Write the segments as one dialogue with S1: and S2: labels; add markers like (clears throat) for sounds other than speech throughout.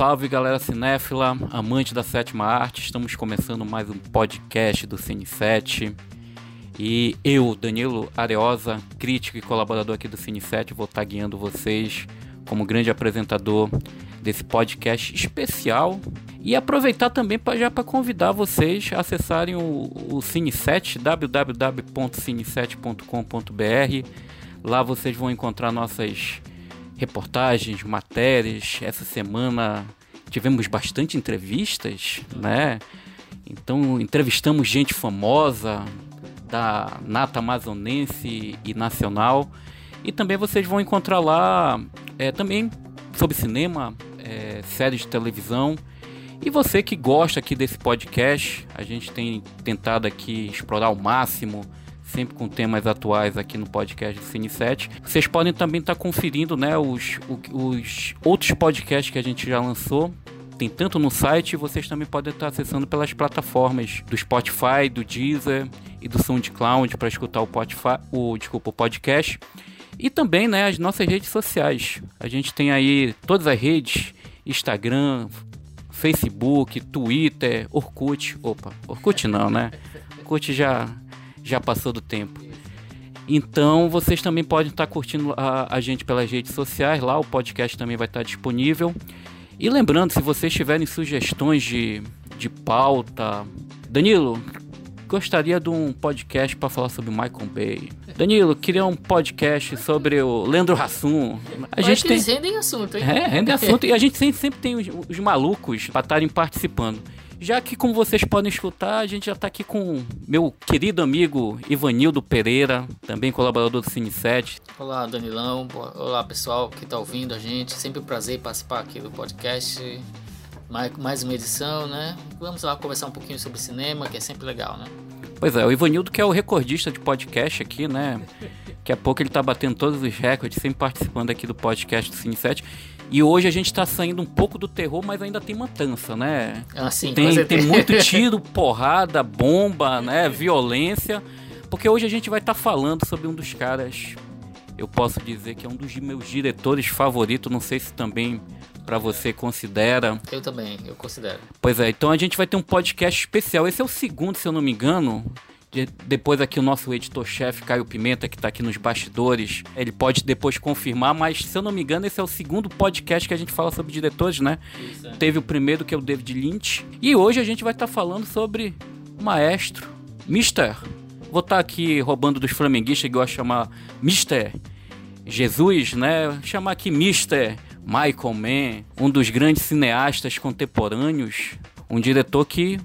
S1: salve galera cinéfila, amante da sétima arte. Estamos começando mais um podcast do Cine 7. E eu, Danilo Areosa, crítico e colaborador aqui do Cine 7, vou estar guiando vocês como grande apresentador desse podcast especial. E aproveitar também pra, já para convidar vocês a acessarem o, o Cine 7, www.cine7.com.br. Lá vocês vão encontrar nossas reportagens, matérias. Essa semana tivemos bastante entrevistas, né? Então entrevistamos gente famosa da nata amazonense e nacional. E também vocês vão encontrar lá é, também sobre cinema, é, séries de televisão. E você que gosta aqui desse podcast, a gente tem tentado aqui explorar ao máximo sempre com temas atuais aqui no podcast do Cine 7. Vocês podem também estar tá conferindo né, os, os outros podcasts que a gente já lançou. Tem tanto no site, vocês também podem estar tá acessando pelas plataformas do Spotify, do Deezer e do SoundCloud para escutar o, Spotify, o, desculpa, o podcast. E também né, as nossas redes sociais. A gente tem aí todas as redes, Instagram, Facebook, Twitter, Orkut. Opa, Orkut não, né? Orkut já já passou do tempo. Então vocês também podem estar curtindo a, a gente pelas redes sociais, lá o podcast também vai estar disponível. E lembrando, se vocês tiverem sugestões de, de pauta, Danilo, gostaria de um podcast para falar sobre Michael Bay. Danilo, queria um podcast sobre o Leandro Hassum.
S2: A gente tem... rendem assunto, hein?
S1: É, rendem assunto. (laughs) e a gente sempre, sempre tem os, os malucos para estarem participando. Já que, como vocês podem escutar, a gente já está aqui com meu querido amigo Ivanildo Pereira, também colaborador do Cine 7.
S2: Olá, Danilão. Olá, pessoal que está ouvindo a gente. Sempre um prazer participar aqui do podcast. Mais uma edição, né? Vamos lá conversar um pouquinho sobre cinema, que é sempre legal, né?
S1: Pois é, o Ivanildo que é o recordista de podcast aqui, né? Daqui a pouco ele tá batendo todos os recordes, sempre participando aqui do podcast do Cine 7. E hoje a gente tá saindo um pouco do terror, mas ainda tem matança, né?
S2: Ah, sim,
S1: tem, tem muito (laughs) tiro, porrada, bomba, né? Violência. Porque hoje a gente vai estar tá falando sobre um dos caras, eu posso dizer que é um dos meus diretores favoritos, não sei se também para você considera.
S2: Eu também, eu considero.
S1: Pois é, então a gente vai ter um podcast especial. Esse é o segundo, se eu não me engano, de, depois aqui o nosso editor-chefe, Caio Pimenta, que está aqui nos bastidores, ele pode depois confirmar, mas se eu não me engano, esse é o segundo podcast que a gente fala sobre diretores, né? Isso, é. Teve o primeiro, que é o David Lynch. E hoje a gente vai estar tá falando sobre o maestro, Mister. Vou estar tá aqui roubando dos flamenguistas que de chamar Mister Jesus, né? Chamar aqui Mister Michael Mann, um dos grandes cineastas contemporâneos, um diretor que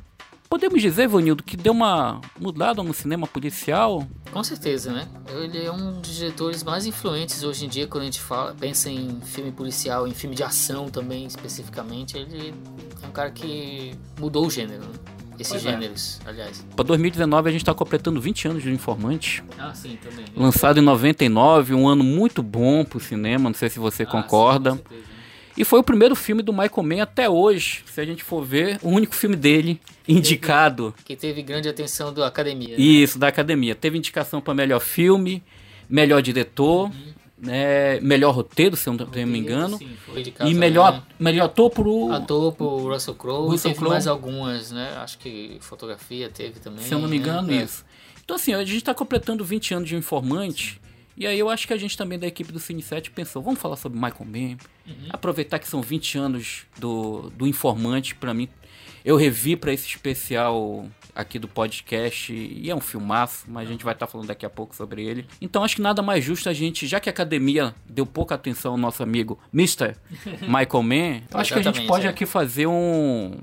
S1: Podemos dizer, Vanildo, que deu uma mudada no cinema policial?
S2: Com certeza, né? Ele é um dos diretores mais influentes hoje em dia quando a gente fala, pensa em filme policial, em filme de ação também especificamente. Ele é um cara que mudou o gênero, né? Esses pois é. gêneros, é. aliás.
S1: Para 2019 a gente está completando 20 anos de Informante.
S2: Ah, sim, também.
S1: Lançado em 99, um ano muito bom para o cinema, não sei se você ah, concorda. Sim, com certeza. E foi o primeiro filme do Michael Mann até hoje, se a gente for ver, o único filme dele indicado.
S2: Que teve grande atenção da academia.
S1: Né? Isso, da academia. Teve indicação para melhor filme, melhor diretor, uhum. né, melhor roteiro, se eu não me engano. Sim, e melhor, melhor ator pro.
S2: Ator pro Russell Crowe. Russell teve Crowe. mais algumas, né? Acho que fotografia teve também.
S1: Se eu não me né? engano, né? isso. Então, assim, a gente está completando 20 anos de informante. E aí eu acho que a gente também da equipe do Cine 7 pensou, vamos falar sobre Michael Mann, uhum. aproveitar que são 20 anos do, do Informante para mim. Eu revi para esse especial aqui do podcast e é um filmaço, mas a gente vai estar tá falando daqui a pouco sobre ele. Então acho que nada mais justo a gente, já que a academia deu pouca atenção ao nosso amigo Mr. (laughs) Michael Mann, acho que a gente pode é. aqui fazer um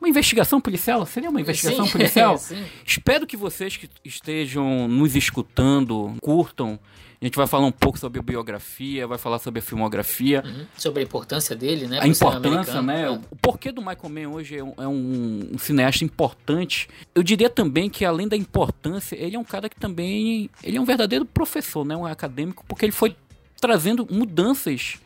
S1: uma investigação policial? Seria uma investigação sim, policial? (laughs) Espero que vocês que estejam nos escutando curtam. A gente vai falar um pouco sobre a biografia, vai falar sobre a filmografia. Uhum.
S2: Sobre a importância dele, né?
S1: A importância, né? É. O porquê do Michael Mann hoje é um, é um, um, cineasta importante. Eu diria também que, além da importância, ele é um cara que também... Ele é um verdadeiro professor, né? Um acadêmico, porque ele foi trazendo mudanças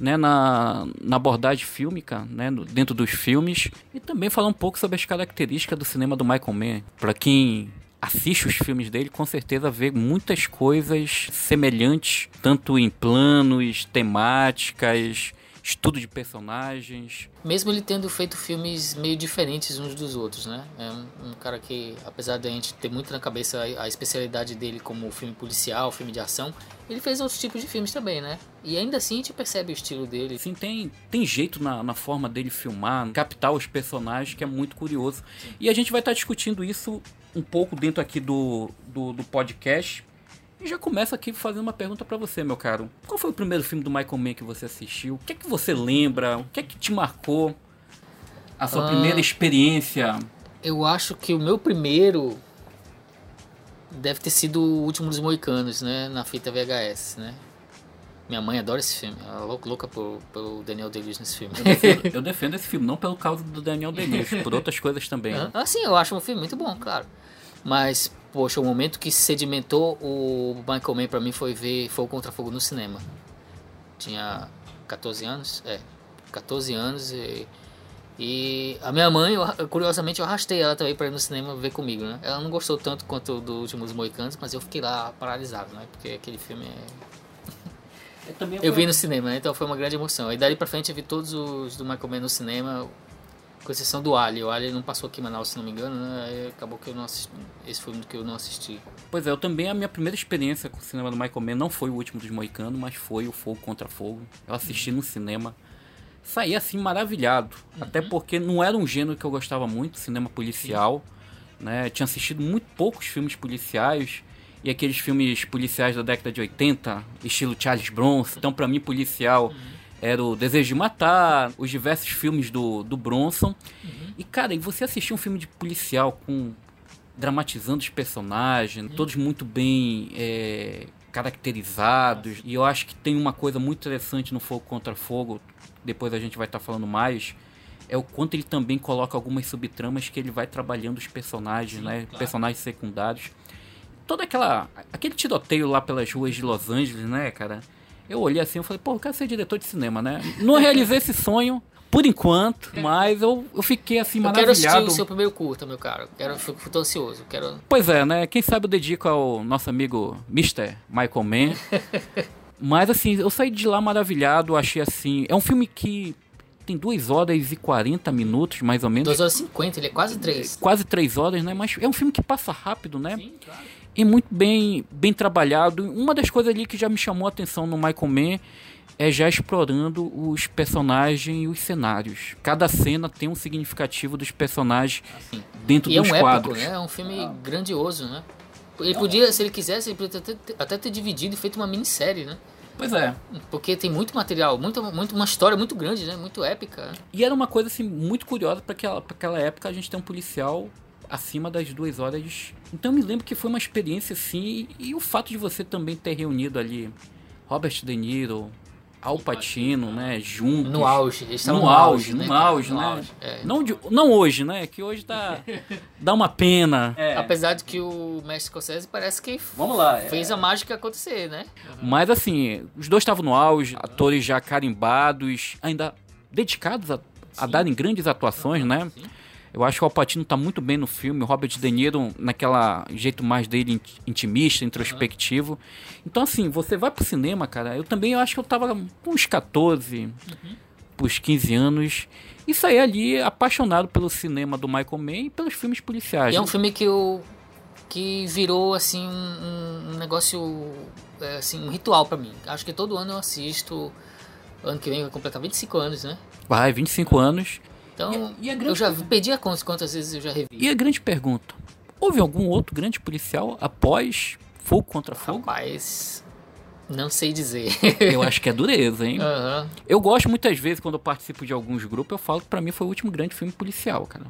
S1: né, na, na abordagem fílmica, né, dentro dos filmes, e também falar um pouco sobre as características do cinema do Michael Mann. Para quem assiste os filmes dele, com certeza vê muitas coisas semelhantes, tanto em planos, temáticas estudo de personagens.
S2: Mesmo ele tendo feito filmes meio diferentes uns dos outros, né? É um, um cara que, apesar de a gente ter muito na cabeça a, a, especialidade dele como filme policial, filme de ação, ele fez outros tipos de filmes também, né? E ainda assim a gente percebe o estilo dele.
S1: Sim, tem, tem jeito na, na forma dele filmar, captar os personagens, que é muito curioso. Sim. E a gente vai estar discutindo isso um pouco dentro aqui do, do, do podcast e já começa aqui fazendo uma pergunta para você, meu caro. Qual foi o primeiro filme do Michael Mann que você assistiu? O que é que você lembra? O que é que te marcou? A sua ah, primeira experiência?
S2: Eu acho que o meu primeiro deve ter sido O Último dos Moicanos, né? Na fita VHS, né? Minha mãe adora esse filme. Ela é louca por, pelo Daniel Day-Lewis nesse filme.
S1: Eu defendo, (laughs) eu defendo, esse filme, não pelo causa do Daniel Day-Lewis, por outras coisas também.
S2: Ah, sim, eu acho um filme muito bom, claro. Mas, poxa, o momento que sedimentou o Michael Mann pra mim foi ver Fogo Contra Fogo no cinema. Tinha 14 anos, é, 14 anos e, e a minha mãe, eu, curiosamente, eu arrastei ela também para ir no cinema ver comigo, né? Ela não gostou tanto quanto do Últimos Moicanos, mas eu fiquei lá paralisado, né? Porque aquele filme é... Eu, eu vi no cinema, né? então foi uma grande emoção. Aí dali pra frente eu vi todos os do Michael Mann no cinema, com exceção do Ali. O Ali não passou aqui em Manaus, se não me engano, né? Aí acabou que eu não assisti. Esse foi um que eu não assisti.
S1: Pois é, eu também, a minha primeira experiência com o cinema do Michael Mann não foi o último dos Moicanos, mas foi o Fogo Contra Fogo. Eu assisti uhum. no cinema. Saí assim maravilhado. Uhum. Até porque não era um gênero que eu gostava muito, cinema policial. Né? Tinha assistido muito poucos filmes policiais. E aqueles filmes policiais da década de 80, estilo Charles Bronson. Então, para mim, policial. Uhum era o Desejo de Matar, os diversos filmes do, do Bronson. Uhum. E, cara, e você assistir um filme de policial com dramatizando os personagens, uhum. todos muito bem é, caracterizados. E eu acho que tem uma coisa muito interessante no Fogo Contra Fogo, depois a gente vai estar tá falando mais, é o quanto ele também coloca algumas subtramas que ele vai trabalhando os personagens, Sim, né? Claro. Personagens secundários. Toda aquela. aquele tiroteio lá pelas ruas de Los Angeles, né, cara? Eu olhei assim e falei, pô, eu quero ser diretor de cinema, né? Não realizei esse sonho, por enquanto, mas eu, eu fiquei assim eu maravilhado.
S2: Eu quero assistir o seu primeiro curta, meu caro. Quero, fico, fico ansioso. Quero...
S1: Pois é, né? Quem sabe eu dedico ao nosso amigo Mr. Michael Mann. (laughs) mas assim, eu saí de lá maravilhado, achei assim... É um filme que tem 2 horas e 40 minutos, mais ou menos.
S2: 2 horas e 50, ele é quase 3.
S1: Quase 3 horas, né? Mas é um filme que passa rápido, né? Sim, claro e muito bem, bem trabalhado. Uma das coisas ali que já me chamou a atenção no Michael Mann é já explorando os personagens e os cenários. Cada cena tem um significativo dos personagens assim. dentro
S2: e
S1: dos
S2: é um
S1: quadros.
S2: Épico, né? É um filme ah. grandioso, né? Ele podia, se ele quisesse, ele podia até, até ter dividido e feito uma minissérie, né?
S1: Pois é.
S2: Porque tem muito material, muito, muito, uma história muito grande, né? Muito épica.
S1: E era uma coisa assim muito curiosa para aquela, aquela época a gente ter um policial acima das duas horas. Então eu me lembro que foi uma experiência assim, e, e o fato de você também ter reunido ali Robert De Niro, Al Pacino, né, juntos.
S2: No auge,
S1: eles no, no auge, né, no auge, no né? Auge, é. não, de, não hoje, né, que hoje tá, (laughs) dá uma pena.
S2: É. Apesar de que o mestre Scorsese parece que
S1: Vamos lá,
S2: fez é. a mágica acontecer, né?
S1: Mas assim, os dois estavam no auge, atores já carimbados, ainda dedicados a, a darem grandes atuações, né? Sim. Eu acho que o Alpatino tá muito bem no filme, o Robert De Niro naquela jeito mais dele intimista, introspectivo. Uhum. Então assim, você vai pro cinema, cara, eu também eu acho que eu tava com uns 14, uhum. pros 15 anos, e saí ali apaixonado pelo cinema do Michael Mann e pelos filmes policiais.
S2: E é um filme que eu que virou assim um, um negócio é, assim, um ritual para mim. Acho que todo ano eu assisto. Ano que vem vai completar 25 anos, né?
S1: Vai, 25 anos.
S2: Então, e, e eu já perdi a conta quantas vezes eu já revi.
S1: E a grande pergunta: houve algum outro grande policial após Fogo contra Fogo?
S2: Rapaz, não sei dizer. (laughs)
S1: eu acho que é dureza, hein? Uhum. Eu gosto muitas vezes, quando eu participo de alguns grupos, eu falo que pra mim foi o último grande filme policial, cara.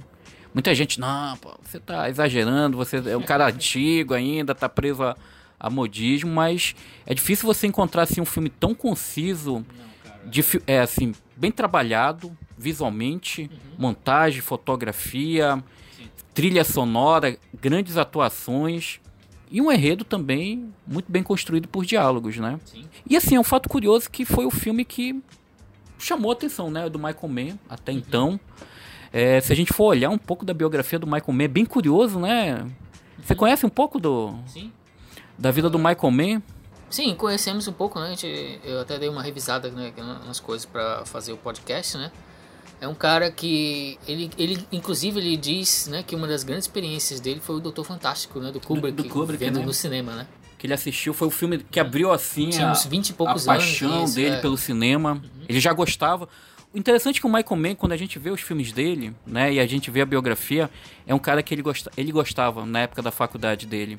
S1: Muita gente, não, pô, você tá exagerando, você é um cara antigo ainda, tá preso a, a modismo, mas é difícil você encontrar assim, um filme tão conciso, não, de, é, assim, bem trabalhado, visualmente, uhum. montagem, fotografia, Sim. trilha sonora, grandes atuações e um enredo também muito bem construído por diálogos, né? Sim. E assim, é um fato curioso que foi o filme que chamou a atenção, né, do Michael Mann até uhum. então. É, se a gente for olhar um pouco da biografia do Michael Mann, é bem curioso, né? Você uhum. conhece um pouco do Sim. da vida do Michael Mann?
S2: Sim, conhecemos um pouco, né? A gente, eu até dei uma revisada né, nas coisas para fazer o podcast, né? É um cara que ele, ele inclusive ele diz, né, que uma das grandes experiências dele foi o Doutor Fantástico, né, do Kubrick,
S1: do, do Kubrick
S2: vendo
S1: né?
S2: no cinema, né?
S1: Que ele assistiu foi o filme que abriu assim
S2: Tinha
S1: a,
S2: uns 20 e poucos
S1: a
S2: anos,
S1: paixão
S2: isso,
S1: dele
S2: é.
S1: pelo cinema.
S2: Uhum.
S1: Ele já gostava. O interessante é que o Michael Mann, quando a gente vê os filmes dele, né, e a gente vê a biografia, é um cara que ele, gosta, ele gostava na época da faculdade dele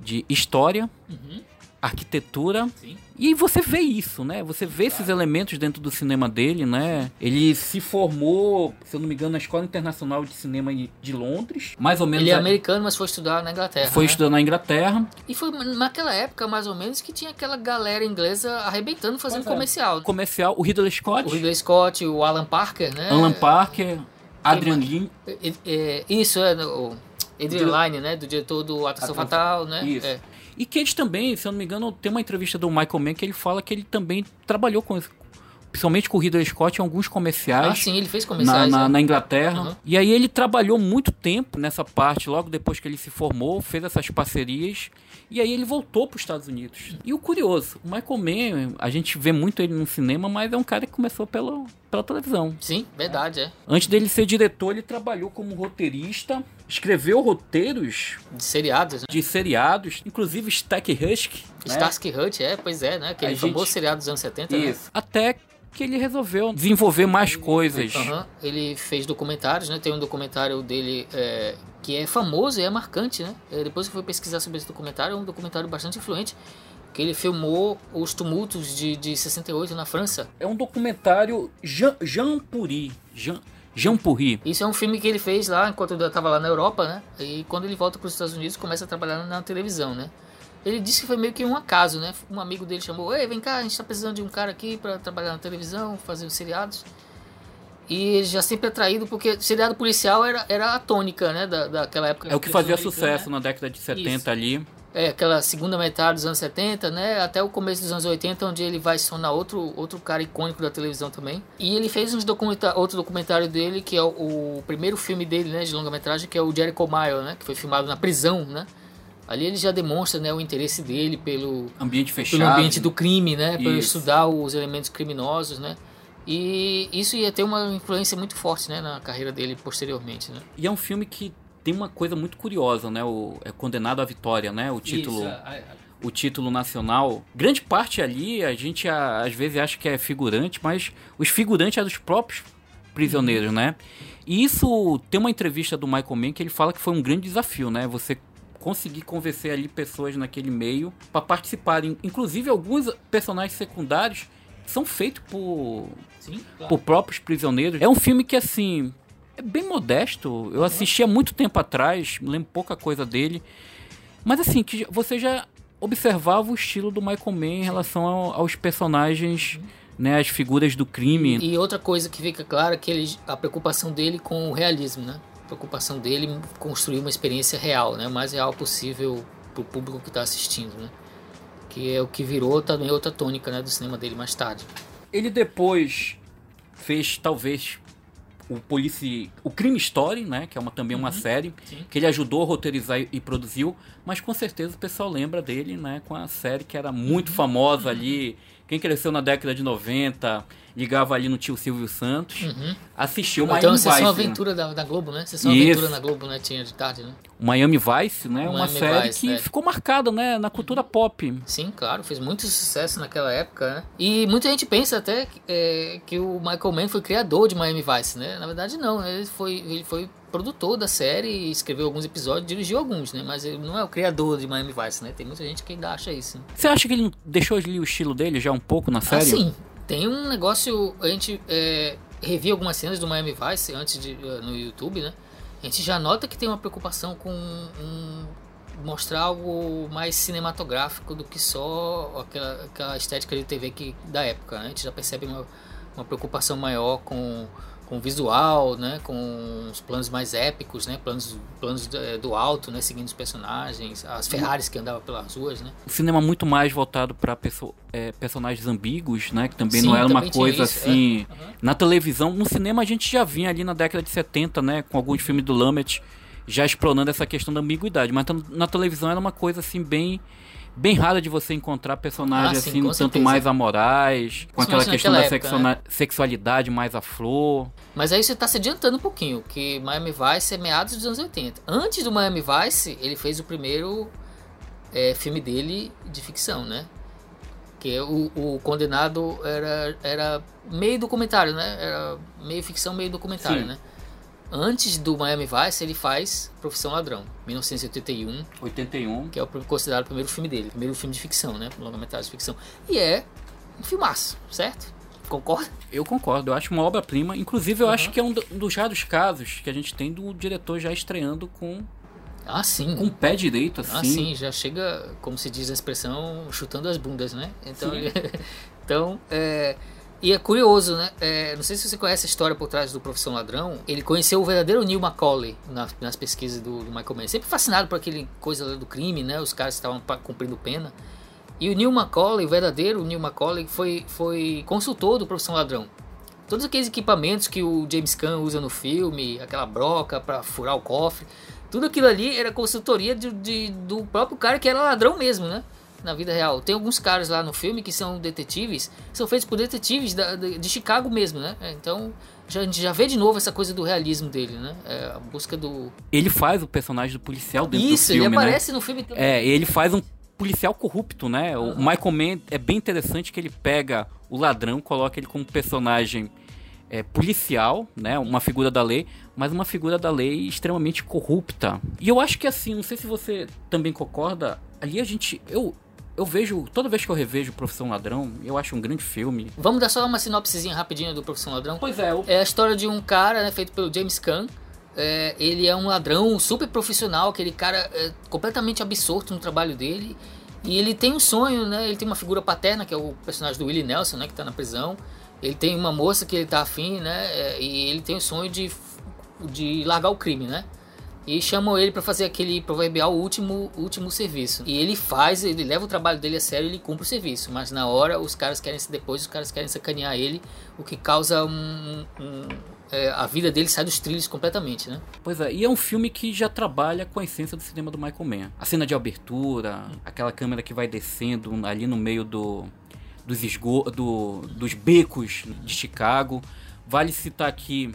S1: de história,
S2: Uhum.
S1: Arquitetura
S2: Sim.
S1: e você vê isso, né? Você vê esses elementos dentro do cinema dele, né? Ele se formou, se eu não me engano, na Escola Internacional de Cinema de Londres, mais ou menos.
S2: Ele é
S1: a-
S2: americano, mas foi estudar na Inglaterra.
S1: Foi
S2: né?
S1: estudando na Inglaterra.
S2: E foi naquela época, mais ou menos, que tinha aquela galera inglesa arrebentando fazendo
S1: é.
S2: comercial.
S1: Comercial, o Ridley Scott,
S2: O Ridley Scott, o Alan Parker, né?
S1: Alan Parker, Adrian? Lin,
S2: É, é, isso, é, o Adrian Lyne, né? Do diretor do Atração- Fatal, né?
S1: Isso.
S2: É.
S1: E que eles também, se eu não me engano, tem uma entrevista do Michael Mann que ele fala que ele também trabalhou com, principalmente com o Ridley Scott em alguns comerciais.
S2: Ah, sim, ele fez
S1: Na,
S2: comerciais.
S1: na,
S2: né?
S1: na Inglaterra.
S2: Uhum.
S1: E aí ele trabalhou muito tempo nessa parte, logo depois que ele se formou, fez essas parcerias. E aí ele voltou para os Estados Unidos. E o curioso, o Michael Mann, a gente vê muito ele no cinema, mas é um cara que começou pela, pela televisão.
S2: Sim, verdade, é.
S1: Antes dele ser diretor, ele trabalhou como roteirista, escreveu roteiros
S2: De seriados, né?
S1: de seriados, inclusive Stack Husky. né?
S2: Starsky Hutch, é, pois é, né? Aquele
S1: A
S2: famoso
S1: gente-
S2: seriado dos anos 70, né?
S1: Isso. Até que ele resolveu desenvolver mais coisas.
S2: Aham, Ele fez documentários, né? Tem um documentário dele é, que é famoso e é marcante, né? É, depois que eu fui pesquisar sobre esse documentário, é um documentário bastante influente. Que ele filmou os tumultos de, de 68 na França.
S1: É um documentário Jean, Jean Pourri. Jean, Jean Pourri.
S2: Isso é um filme que ele fez lá enquanto estava lá na Europa, né? E quando ele volta para os Estados Unidos, começa a trabalhar na televisão, né? Ele disse que foi meio que um acaso, né? Um amigo dele chamou: Ei, vem cá, a gente está precisando de um cara aqui para trabalhar na televisão, fazer os seriados. E ele já sempre atraído, porque seriado policial era, era a tônica, né? Da, daquela época.
S1: É o que fazia sucesso
S2: americana,
S1: na década de 70
S2: Isso.
S1: ali.
S2: né? É, aquela segunda metade dos anos 70, né? Até o começo dos anos 80, onde ele vai se tornar outro, outro cara icônico da televisão também. E ele fez uns documenta outro documentário dele, que é o, o primeiro filme dele, né? De longa-metragem, que é o Jericho Mile, né? Que foi filmado na prisão, né? Ali ele já demonstra né, o interesse dele pelo,
S1: Ambiente fechado.
S2: pelo ambiente do crime, né? Pelo
S1: Isso.
S2: estudar os elementos criminosos, né? E isso ia ter uma influência muito forte, né? Na carreira dele posteriormente, né?
S1: E é um filme que tem uma coisa muito curiosa, né? O, é Condenado à Vitória, né? O título,
S2: Isso, a- a-
S1: o título nacional. Grande parte ali, a gente a- às vezes acha que é figurante, mas os figurantes é dos próprios prisioneiros, né? E isso tem uma entrevista do Michael Mann que ele fala que foi um grande desafio, né? Você conseguir convencer ali pessoas naquele meio para participarem, inclusive alguns personagens secundários são feitos por
S2: Sim, claro.
S1: por próprios prisioneiros. É um filme que, assim, é bem modesto. Eu assisti há muito tempo atrás, me lembro pouca coisa dele. Mas, assim, que você já observava o estilo do Michael Mann em relação ao- aos personagens, né, as figuras do crime.
S2: E outra coisa que fica clara é que ele, a preocupação dele com o realismo, né? Preocupação dele construir uma experiência real, né? O mais real possível para o público que está assistindo, né? Que é o que virou também outra tônica, né? Do cinema dele mais tarde.
S1: Ele depois fez, talvez, o Police, o Crime Story, né, que é uma, também uma série,
S2: Sim.
S1: que ele ajudou a roteirizar e produziu, mas com certeza o pessoal lembra dele, né, com a série que era muito famosa ali. Quem cresceu na década de 90, ligava ali no tio Silvio Santos,
S2: Uhum.
S1: assistiu
S2: Então,
S1: Miami
S2: Sessão
S1: Vice. né?
S2: Aventura da, da Globo, né? Sessão
S1: Isso.
S2: Aventura na Globo, né? Tinha de tarde, né?
S1: Miami Vice, né, uma
S2: Miami
S1: série
S2: Vice,
S1: que
S2: é.
S1: ficou marcada, né, na cultura pop.
S2: Sim, claro, fez muito sucesso naquela época, né? E muita gente pensa até que, é, que o Michael Mann foi criador de Miami Vice, né? Na verdade, não. Ele foi, ele foi produtor da série, escreveu alguns episódios, dirigiu alguns, né? Mas ele não é o criador de Miami Vice, né? Tem muita gente que ainda acha isso. Né?
S1: Você acha que ele deixou ali o estilo dele já um pouco na série?
S2: Assim, tem um negócio. A gente é, revia algumas cenas do Miami Vice antes de, eh, no YouTube, né? A gente já nota que tem uma preocupação com um- mostrar algo mais cinematográfico do que só aquela, aquela estética de TV que, da época. Né? A gente já percebe uma, uma preocupação maior com com visual, né, com os planos mais épicos, né, planos, planos eh, do alto, né, seguindo os personagens, as Ferraris que andavam pelas ruas, né.
S1: O cinema muito mais voltado para personagens ambíguos, né? Que também
S2: Sim,
S1: não era uma
S2: também tinha
S1: coisa
S2: isso,
S1: assim.
S2: é. Uhum.
S1: Na televisão, no cinema a gente já vinha ali na década de 70, né? Com alguns filmes do Lumet já explorando essa questão da ambiguidade. Mas na televisão era uma coisa assim bem bem rara de você encontrar personagens
S2: Ah, sim,
S1: assim, tanto
S2: certeza.
S1: mais amorais, com aquela questão da
S2: época,
S1: sexuana- sexualidade mais à flor.
S2: Mas aí você tá se adiantando um pouquinho, que Miami Vice é meados dos anos 80. Antes do Miami Vice, ele fez o primeiro é, filme dele de ficção, né? Que é o, o Condenado era, era meio documentário, né? Era meio ficção, meio documentário,
S1: Sim.
S2: né? Antes do Miami Vice, ele faz Profissão Ladrão, 1981,
S1: 81.
S2: que é o considerado o primeiro filme dele, primeiro filme de ficção, né? Longa-metragem de ficção. E é um filmaço, certo? Concorda?
S1: Eu concordo, eu acho uma obra-prima. Inclusive, eu
S2: Uhum.
S1: acho que é um do- dos raros casos que a gente tem do diretor já estreando com,
S2: Ah, sim.
S1: com o pé direito, assim.
S2: Ah, sim, já chega, como se diz a expressão, chutando as bundas, né? Então, (laughs) então é, e é curioso, né? É, não sei se você conhece a história por trás do Profissão Ladrão. Ele conheceu o verdadeiro Neil Macaulay na- nas pesquisas do, do Michael Mann. Sempre fascinado por aquele coisa do crime, né? Os caras estavam cumprindo pena. E o Neil Macaulay, o verdadeiro Neil Macaulay, foi, foi consultor do Profissão Ladrão. Todos aqueles equipamentos que o James Caan usa no filme, aquela broca para furar o cofre, tudo aquilo ali era consultoria de, de- do próprio cara que era ladrão mesmo, né? Na vida real. Tem alguns caras lá no filme que são detetives, são feitos por detetives da- de, de Chicago mesmo, né? É, Então já, a gente já vê de novo essa coisa do realismo dele, né? É, a busca do.
S1: Ele faz o personagem do policial dentro
S2: Isso,
S1: do filme,
S2: ele
S1: né?
S2: aparece no filme também.
S1: É, ele faz um policial corrupto, né? O Michael Mann é bem interessante que ele pega o ladrão, coloca ele como personagem é, policial, né? Uma figura da lei, mas uma figura da lei extremamente corrupta. E eu acho que assim, não sei se você também concorda, ali a gente. Eu, eu vejo, toda vez que eu revejo Profissão Ladrão, eu acho um grande filme.
S2: Vamos dar só uma sinopsezinha rapidinha do Profissão Ladrão.
S1: Pois é, o
S2: É a história de um cara, né, feito pelo James Caan. É, ele é um ladrão super profissional, aquele cara é, completamente absorto no trabalho dele. E ele tem um sonho, né? Ele tem uma figura paterna, que é o personagem do Willie Nelson, né? Que tá na prisão. Ele tem uma moça que ele tá afim, né? é, e ele tem o sonho de, de largar o crime, né? E chamam ele para fazer aquele proverbial último, último serviço. E ele faz, ele leva o trabalho dele a sério ele cumpre o serviço. Mas na hora, os caras querem, depois os caras querem sacanear ele, o que causa um. um- é, a vida dele sai dos trilhos completamente, né?
S1: Pois é, e é um filme que já trabalha com a essência do cinema do Michael Mann. A cena de abertura, aquela câmera que vai descendo ali no meio do, dos, esgo, do, dos becos de Chicago. Vale citar aqui,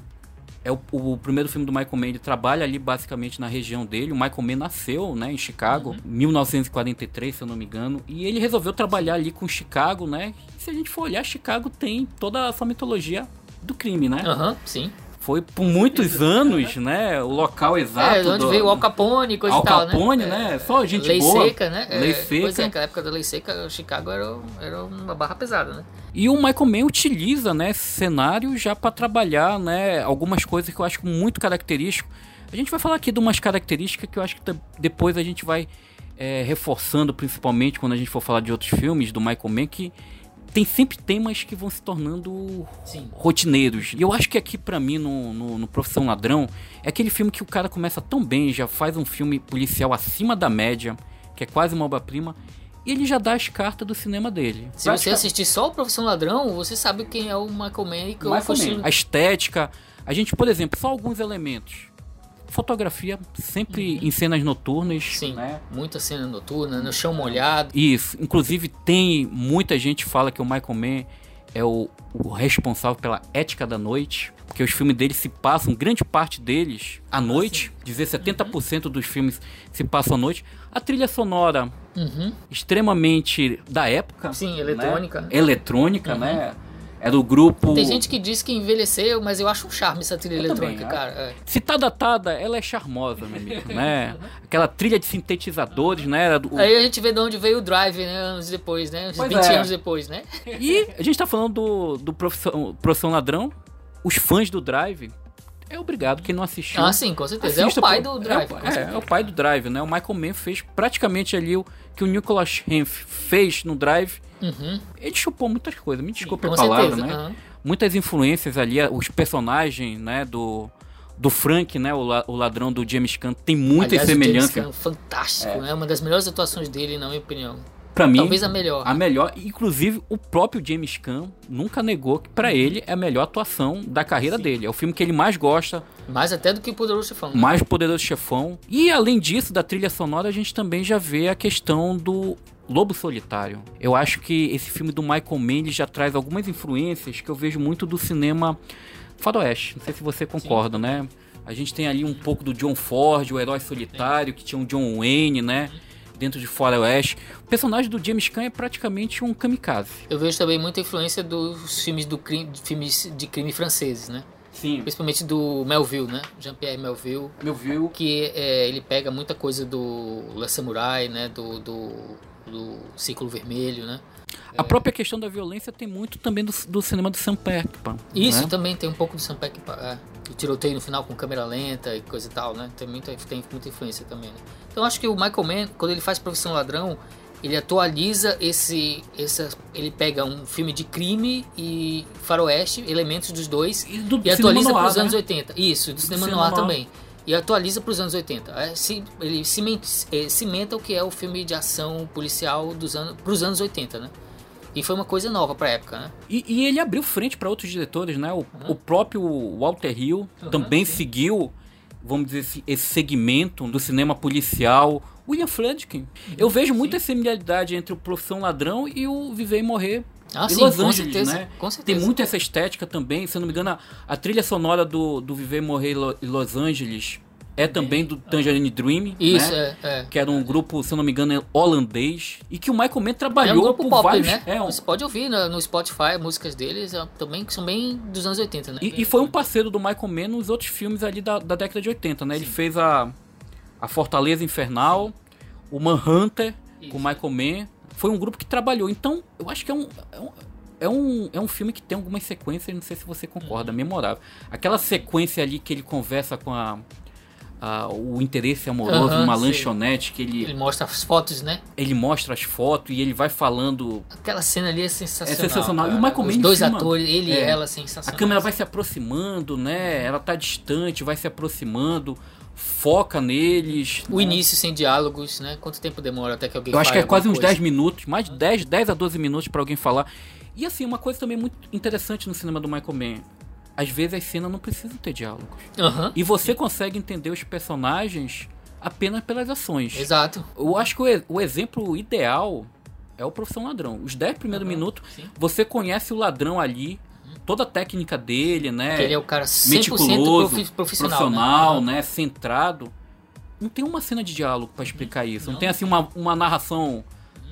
S1: é o, o primeiro filme do Michael Mann, ele trabalha ali basicamente na região dele. O Michael Mann nasceu né, em Chicago, em 1943, se eu não me engano. E ele resolveu trabalhar ali com Chicago, né? Se a gente for olhar, Chicago tem toda essa mitologia do crime, né?
S2: Aham, sim.
S1: Foi por muitos anos, né? O local exato.
S2: é, de onde
S1: do-
S2: veio o Al Capone coisa
S1: Al
S2: e tal,
S1: Capone,
S2: né?
S1: né? Só gente
S2: lei
S1: boa.
S2: seca, né?
S1: Lei
S2: É, Pois é,
S1: seca.
S2: naquela época da lei seca, Chicago era, era uma barra pesada, né?
S1: E o Michael Mann utiliza, né, esse cenário já para trabalhar, né, algumas coisas que eu acho muito característico. A gente vai falar aqui de umas características que eu acho que depois a gente vai é, reforçando, principalmente quando a gente for falar de outros filmes do Michael Mann, que tem sempre temas que vão se tornando
S2: Sim.
S1: rotineiros. E eu acho que aqui pra mim no, no, no Profissão Ladrão é aquele filme que o cara começa tão bem, já faz um filme policial acima da média, que é quase uma obra-prima, e ele já dá as cartas do cinema dele.
S2: Se você assistir só o Profissão Ladrão, você sabe quem é o Michael Mann e qual o
S1: Mann. A estética, a gente, por exemplo, só alguns elementos. Fotografia, sempre em cenas noturnas.
S2: Uhum. Sim,
S1: né?
S2: muita cena noturna, no chão molhado.
S1: Isso, inclusive tem muita gente fala que o Michael Mann é o, o responsável pela ética da noite, porque os filmes dele se passam, grande parte deles, à noite, dizer 70% dos filmes se passam à noite. A trilha sonora
S2: Uhum.
S1: extremamente da época.
S2: Sim,
S1: né?
S2: eletrônica. Uhum.
S1: Eletrônica, né? É do grupo.
S2: Tem gente que diz que envelheceu, mas eu acho um charme essa trilha
S1: Eu também,
S2: eletrônica,
S1: é.
S2: cara. É.
S1: Se tá datada, ela é charmosa, meu amigo, né? (laughs) Aquela trilha de sintetizadores, né? Era do-
S2: Aí a gente vê de onde veio o Drive, né? Anos depois, né? Uns
S1: Pois
S2: 20
S1: é.
S2: anos depois, né?
S1: E a gente tá falando do, do profissão, profissão Ladrão. Os fãs do Drive, é obrigado. Quem não assistiu.
S2: Ah, sim, com certeza. É o
S1: assista,
S2: pai do Drive.
S1: É, o- é,
S2: certeza.
S1: é o pai do Drive, né? O Michael Mann fez praticamente ali o que o Nicholas Hemph fez no Drive.
S2: Uhum.
S1: Ele chupou muitas coisas, me desculpe a palavra,
S2: certeza.
S1: né?
S2: aham.
S1: Muitas influências ali, os personagens, né, do, do Frank, né, o, la- o ladrão do James Caan, tem muitas
S2: Aliás, o James. Caan, fantástico, né? Uma das melhores atuações dele, na minha opinião.
S1: Pra mim,
S2: Talvez a melhor.
S1: a melhor, inclusive o próprio James Caan nunca negou que pra ele é a melhor atuação da carreira dele. É o filme que ele mais gosta,
S2: Mais até do que o Poderoso Chefão. né?
S1: mais poderoso chefão. E além disso, da trilha sonora, a gente também já vê a questão do Lobo Solitário. Eu acho que esse filme do Michael Mann já traz algumas influências que eu vejo muito do cinema faroeste. Não sei se você concorda, Sim. né? A gente tem ali um pouco do John Ford, o herói solitário, que tinha um John Wayne, né? Dentro de Faroeste. O personagem do James Caan é praticamente um kamikaze.
S2: Eu vejo também muita influência dos filmes, do crime, filmes de crime franceses, né?
S1: Sim.
S2: Principalmente do Melville, né? Jean-Pierre Melville.
S1: Melville.
S2: Que é, ele pega muita coisa do La Samurai, né? Do, do, do Círculo Vermelho, né?
S1: A própria questão da violência tem muito também do, do cinema do Sam Peckinpah.
S2: Isso,
S1: né?
S2: também tem um pouco do Sam Peckinpah. É. O tiroteio no final com câmera lenta e coisa e tal, né? Tem muita, tem muita influência também, né? Então acho que o Michael Mann, quando ele faz Profissão Ladrão, ele atualiza esse, essa, ele pega um filme de crime e faroeste, elementos dos dois e, do e atualiza para os né? anos 80. Isso, do, do cinema, cinema noir, também. E atualiza para os anos 80. É, ele cimenta, é, cimenta o que é o filme de ação policial dos anos para os anos 80, né? E foi uma coisa nova pra época, né?
S1: E, e ele abriu frente para outros diretores, né? O, uhum. o próprio Walter Hill uhum, também sim. seguiu, vamos dizer assim, esse segmento do cinema policial. William. Uhum, eu vejo muita similaridade entre o Profissão Ladrão e o Viver e Morrer
S2: ah, sim,
S1: Los
S2: Angeles,
S1: certeza, né?
S2: Com certeza.
S1: Tem muito essa estética também. Se eu não me engano, a, a trilha sonora do, do Viver e Morrer em Los Angeles é também do Tangerine Dream,
S2: Isso,
S1: né?
S2: é, é.
S1: Que era um grupo, se eu não me engano, é holandês. E que o Michael Mann trabalhou é um
S2: grupo pop,
S1: vários...
S2: Né?
S1: É,
S2: um... Você pode ouvir no, no Spotify músicas deles é, também, que são bem dos anos 80, né?
S1: E, e, foi um parceiro do Michael Mann nos outros filmes ali da, da década de 80, né? Sim. Ele fez a, a Fortaleza Infernal, Sim. o Manhunter, Isso. com o Michael Mann. Foi um grupo que trabalhou. Então, eu acho que é um, é um é um, é um filme que tem algumas sequências, não sei se você concorda, uhum. memorável. Aquela sequência ali que ele conversa com a, o interesse amoroso numa lanchonete que ele.
S2: Ele mostra as fotos, né?
S1: Ele mostra as fotos e ele vai falando.
S2: Aquela cena ali é sensacional.
S1: É sensacional.
S2: Cara.
S1: E o Michael
S2: Os dois atores, ele é, e ela, sensacional.
S1: A câmera vai se aproximando, né? Ela tá distante, vai se aproximando. Foca neles.
S2: O né? início sem diálogos, né? Quanto tempo demora até que alguém
S1: Eu acho que é quase uns 10 minutos, mais de 10, 10 a 12 minutos para alguém falar. E assim, uma coisa também muito interessante no cinema do Michael Mann às vezes as cenas não precisam ter diálogos.
S2: Uhum.
S1: E você consegue entender os personagens apenas pelas ações.
S2: Exato.
S1: Eu acho que o, o exemplo ideal é o Profissão Ladrão. Os 10 primeiros uhum. minutos, Sim. você conhece o ladrão ali, toda a técnica dele, né?
S2: Que ele é o cara 100% meticuloso, profissional,
S1: profissional né? né? Centrado. Não tem uma cena de diálogo para explicar isso. Não, não, tem assim uma, uma narração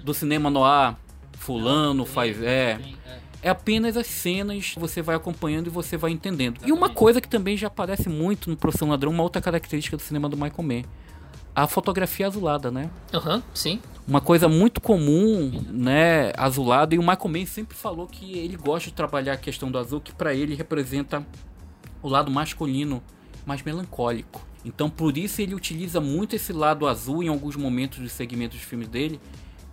S1: do cinema no ar, fulano não, faz... É. Tem, é é apenas as cenas que você vai acompanhando e você vai entendendo. E uma coisa que também já aparece muito no Profissão Ladrão, uma outra característica do cinema do Michael Mann. A fotografia azulada, né?
S2: Aham, uhum, sim.
S1: Uma coisa muito comum, né? Azulada. E o Michael Mann sempre falou que ele gosta de trabalhar a questão do azul, que para ele representa o lado masculino, mais melancólico. Então por isso ele utiliza muito esse lado azul em alguns momentos dos segmentos dos filmes dele,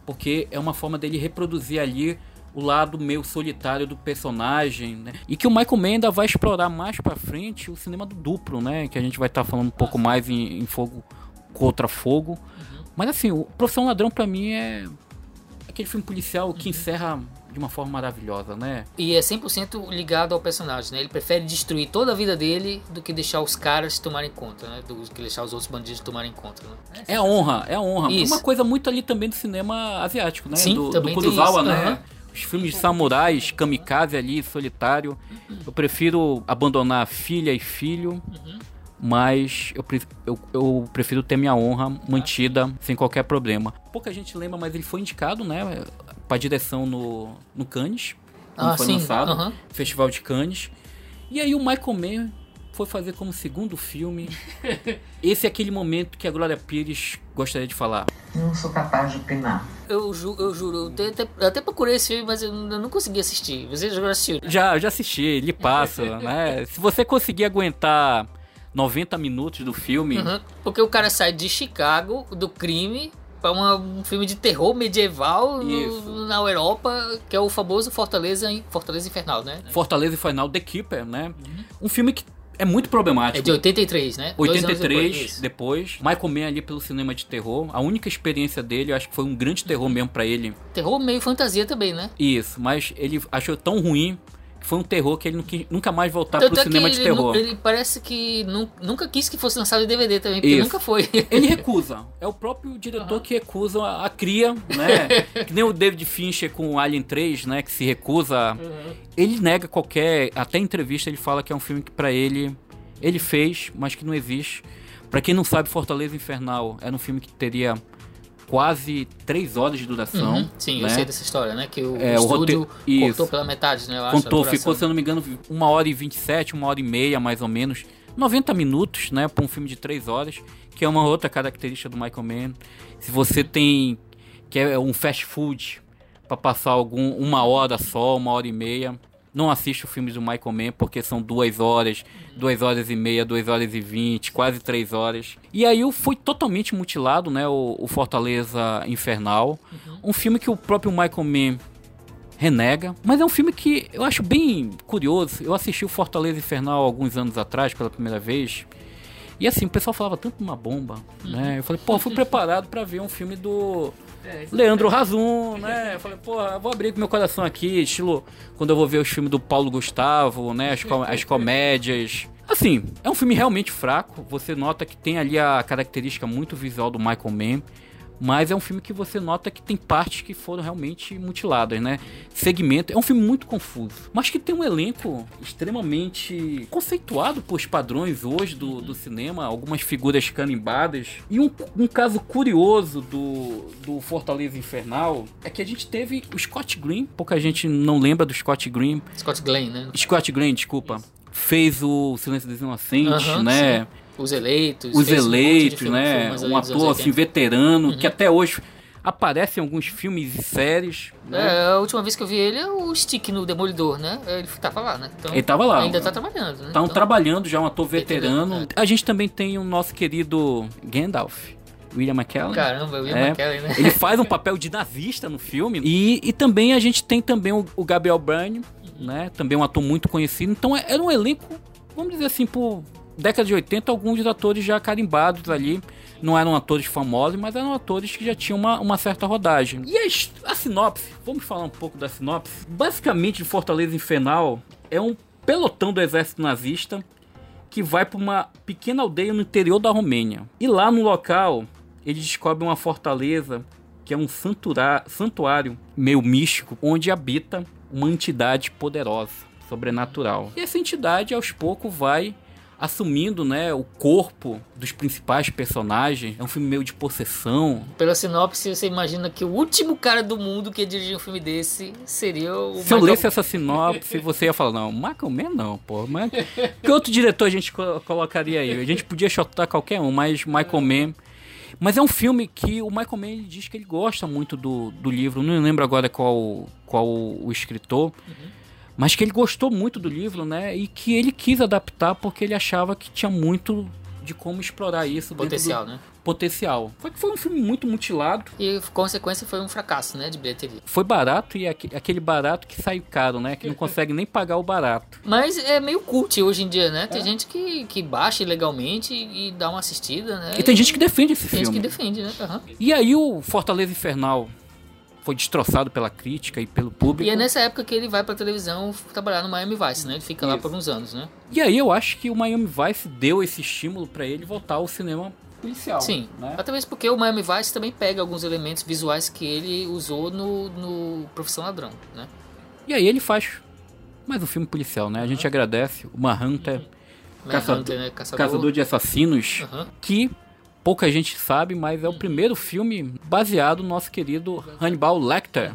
S1: porque é uma forma dele reproduzir ali o lado meio solitário do personagem, né? E que o Michael ainda vai explorar mais para frente o cinema do duplo, né? Que a gente vai estar tá falando um pouco mais em, em Fogo contra Fogo. Uhum. Mas assim, o Profissão Ladrão para mim é aquele filme policial que uhum. encerra de uma forma maravilhosa, né?
S2: E é 100% ligado ao personagem, né? Ele prefere destruir toda a vida dele do que deixar os caras tomarem conta, né? Do que deixar os outros bandidos tomarem conta, né?
S1: É honra, é honra. Isso. Uma coisa muito ali também do cinema asiático, né?
S2: Sim,
S1: do,
S2: também
S1: do Kurosawa, né? Uhum. Os filmes de samurais, kamikaze ali, solitário. Eu prefiro abandonar filha e filho. Mas eu, eu, eu, prefiro ter minha honra mantida sem qualquer problema. Pouca gente lembra, mas ele foi indicado, né? Pra direção no, no Cannes.
S2: Ah, foi sim.
S1: lançado.
S2: Uhum.
S1: Festival de Cannes. E aí o Michael Mann foi fazer como segundo filme. (laughs) Esse é aquele momento que a Glória Pires gostaria de falar.
S3: Não sou capaz de opinar.
S2: Eu, ju, eu juro, eu até, eu até procurei esse filme, mas eu não consegui assistir. Você já assistiu?
S1: Já, já assisti, ele passa, (laughs) né? Se você conseguir aguentar 90 minutos do filme. Uhum,
S2: porque o cara sai de Chicago, do crime, para um filme de terror medieval no, na Europa, que é o famoso Fortaleza, Fortaleza Infernal, né?
S1: Fortaleza Infernal, The Keeper, né? Uhum. Um filme que é muito problemático.
S2: É de 83, né?
S1: 83 depois, depois. Michael Mann ali pelo cinema de terror. A única experiência dele, eu acho que foi um grande terror mesmo para ele.
S2: Terror meio fantasia também, né?
S1: Isso, mas ele achou tão ruim foi um terror que ele quis- nunca mais voltar pro
S2: Tanto é que
S1: cinema de terror.
S2: ele parece que nu- nunca quis que fosse lançado em DVD também, porque
S1: Isso.
S2: nunca foi.
S1: Ele (laughs) recusa. É o próprio diretor que recusa a, a cria, né? (laughs) que nem o David Fincher com o Alien 3, né? Que se recusa. Ele nega qualquer. Até entrevista ele fala que é um filme que pra ele. Ele fez, mas que não existe. Pra quem não sabe, Fortaleza Infernal era um filme que teria quase três horas de duração.
S2: Uhum, Sim, eu
S1: né?
S2: sei dessa história, né? Que o,
S1: É,
S2: o estúdio
S1: roteiro- isso.
S2: cortou pela metade, né? Eu acho,
S1: Contou,
S2: duração.
S1: ficou, se eu não me engano, uma hora e 27, uma hora e meia, mais ou menos. 90 minutos, né, para um filme de 3 horas, que é uma outra característica do Michael Mann. Se você tem que é um fast food para passar algum uma hora só, uma hora e meia, não assiste o filme do Michael Mann porque são duas horas, duas horas e meia, duas horas e vinte, quase três horas. E aí o- foi totalmente mutilado, né, o, o Fortaleza Infernal, um filme que o próprio Michael Mann renega. Mas é um filme que eu acho bem curioso. Eu assisti o Fortaleza Infernal alguns anos atrás pela primeira vez. E assim, o pessoal falava tanto numa bomba, né? Eu falei, pô, fui preparado pra ver um filme do Leandro Razum, né? Eu falei, eu vou abrir meu coração aqui, estilo quando eu vou ver os filmes do Paulo Gustavo, né? As, com- as comédias. Assim, é um filme realmente fraco. Você nota que tem ali a característica muito visual do Michael Mann. Mas é um filme que você nota que tem partes que foram realmente mutiladas, né? Segmento. É um filme muito confuso. Mas que tem um elenco extremamente conceituado por padrões hoje do, do cinema. Algumas figuras canimbadas. E um, um caso curioso do, do Fortaleza Infernal é que a gente teve o Scott Green. Pouca gente não lembra do Scott Green.
S2: Scott Glenn, né?
S1: Scott Green, desculpa. Fez o Silêncio dos Inocentes, né?
S2: sim. Os Eleitos.
S1: Os
S2: um
S1: Eleitos, né?
S2: filmes ali
S1: Um ator assim
S2: 80.
S1: veterano que até hoje aparece em alguns filmes e séries. né?
S2: É, a última vez que eu vi ele é o Stick no Demolidor, né? Ele tava lá, né? Então,
S1: Ele tava lá.
S2: Ainda tá trabalhando, né?
S1: Tá um
S2: Então,
S1: trabalhando já, um ator veterano.
S2: Veterano,
S1: A gente também tem o nosso querido Gandalf, William McKellen.
S2: Caramba, o Ian
S1: É,
S2: McKellen, né?
S1: Ele faz um papel de nazista no filme. E, e também a gente tem também o, o Gabriel Byrne, né? Também um ator muito conhecido. Então é- era um elenco, vamos dizer assim, por década de 80, alguns atores já carimbados ali. Não eram atores famosos, mas eram atores que já tinham uma, uma certa rodagem. E a, a sinopse, vamos falar um pouco da sinopse. Basicamente, Fortaleza Infernal é um pelotão do exército nazista que vai para uma pequena aldeia no interior da Romênia. E lá no local, ele descobre uma fortaleza que é um santuário meio místico, onde habita uma entidade poderosa, sobrenatural. E essa entidade, aos poucos, vai assumindo né, o corpo dos principais personagens. É um filme meio de possessão.
S2: Pela sinopse, você imagina que o último cara do mundo que ia dirigir um filme desse seria o
S1: Se eu
S2: Michael-
S1: lesse essa sinopse, (laughs) você ia falar, não, Michael Mann não, pô. Mas que outro diretor a gente co- colocaria aí? A gente podia chutar qualquer um, mas Michael Mann... Mas é um filme que o Michael Mann diz que ele gosta muito do, do livro. Não lembro agora qual, qual o escritor. Mas que ele gostou muito do livro, né? E que ele quis adaptar porque ele achava que tinha muito de como explorar isso
S2: Potencial,
S1: do
S2: né?
S1: potencial. Foi que foi um filme muito mutilado.
S2: E consequência foi um fracasso, né? De bilheteria.
S1: Foi barato e aque- aquele barato que saiu caro, né? Que não consegue nem pagar o barato.
S2: Mas é meio cult hoje em dia, né?
S1: É.
S2: Tem gente que, que baixa ilegalmente e dá uma assistida, né?
S1: E tem gente que defende esse
S2: tem gente
S1: filme.
S2: que defende, né? Aham.
S1: E aí o Fortaleza Infernal foi destroçado pela crítica e pelo público.
S2: E é nessa época que ele vai pra televisão trabalhar no Miami Vice, né? Ele fica lá
S1: Isso.
S2: por uns anos, né?
S1: E aí eu acho que o Miami Vice deu esse estímulo pra ele voltar ao cinema policial.
S2: Sim.
S1: Né?
S2: Até mesmo porque o Miami Vice também pega alguns elementos visuais que ele usou no, no Profissão Ladrão, né?
S1: E aí ele faz mais um filme policial, né? A gente agradece o Manhunter, Caçador-
S2: Manhunter, né? Caçador.
S1: Caçador de Assassinos,
S2: Aham.
S1: que pouca gente sabe, mas é o primeiro filme baseado no nosso querido Hannibal Lecter.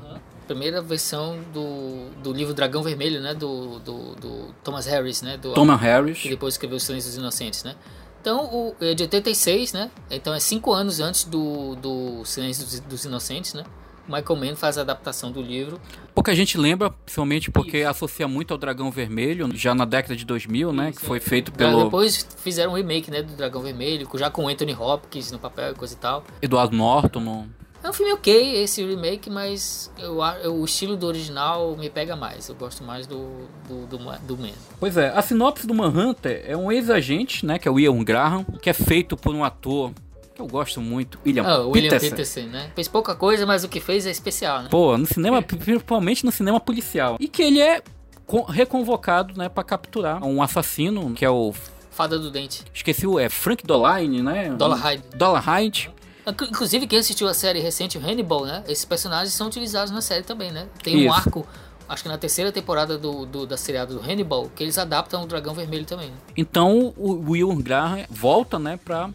S2: Primeira versão do, do livro Dragão Vermelho, né? Do, do, do Thomas Harris, né? Do,
S1: Thomas Harris.
S2: que depois escreveu Os Silêncios dos Inocentes, né? Então, o, é de 86, né? Então é cinco anos antes do, do Silêncio dos, dos Inocentes, né? Michael Mann faz a adaptação do livro.
S1: Pouca gente lembra, principalmente porque associa muito ao Dragão Vermelho, já na década de 2000, né? Que foi feito
S2: Daí
S1: pelo
S2: Depois fizeram um remake, né? Do Dragão Vermelho, já com Anthony Hopkins no papel e coisa e tal.
S1: Eduardo Norton. no-
S2: É um filme ok, esse remake, mas eu, eu- o estilo do original me pega mais. Eu gosto mais do, do, do, do Man.
S1: Pois é, a sinopse do Manhunter é um ex-agente, né? Que é o Ian Graham, que é feito por um ator que eu gosto muito, William,
S2: Ah, o William
S1: Peterson.
S2: Né? Fez pouca coisa, mas o que fez é especial, né?
S1: Pô, no cinema, (laughs) principalmente no cinema policial. E que ele é reconvocado, né, para capturar um assassino, que é o
S2: Fada do Dente.
S1: Esqueci o é Frank Doline, né?
S2: Dollar Hyde.
S1: Dollar Hyde.
S2: Inclusive, quem assistiu a série recente, o Hannibal, né? Esses personagens são utilizados na série também, né? Tem Isso. um arco, acho que na terceira temporada do, do, da seriada do Hannibal, que eles adaptam o Dragão Vermelho também. Né?
S1: Então, o Will Graham volta, né, pra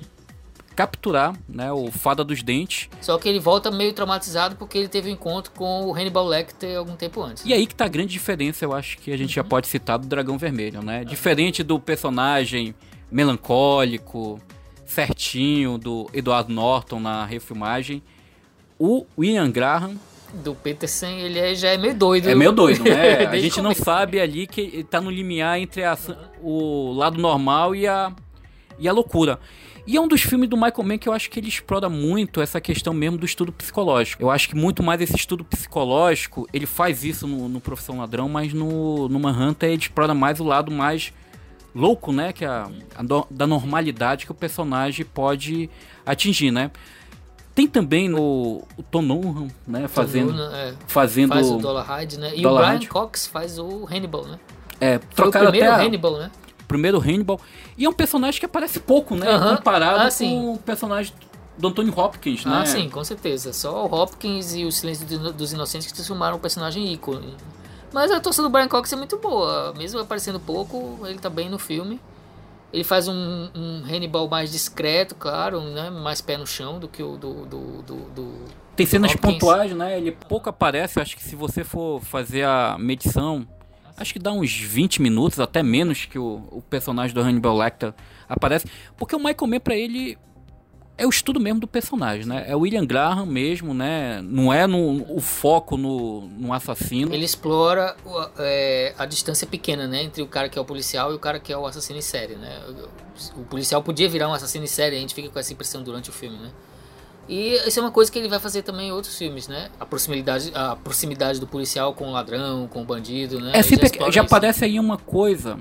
S1: capturar né, o Fada dos Dentes.
S2: Só que ele volta meio traumatizado porque ele teve um encontro com o Hannibal Lecter algum tempo antes.
S1: E aí que tá a grande diferença, eu acho que a gente uhum. já pode citar do Dragão Vermelho, né? Diferente do personagem melancólico, certinho do Edward Norton na refilmagem, o William Graham
S2: do Peterson, ele é, já é meio doido.
S1: É meio doido, né? (laughs) a gente não sabe ali que ele tá no limiar entre a, o lado normal e a, e a loucura. E é um dos filmes do Michael Mann que eu acho que ele explora muito essa questão mesmo do estudo psicológico. Eu acho que muito mais esse estudo psicológico, ele faz isso no, no Profissão Ladrão, mas no, no Manhunter ele explora mais o lado mais louco, né? Que é a, a do, da normalidade que o personagem pode atingir, né? Tem também no, o Tom Nunham, né? Fazendo,
S2: é,
S1: fazendo
S2: faz o Dollar Hyde, né? E Dollar o Brian Hyde. Cox faz o Hannibal, né?
S1: É,
S2: trocaram até a, Hannibal, né?
S1: Primeiro Hannibal. E é um personagem que aparece pouco, né? Comparado ah, com o personagem do Anthony Hopkins, né?
S2: Ah, sim, com certeza. Só o Hopkins e o Silêncio dos Inocentes que transformaram o personagem ícone. Mas a atuação do Brian Cox é muito boa. Mesmo aparecendo pouco, ele tá bem no filme. Ele faz um, um Hannibal mais discreto, claro, né? Mais pé no chão do que o do. do, do, do
S1: Tem cenas pontuais, né? Ele pouco aparece. Acho que se você for fazer a medição acho que dá uns 20 minutos, até menos, que o, o personagem do Hannibal Lecter aparece. Porque o Michael Mann, pra ele, é o estudo mesmo do personagem, né? É o William Graham mesmo, né? Não é no, o foco no, no assassino.
S2: Ele explora é, a distância pequena, né? Entre o cara que é o policial e o cara que é o assassino em série, né? O policial podia virar um assassino em série, a gente fica com essa impressão durante o filme, né? E isso é uma coisa que ele vai fazer também em outros filmes, né? A proximidade, a proximidade do policial com o ladrão, com o bandido, né?
S1: É sempre já, já aparece aí uma coisa,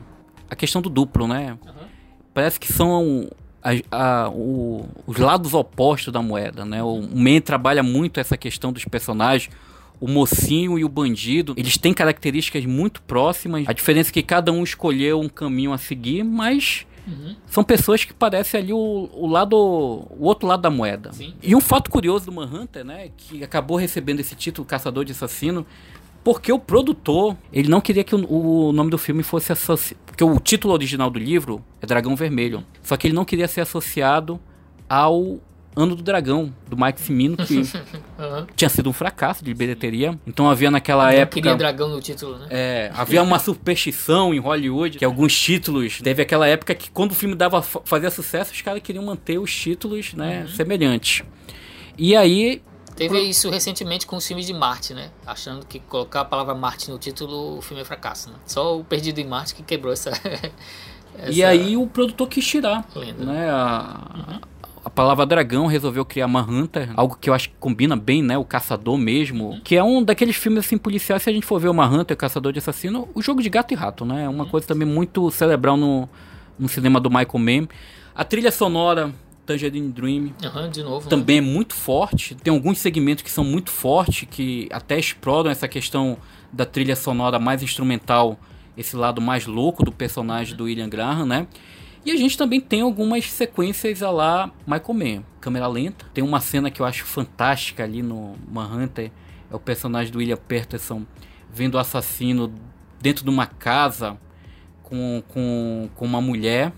S1: a questão do duplo, né? Uhum. Parece que são a, a, o, os lados opostos da moeda, né? O, o Man trabalha muito essa questão dos personagens. O mocinho e o bandido, eles têm características muito próximas. A diferença é que cada um escolheu um caminho a seguir, mas Uhum. São pessoas que parecem ali o, o lado, o outro lado da moeda. Sim. E um fato curioso do Manhunter, né, que acabou recebendo esse título Caçador de Assassino, porque o produtor, ele não queria que o, o nome do filme fosse associado, porque o título original do livro é Dragão Vermelho, só que ele não queria ser associado ao Ano do Dragão, do Mike Cimino, que (laughs) uhum. tinha sido um fracasso de bilheteria. Então havia naquela
S2: Eu
S1: época.
S2: queria dragão no título, né?
S1: É, havia uma superstição em Hollywood, que alguns títulos. Teve aquela época que quando o filme dava fazia sucesso, os caras queriam manter os títulos, né, uhum. semelhantes. E aí.
S2: Teve isso recentemente com os filmes de Marte, né? Achando que colocar a palavra Marte no título, o filme é fracasso, né? Só o Perdido em Marte que quebrou essa. (laughs) essa...
S1: E aí o produtor quis tirar. Lenda. Né? A, uhum a palavra dragão resolveu criar Manhunter, algo que eu acho que combina bem, né? O caçador mesmo. Que é um daqueles filmes assim policiais, se a gente for ver o Manhunter, o caçador de assassino, o jogo de gato e rato, né? É uma coisa também muito cerebral no, no cinema do Michael Mann. A trilha sonora Tangerine Dream.
S2: Uhum, de novo.
S1: Também né? é muito forte. Tem alguns segmentos que são muito fortes, que até exploram essa questão da trilha sonora mais instrumental, esse lado mais louco do personagem do William Graham, né? E a gente também tem algumas sequências a lá Michael Mann, câmera lenta. Tem uma cena que eu acho fantástica ali no Manhunter, é o personagem do William Peterson vendo o assassino dentro de uma casa com, com, com uma mulher.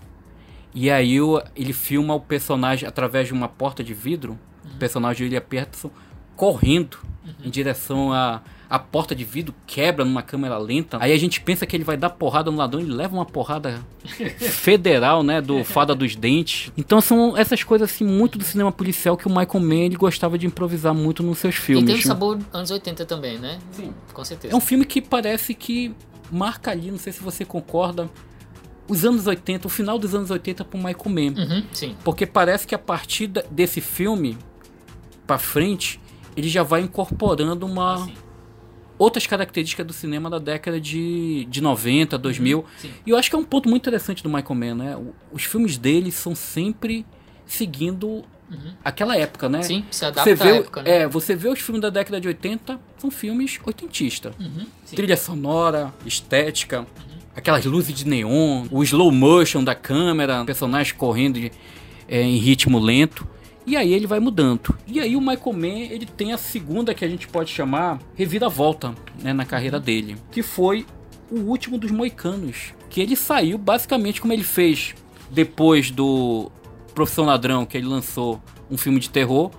S1: E aí ele filma o personagem através de uma porta de vidro, uhum. o personagem do William Peterson correndo uhum. em direção a a porta de vidro quebra numa câmera lenta. Aí a gente pensa que ele vai dar porrada no ladrão, ele leva uma porrada (laughs) federal, né, do Fada dos Dentes. Então são essas coisas assim muito do cinema policial que o Michael Mann ele gostava de improvisar muito nos seus filmes. E
S2: tem um sabor anos 80 também, né? Sim, com certeza.
S1: É um filme que parece que marca ali, não sei se você concorda, os anos 80, o final dos anos 80 pro Michael Mann.
S2: Uhum, sim.
S1: Porque parece que a partir desse filme para frente, ele já vai incorporando uma ah, outras características do cinema da década de, de 90, 2000. Uhum, e eu acho que é um ponto muito interessante do Michael Mann, né? Os filmes dele são sempre seguindo aquela época, né?
S2: Sim, se
S1: Você
S2: adapta
S1: vê,
S2: à época, né?
S1: é, você vê os filmes da década de 80, são filmes oitentistas.
S2: Uhum, sim.
S1: Trilha sonora, estética, aquelas luzes de neon, o slow motion da câmera, personagens correndo de- é, em ritmo lento. E aí ele vai mudando. E aí o Michael Mann, ele tem a segunda que a gente pode chamar reviravolta né, na carreira dele. Que foi o último dos moicanos. Que ele saiu basicamente como ele fez depois do Profissão Ladrão, que ele lançou um filme de terror.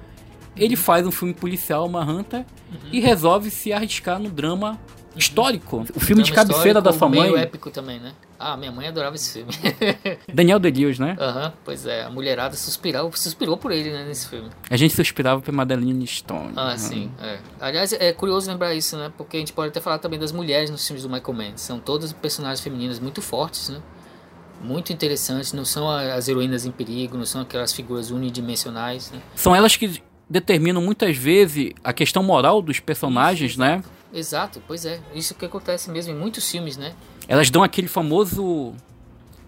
S1: Ele faz um filme policial, Manhunter, e resolve se arriscar no drama histórico. O filme de
S2: Drama
S1: cabeceira da sua
S2: histórico, meio
S1: mãe,
S2: épico também, né? Ah, minha mãe adorava esse filme. (laughs)
S1: Daniel Day-Lewis, né?
S2: Aham, pois é, a mulherada suspirou, suspirou por ele, né, nesse filme.
S1: A gente suspirava por Madeline Stone.
S2: Ah,
S1: Uhum.
S2: sim, é. Aliás, é curioso lembrar isso, né? Porque a gente pode até falar também das mulheres nos filmes do Michael Mann. São todas personagens femininas muito fortes, né? Muito interessantes, não são as heroínas em perigo, não são aquelas figuras unidimensionais, né?
S1: São elas que determinam muitas vezes a questão moral dos personagens, né?
S2: Exato, pois é. Isso que acontece mesmo em muitos filmes, né?
S1: Elas dão aquele famoso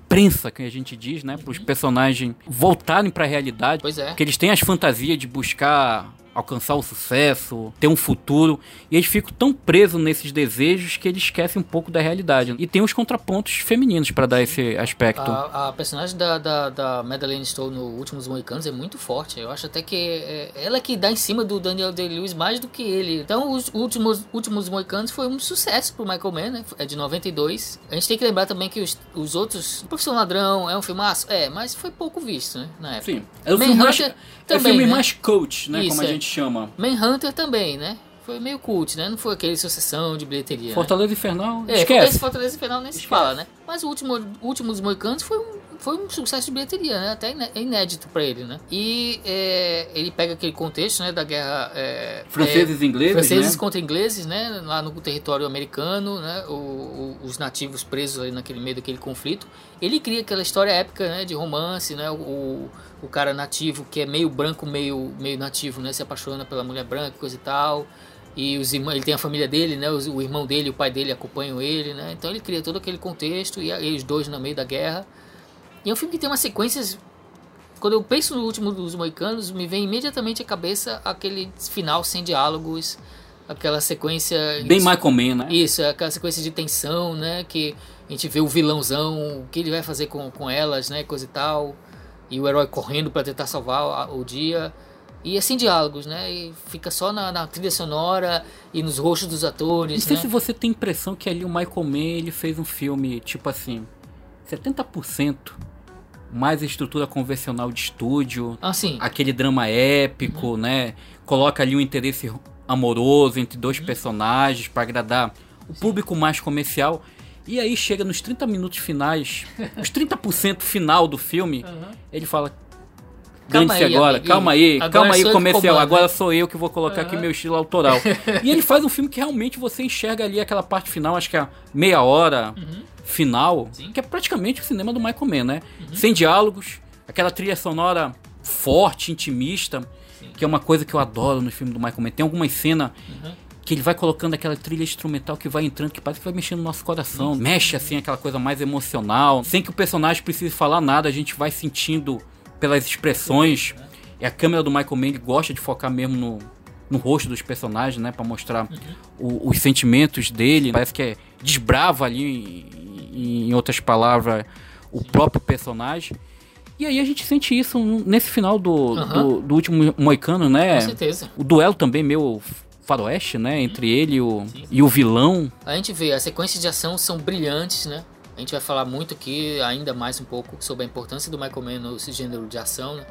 S1: prensa que a gente diz, né, para os personagens voltarem para a realidade,
S2: Pois é.
S1: porque eles têm as fantasias de buscar alcançar o sucesso, ter um futuro, e eles ficam tão presos nesses desejos que eles esquecem um pouco da realidade. E tem os contrapontos femininos para dar esse aspecto.
S2: A, a personagem da, da, da Madeleine Stowe no Últimos Moicanos é muito forte. Eu acho até que é, ela que dá em cima do Daniel Day-Lewis mais do que ele. Então, os Últimos, Últimos Moicanos foi um sucesso pro Michael Mann, né? É de 92. A gente tem que lembrar também que os, os outros... Profissão Ladrão é um filmaço? É, mas foi pouco visto, né? Na época.
S1: Sim, é o
S2: Manhunter
S1: filme mais, é
S2: também,
S1: filme
S2: né?
S1: mais coach, né,
S2: Isso,
S1: como a
S2: é.
S1: Gente chama.
S2: Manhunter também, né? Foi meio cult, né? Não foi aquele sucessão de bilheteria. né?
S1: Fortaleza Infernal,
S2: É, esse
S1: esquece.
S2: Fortaleza Infernal nem se fala, né? Mas o último, Últimos Moicanos foi um, foi um sucesso de bilheteria, né? Até é inédito pra ele, né? E é, ele pega aquele contexto, né? Da guerra... É,
S1: Franceses e
S2: é,
S1: ingleses,
S2: franceses
S1: né?
S2: contra ingleses, né? Lá no território americano, né? O- o- os nativos presos ali naquele meio daquele conflito. Ele cria aquela história épica, né? De romance, né? O, o cara nativo que é meio branco, meio, meio nativo, né? Se apaixona pela mulher branca, coisa e tal. E os irmãos, ele tem a família dele, né? O irmão dele o pai dele acompanham ele, né? Então ele cria todo aquele contexto e eles dois no meio da guerra. E é um filme que tem umas sequências. Quando eu penso no último dos Moicanos, me vem imediatamente à cabeça aquele final sem diálogos, aquela sequência.
S1: Bem Michael Mann, né?
S2: Isso, é aquela sequência de tensão, né? Que a gente vê o vilãozão, o que ele vai fazer com, com elas, né? Coisa e tal. E o herói correndo para tentar salvar a- o dia. E é sem diálogos, né? E fica só na, na trilha sonora e nos rostos dos
S1: Não
S2: atores,
S1: sei
S2: né?
S1: se você tem impressão que ali o Michael Mann ele fez um filme tipo assim, 70% mais estrutura convencional de estúdio,
S2: Ah, sim.
S1: aquele drama épico, né? Coloca ali um interesse amoroso entre dois
S2: Uhum.
S1: personagens para agradar o público mais comercial. E aí chega nos 30 minutos finais, (laughs) os 30% final do filme, ele fala
S2: Calma aí,
S1: agora,
S2: amiguinho.
S1: calma aí,
S2: Agora
S1: calma aí comercial,
S2: comando,
S1: agora
S2: né?
S1: sou eu que vou colocar aqui
S2: Aham.
S1: meu estilo autoral. (laughs) e ele faz um filme que realmente você enxerga ali aquela parte final, acho que é a meia hora final,
S2: Uhum. Sim. Uhum.
S1: que é praticamente o cinema do Michael Mann, né? Sem diálogos, aquela trilha sonora forte, intimista, que é uma coisa que eu adoro no filme do Michael Mann. Tem algumas cenas
S2: Uhum.
S1: que ele vai colocando aquela trilha instrumental que vai entrando, que parece que vai mexendo no nosso coração. Mexe assim, aquela coisa mais emocional. Sem que o personagem precise falar nada, a gente vai sentindo pelas expressões. E a câmera do Michael Mann gosta de focar mesmo no, no rosto dos personagens, né? Pra mostrar o- os sentimentos dele. Parece que é desbrava ali, em, em outras palavras, o próprio personagem. E aí a gente sente isso nesse final do,
S2: Aham.
S1: do, do último Moicano, né?
S2: Com certeza.
S1: O duelo também meio faroeste, né? Entre ele e o, e o vilão.
S2: A gente vê, as sequências de ação são brilhantes, né? A gente vai falar muito aqui, ainda mais um pouco, sobre a importância do Michael Mann nesse gênero de ação, né?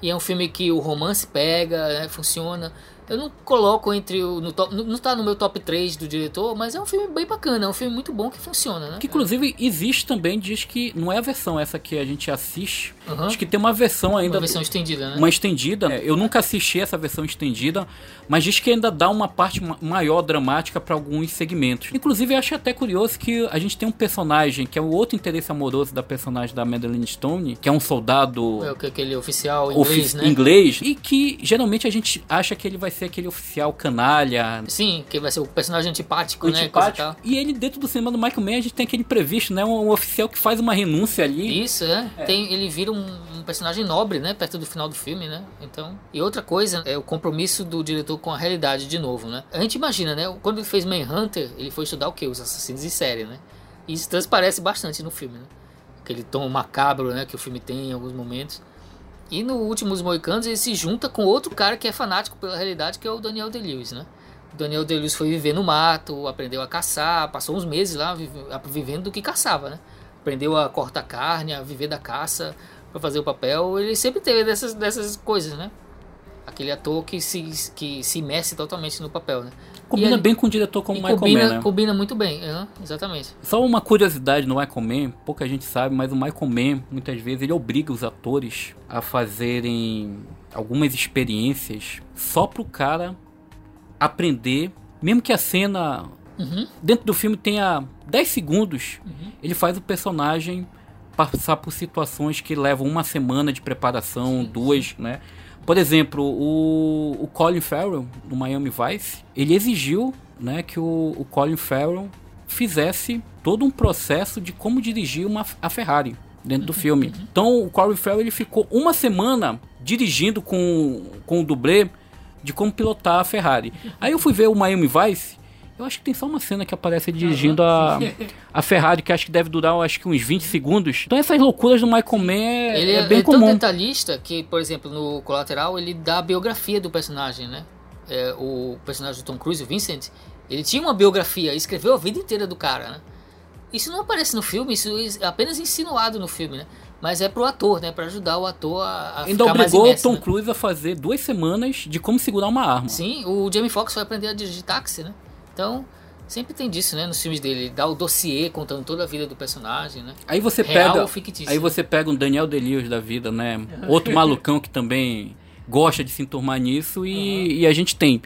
S2: E é um filme que o romance pega, né? funciona. Eu não coloco entre o. No top, não tá no meu top 3 do diretor, mas é um filme bem bacana, é um filme muito bom que funciona, né?
S1: Que inclusive existe também, diz que não é a versão essa que a gente assiste.
S2: Aham.
S1: Diz que tem uma versão ainda.
S2: Uma versão estendida, né?
S1: uma estendida. É, Eu nunca assisti essa versão estendida, mas diz que ainda dá uma parte ma- maior dramática para alguns segmentos. Inclusive, eu acho até curioso que a gente tem um personagem que é o outro interesse amoroso da personagem da Madeline Stone, que é um soldado
S2: É que aquele oficial
S1: ofi-
S2: inglês, né?
S1: inglês, e que geralmente a gente acha que ele vai ser aquele oficial canalha.
S2: Sim, que vai ser o personagem antipático, né? E
S1: Antipático.
S2: tal.
S1: E ele, dentro do cinema do Michael Mann, a gente tem aquele previsto, né? Um, um oficial que faz uma renúncia ali.
S2: Isso, é. Tem, ele vira um, um personagem nobre, né? Perto do final do filme, né? Então. E outra coisa é o compromisso do diretor com a realidade de novo, né? A gente imagina, né? Quando ele fez Manhunter, ele foi estudar o quê? Os assassinos em série, né? E isso transparece bastante no filme, né? Aquele tom macabro, né? Que o filme tem em alguns momentos. E no Últimos Moicanos ele se junta com outro cara que é fanático pela realidade, que é o Daniel Day-Lewis, né? O Daniel Day-Lewis foi viver no mato, aprendeu a caçar, passou uns meses lá vivendo do que caçava, né? Aprendeu a cortar carne, a viver da caça para fazer o papel. Ele sempre teve dessas, dessas coisas, né? Aquele ator que se, que se imerse totalmente no papel, né?
S1: Combina bem com o diretor como Michael
S2: combina,
S1: Mann, né?
S2: Combina muito bem, uhum, exatamente.
S1: Só uma curiosidade no Michael Mann, pouca gente sabe, mas o Michael Mann, muitas vezes, ele obriga os atores a fazerem algumas experiências só pro cara aprender, mesmo que a cena uhum. dentro do filme tenha 10 segundos, uhum. ele faz o personagem passar por situações que levam uma semana de preparação, sim, duas, sim. né? Por exemplo, o, o Colin Farrell, no Miami Vice, ele exigiu né, que o, o Colin Farrell fizesse todo um processo de como dirigir uma, a Ferrari dentro do filme. Uhum. Então o Colin Farrell ele ficou uma semana dirigindo com, com o dublê de como pilotar a Ferrari. Aí eu fui ver o Miami Vice eu acho que tem só uma cena que aparece ele dirigindo a, (laughs) a Ferrari, que acho que deve durar acho que uns 20 segundos. Então essas loucuras do Michael Mann é,
S2: ele
S1: é, é bem
S2: é
S1: comum.
S2: tão detalhista que, por exemplo, no Colateral ele dá a biografia do personagem, né? É, o personagem do Tom Cruise, o Vincent, ele tinha uma biografia, escreveu a vida inteira do cara, né? Isso não aparece no filme, isso é apenas insinuado no filme, né? Mas é pro ator, né? Pra ajudar o ator a, a
S1: Ainda obrigou o Tom né? Cruise a fazer duas semanas de como segurar uma arma.
S2: Sim, o Jamie Foxx foi aprender a dirigir táxi, né? Então, sempre tem disso, né? Nos filmes dele, dá o dossiê contando toda a vida do personagem, né?
S1: Aí você Real pega, aí você pega um Daniel Delius da vida, né? Outro malucão que também gosta de se enturmar nisso e, uhum. e a gente tem.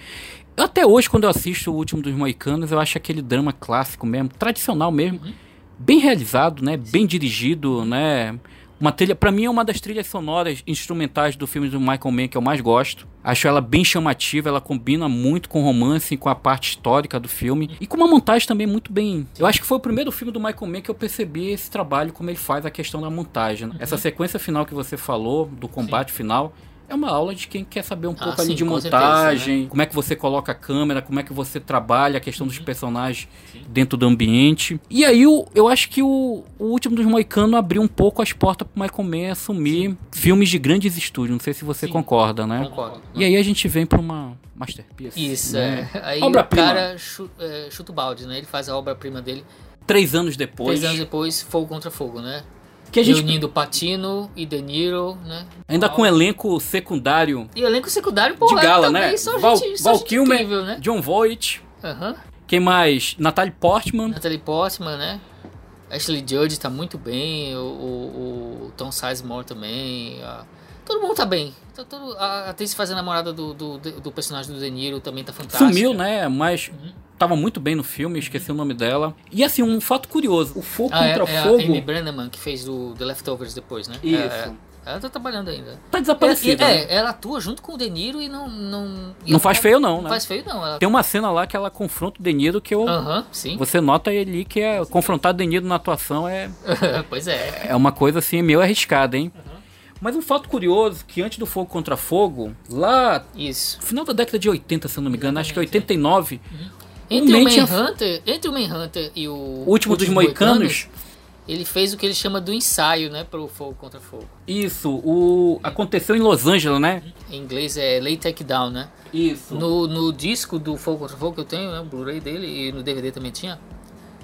S1: Até hoje, quando eu assisto o último dos Moicanos, eu acho aquele drama clássico mesmo, tradicional mesmo, uhum. bem realizado, né? Bem dirigido, né? Uma trilha, para mim é uma das trilhas sonoras instrumentais do filme do Michael Mann que eu mais gosto. Acho ela bem chamativa, ela combina muito com o romance, com a parte histórica do filme e com uma montagem também muito bem. Eu acho que foi o primeiro filme do Michael Mann que eu percebi esse trabalho como ele faz a questão da montagem. Né? Uhum. Essa sequência final que você falou do combate Sim. final, é uma aula de quem quer saber um ah, pouco sim, ali de montagem, certeza, né? como é que você coloca a câmera, como é que você trabalha a questão uhum. dos personagens sim. dentro do ambiente. E aí eu, eu acho que o, o último dos Moicanos abriu um pouco as portas para Michael Mann assumir sim. filmes de grandes estúdios. Não sei se você concorda, né?
S2: Concordo.
S1: E aí a gente vem para uma masterpiece.
S2: Isso, né? é. (laughs) Aí obra o cara chuta, é, chuta o balde, né? Ele faz a obra-prima dele.
S1: Três anos depois.
S2: Três anos depois, Fogo contra Fogo, né? Que a gente... Reunindo Patino e De Niro, né?
S1: Ainda com elenco secundário.
S2: E elenco secundário, porra,
S1: de gala, né?
S2: Val, gente,
S1: Val Kilmer, incrível, né? John Voight.
S2: Uhum.
S1: Quem mais? Natalie Portman.
S2: Natalie Portman, né? Ashley Judge tá muito bem. O, o, o Tom Sizemore também. A... Todo mundo tá bem. Tá todo... A atriz faz a namorada do, do, do, personagem do De Niro também tá fantástica.
S1: Sumiu, né? Mas... Uhum tava muito bem no filme, esqueci o nome dela. E assim, um fato curioso: o Fogo ah,
S2: contra
S1: é, Fogo.
S2: É a Amy Brenneman que fez o The Leftovers depois, né?
S1: Isso.
S2: É, é. ela tá trabalhando ainda.
S1: Tá desaparecida.
S2: É,
S1: né?
S2: é, ela atua junto com o De Niro e não. Não,
S1: e não faz feio, não,
S2: não
S1: né?
S2: faz feio, não. Ela...
S1: Tem uma cena lá que ela confronta o De Niro que eu.
S2: Uh -huh, sim.
S1: Você nota ali que é confrontar o De Niro na atuação é. (laughs)
S2: pois é.
S1: É uma coisa assim meio arriscada, hein? Uh -huh. Mas um fato curioso, que antes do Fogo contra Fogo, lá.
S2: Isso.
S1: Final da década de 80, se eu não me engano, acho que é 89. Uhum.
S2: Entre o, Manhunter, entre o Manhunter e o,
S1: o último dos Moicanos,
S2: ele fez o que ele chama do ensaio, né, para o Fogo contra Fogo.
S1: Isso, o aconteceu em Los Angeles, né?
S2: Em inglês é Lay Take Down, né?
S1: Isso.
S2: No, no disco do Fogo contra Fogo que eu tenho, né, o Blu-ray dele e no DVD também tinha,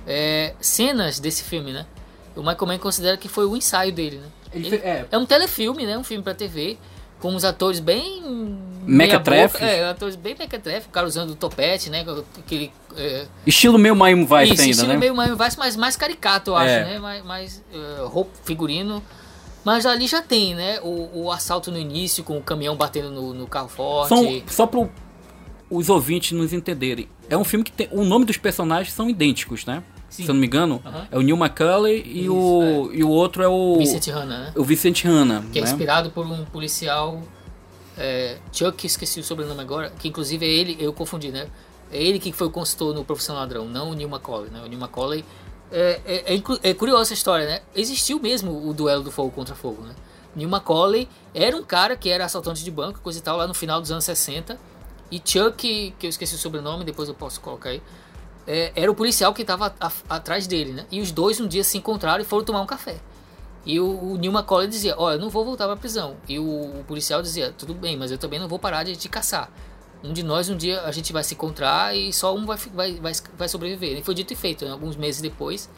S2: é, cenas desse filme, né? O Michael Mann considera que foi o ensaio dele, né? Ele, ele, é. é um telefilme, né? Um filme para TV com os atores bem
S1: mequetrefe
S2: é, atores bem mequetrefe, o cara usando o topete, né, aquele é...
S1: estilo meio Miami Vice
S2: Isso,
S1: ainda,
S2: estilo
S1: né?
S2: meio Miami Vice, mas mais caricato, eu acho, é. né, mais, mais uh, roupa, figurino, mas ali já tem, né, o, o, assalto no início com o caminhão batendo no, no carro forte.
S1: São, só para os ouvintes nos entenderem, é um filme que tem, o nome dos personagens são idênticos, né? Sim. se eu não me engano, é o Neil McCulley e, Isso, o, é. e o outro é o...
S2: Vicente Hanna, né?
S1: O Vicente Hanna.
S2: Que
S1: né?
S2: é inspirado por um policial... É, Chuck, esqueci o sobrenome agora, que inclusive é ele, eu confundi, né? É ele que foi o consultor no Profissão Ladrão, não o Neil McCauley, né? O Neil McCauley... É, é, é, é curiosa essa história, né? Existiu mesmo o duelo do fogo contra fogo, né? Neil Macaulay era um cara que era assaltante de banco, coisa e tal, lá no final dos anos 60. E Chuck, que eu esqueci o sobrenome, depois eu posso colocar aí, é, era o policial que estava atrás dele, né? E os dois um dia se encontraram e foram tomar um café. E o, o Neil McCauley dizia, ó, oh, eu não vou voltar pra prisão. E o, o, policial dizia, tudo bem, mas eu também não vou parar de te caçar. Um de nós um dia a gente vai se encontrar e só um vai, vai, vai, vai sobreviver. E foi dito e feito, né? alguns meses depois,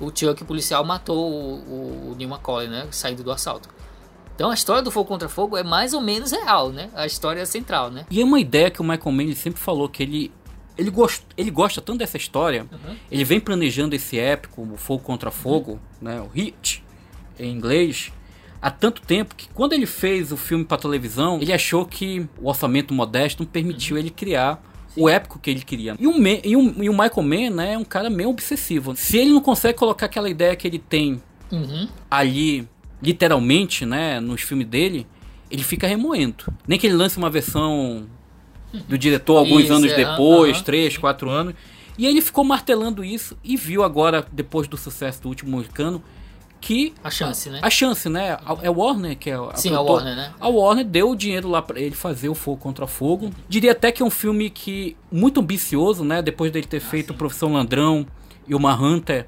S2: o Chuck, o policial, matou o, o Neil McCauley, né? Saindo do assalto. Então a história do Fogo contra Fogo é mais ou menos real, né? A história é central, né?
S1: E é uma ideia que o Michael Mann sempre falou que ele ele, gost, ele gosta tanto dessa história, uhum. ele vem planejando esse épico, o Fogo contra Fogo, uhum. né, o Hit, em inglês, há tanto tempo que quando ele fez o filme para televisão, ele achou que o orçamento modesto não permitiu uhum. ele criar Sim. o épico que ele queria. E o, e, o, e o Michael Mann né, é um cara meio obsessivo. Se ele não consegue colocar aquela ideia que ele tem uhum. ali, literalmente, né, nos filmes dele, ele fica remoendo. Nem que ele lance uma versão do diretor alguns isso, anos é, depois, uh -huh. três, quatro anos. E ele ficou martelando isso e viu agora, depois do sucesso do último Moicano, que.
S2: A chance, né?
S1: A chance, né? É Warner que é a.
S2: Sim, a Warner, né?
S1: A Warner deu o dinheiro lá para ele fazer o Fogo contra Fogo. Diria até que é um filme que. muito ambicioso, né? Depois dele ter ah, feito sim. o Profissão Landrão e o Hunter.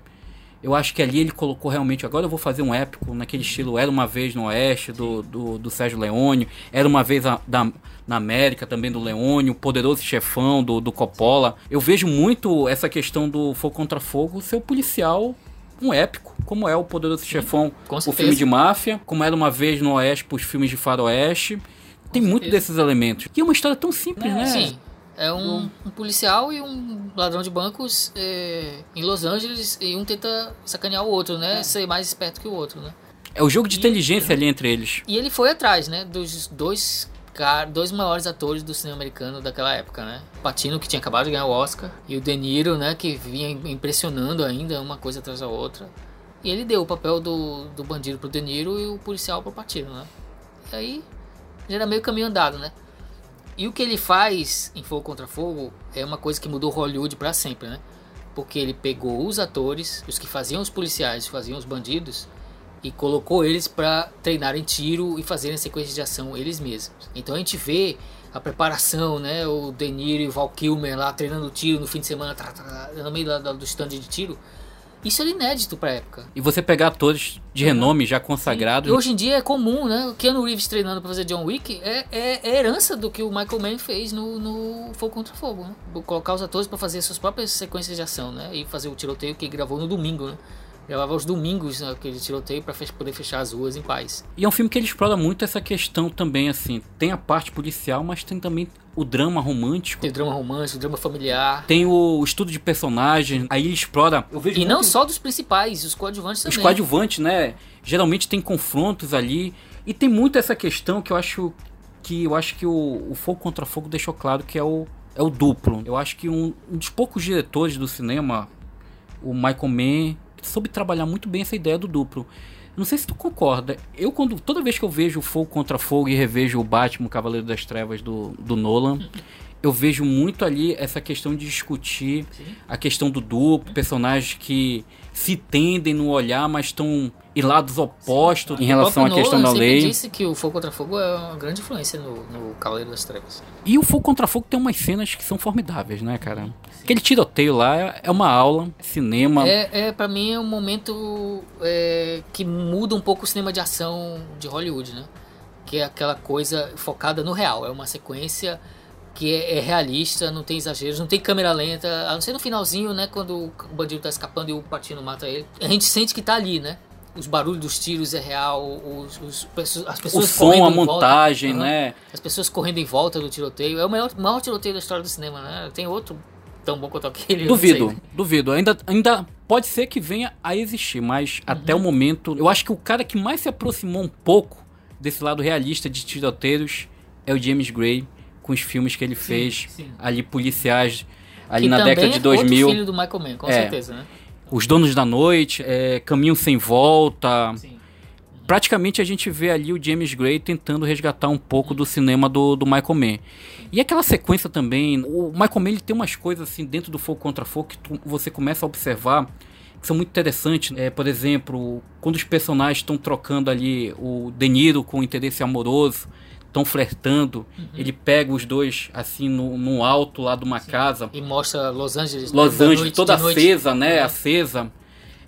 S1: Eu acho que ali ele colocou realmente. Agora eu vou fazer um épico naquele estilo Era uma Vez no Oeste, do, do, do Sérgio Leone. Era uma Vez a, da, na América também do Leone. O Poderoso Chefão do, do Coppola. Eu vejo muito essa questão do Fogo contra Fogo ser o policial um épico, como é o Poderoso Chefão, o filme de máfia, como era uma vez no Oeste, os filmes de faroeste. Tem muito desses elementos. E é uma história tão simples, né?
S2: Sim. É um, um, policial e um ladrão de bancos é, em Los Angeles e um tenta sacanear o outro, né? É. Ser mais esperto que o outro, né?
S1: É o jogo de e, inteligência ali entre eles.
S2: E ele foi atrás, né? Dos dois dois maiores atores do cinema americano daquela época, né? O Patino, que tinha acabado de ganhar o Oscar, e o De Niro, né? Que vinha impressionando ainda, uma coisa atrás da outra. E ele deu o papel do, do bandido pro De Niro e o policial pro Patino, né? E aí, já era meio caminho andado, né? E o que ele faz em Fogo contra Fogo é uma coisa que mudou Hollywood para sempre, né? Porque ele pegou os atores, os que faziam os policiais, faziam os bandidos, e colocou eles para treinarem tiro e fazerem sequências de ação eles mesmos. Então a gente vê a preparação, né? O De Niro e o Val Kilmer lá treinando tiro no fim de semana, no meio do stand de tiro. Isso era inédito pra época.
S1: E você pegar atores de renome já consagrados.
S2: E hoje em dia é comum, né? O Keanu Reeves treinando pra fazer John Wick é, é, é herança do que o Michael Mann fez no, no Fogo contra Fogo, né? Colocar os atores para fazer suas próprias sequências de ação, né? E fazer o tiroteio que gravou no domingo, né? Gravava os domingos né, aquele tiroteio para poder fechar as ruas em paz.
S1: E é um filme que ele explora muito essa questão também, assim. Tem a parte policial, mas tem também o drama romântico.
S2: Tem o drama romântico, o drama familiar.
S1: Tem o estudo de personagem. Aí ele explora.
S2: e muito... não só dos principais, os coadjuvantes também.
S1: Os coadjuvantes, né? Geralmente tem confrontos ali. E tem muito essa questão que eu acho que eu acho que o, o Fogo contra Fogo deixou claro que é o, é o duplo. Eu acho que um, um dos poucos diretores do cinema, o Michael Mann, soube trabalhar muito bem essa ideia do duplo. Não sei se tu concorda. Eu, quando toda vez que eu vejo Fogo contra Fogo e revejo o Batman, o Cavaleiro das Trevas do, do Nolan, eu vejo muito ali essa questão de discutir Sim. a questão do duplo, personagens que se tendem no olhar, mas estão em lados opostos Sim. em relação à questão da lei.
S2: disse que o Fogo contra Fogo é uma grande influência no, no Cavaleiro das Trevas.
S1: E o Fogo contra Fogo tem umas cenas que são formidáveis, né, cara? Sim. Aquele tiroteio lá é uma aula, cinema.
S2: É, é para mim é um momento é, que muda um pouco o cinema de ação de Hollywood, né? Que é aquela coisa focada no real. É uma sequência que é, é, realista, não tem exageros, não tem câmera lenta, a não ser no finalzinho, né, quando o bandido tá escapando e o Patino mata ele. A gente sente que tá ali, né? Os barulhos dos tiros é real, os, os as pessoas
S1: o som, a montagem, volta, né?
S2: As pessoas correndo em volta do tiroteio. É o maior, maior tiroteio da história do cinema, né? Tem outro tão bom quanto aquele.
S1: Duvido, né? duvido. Ainda, ainda pode ser que venha a existir, mas uhum. até o momento, eu acho que o cara que mais se aproximou um pouco desse lado realista de tiroteiros é o James Gray com os filmes que ele sim, fez sim. ali policiais ali que na década de 2000.
S2: É filho do Michael Mann, com é, certeza, né?
S1: Os Donos da Noite, é, Caminho Sem Volta. Sim. Praticamente a gente vê ali o James Gray tentando resgatar um pouco do cinema do, do Michael Mann. E aquela sequência também, o Michael Mann ele tem umas coisas assim dentro do Fogo Contra Fogo que tu, você começa a observar que são muito interessantes. É, por exemplo, quando os personagens estão trocando ali o De Niro com o interesse amoroso, estão flertando, uhum. ele pega os dois assim no, no alto lá de uma Sim. casa.
S2: E mostra Los Angeles.
S1: Los né? Angeles, noite, toda acesa, né? É. Acesa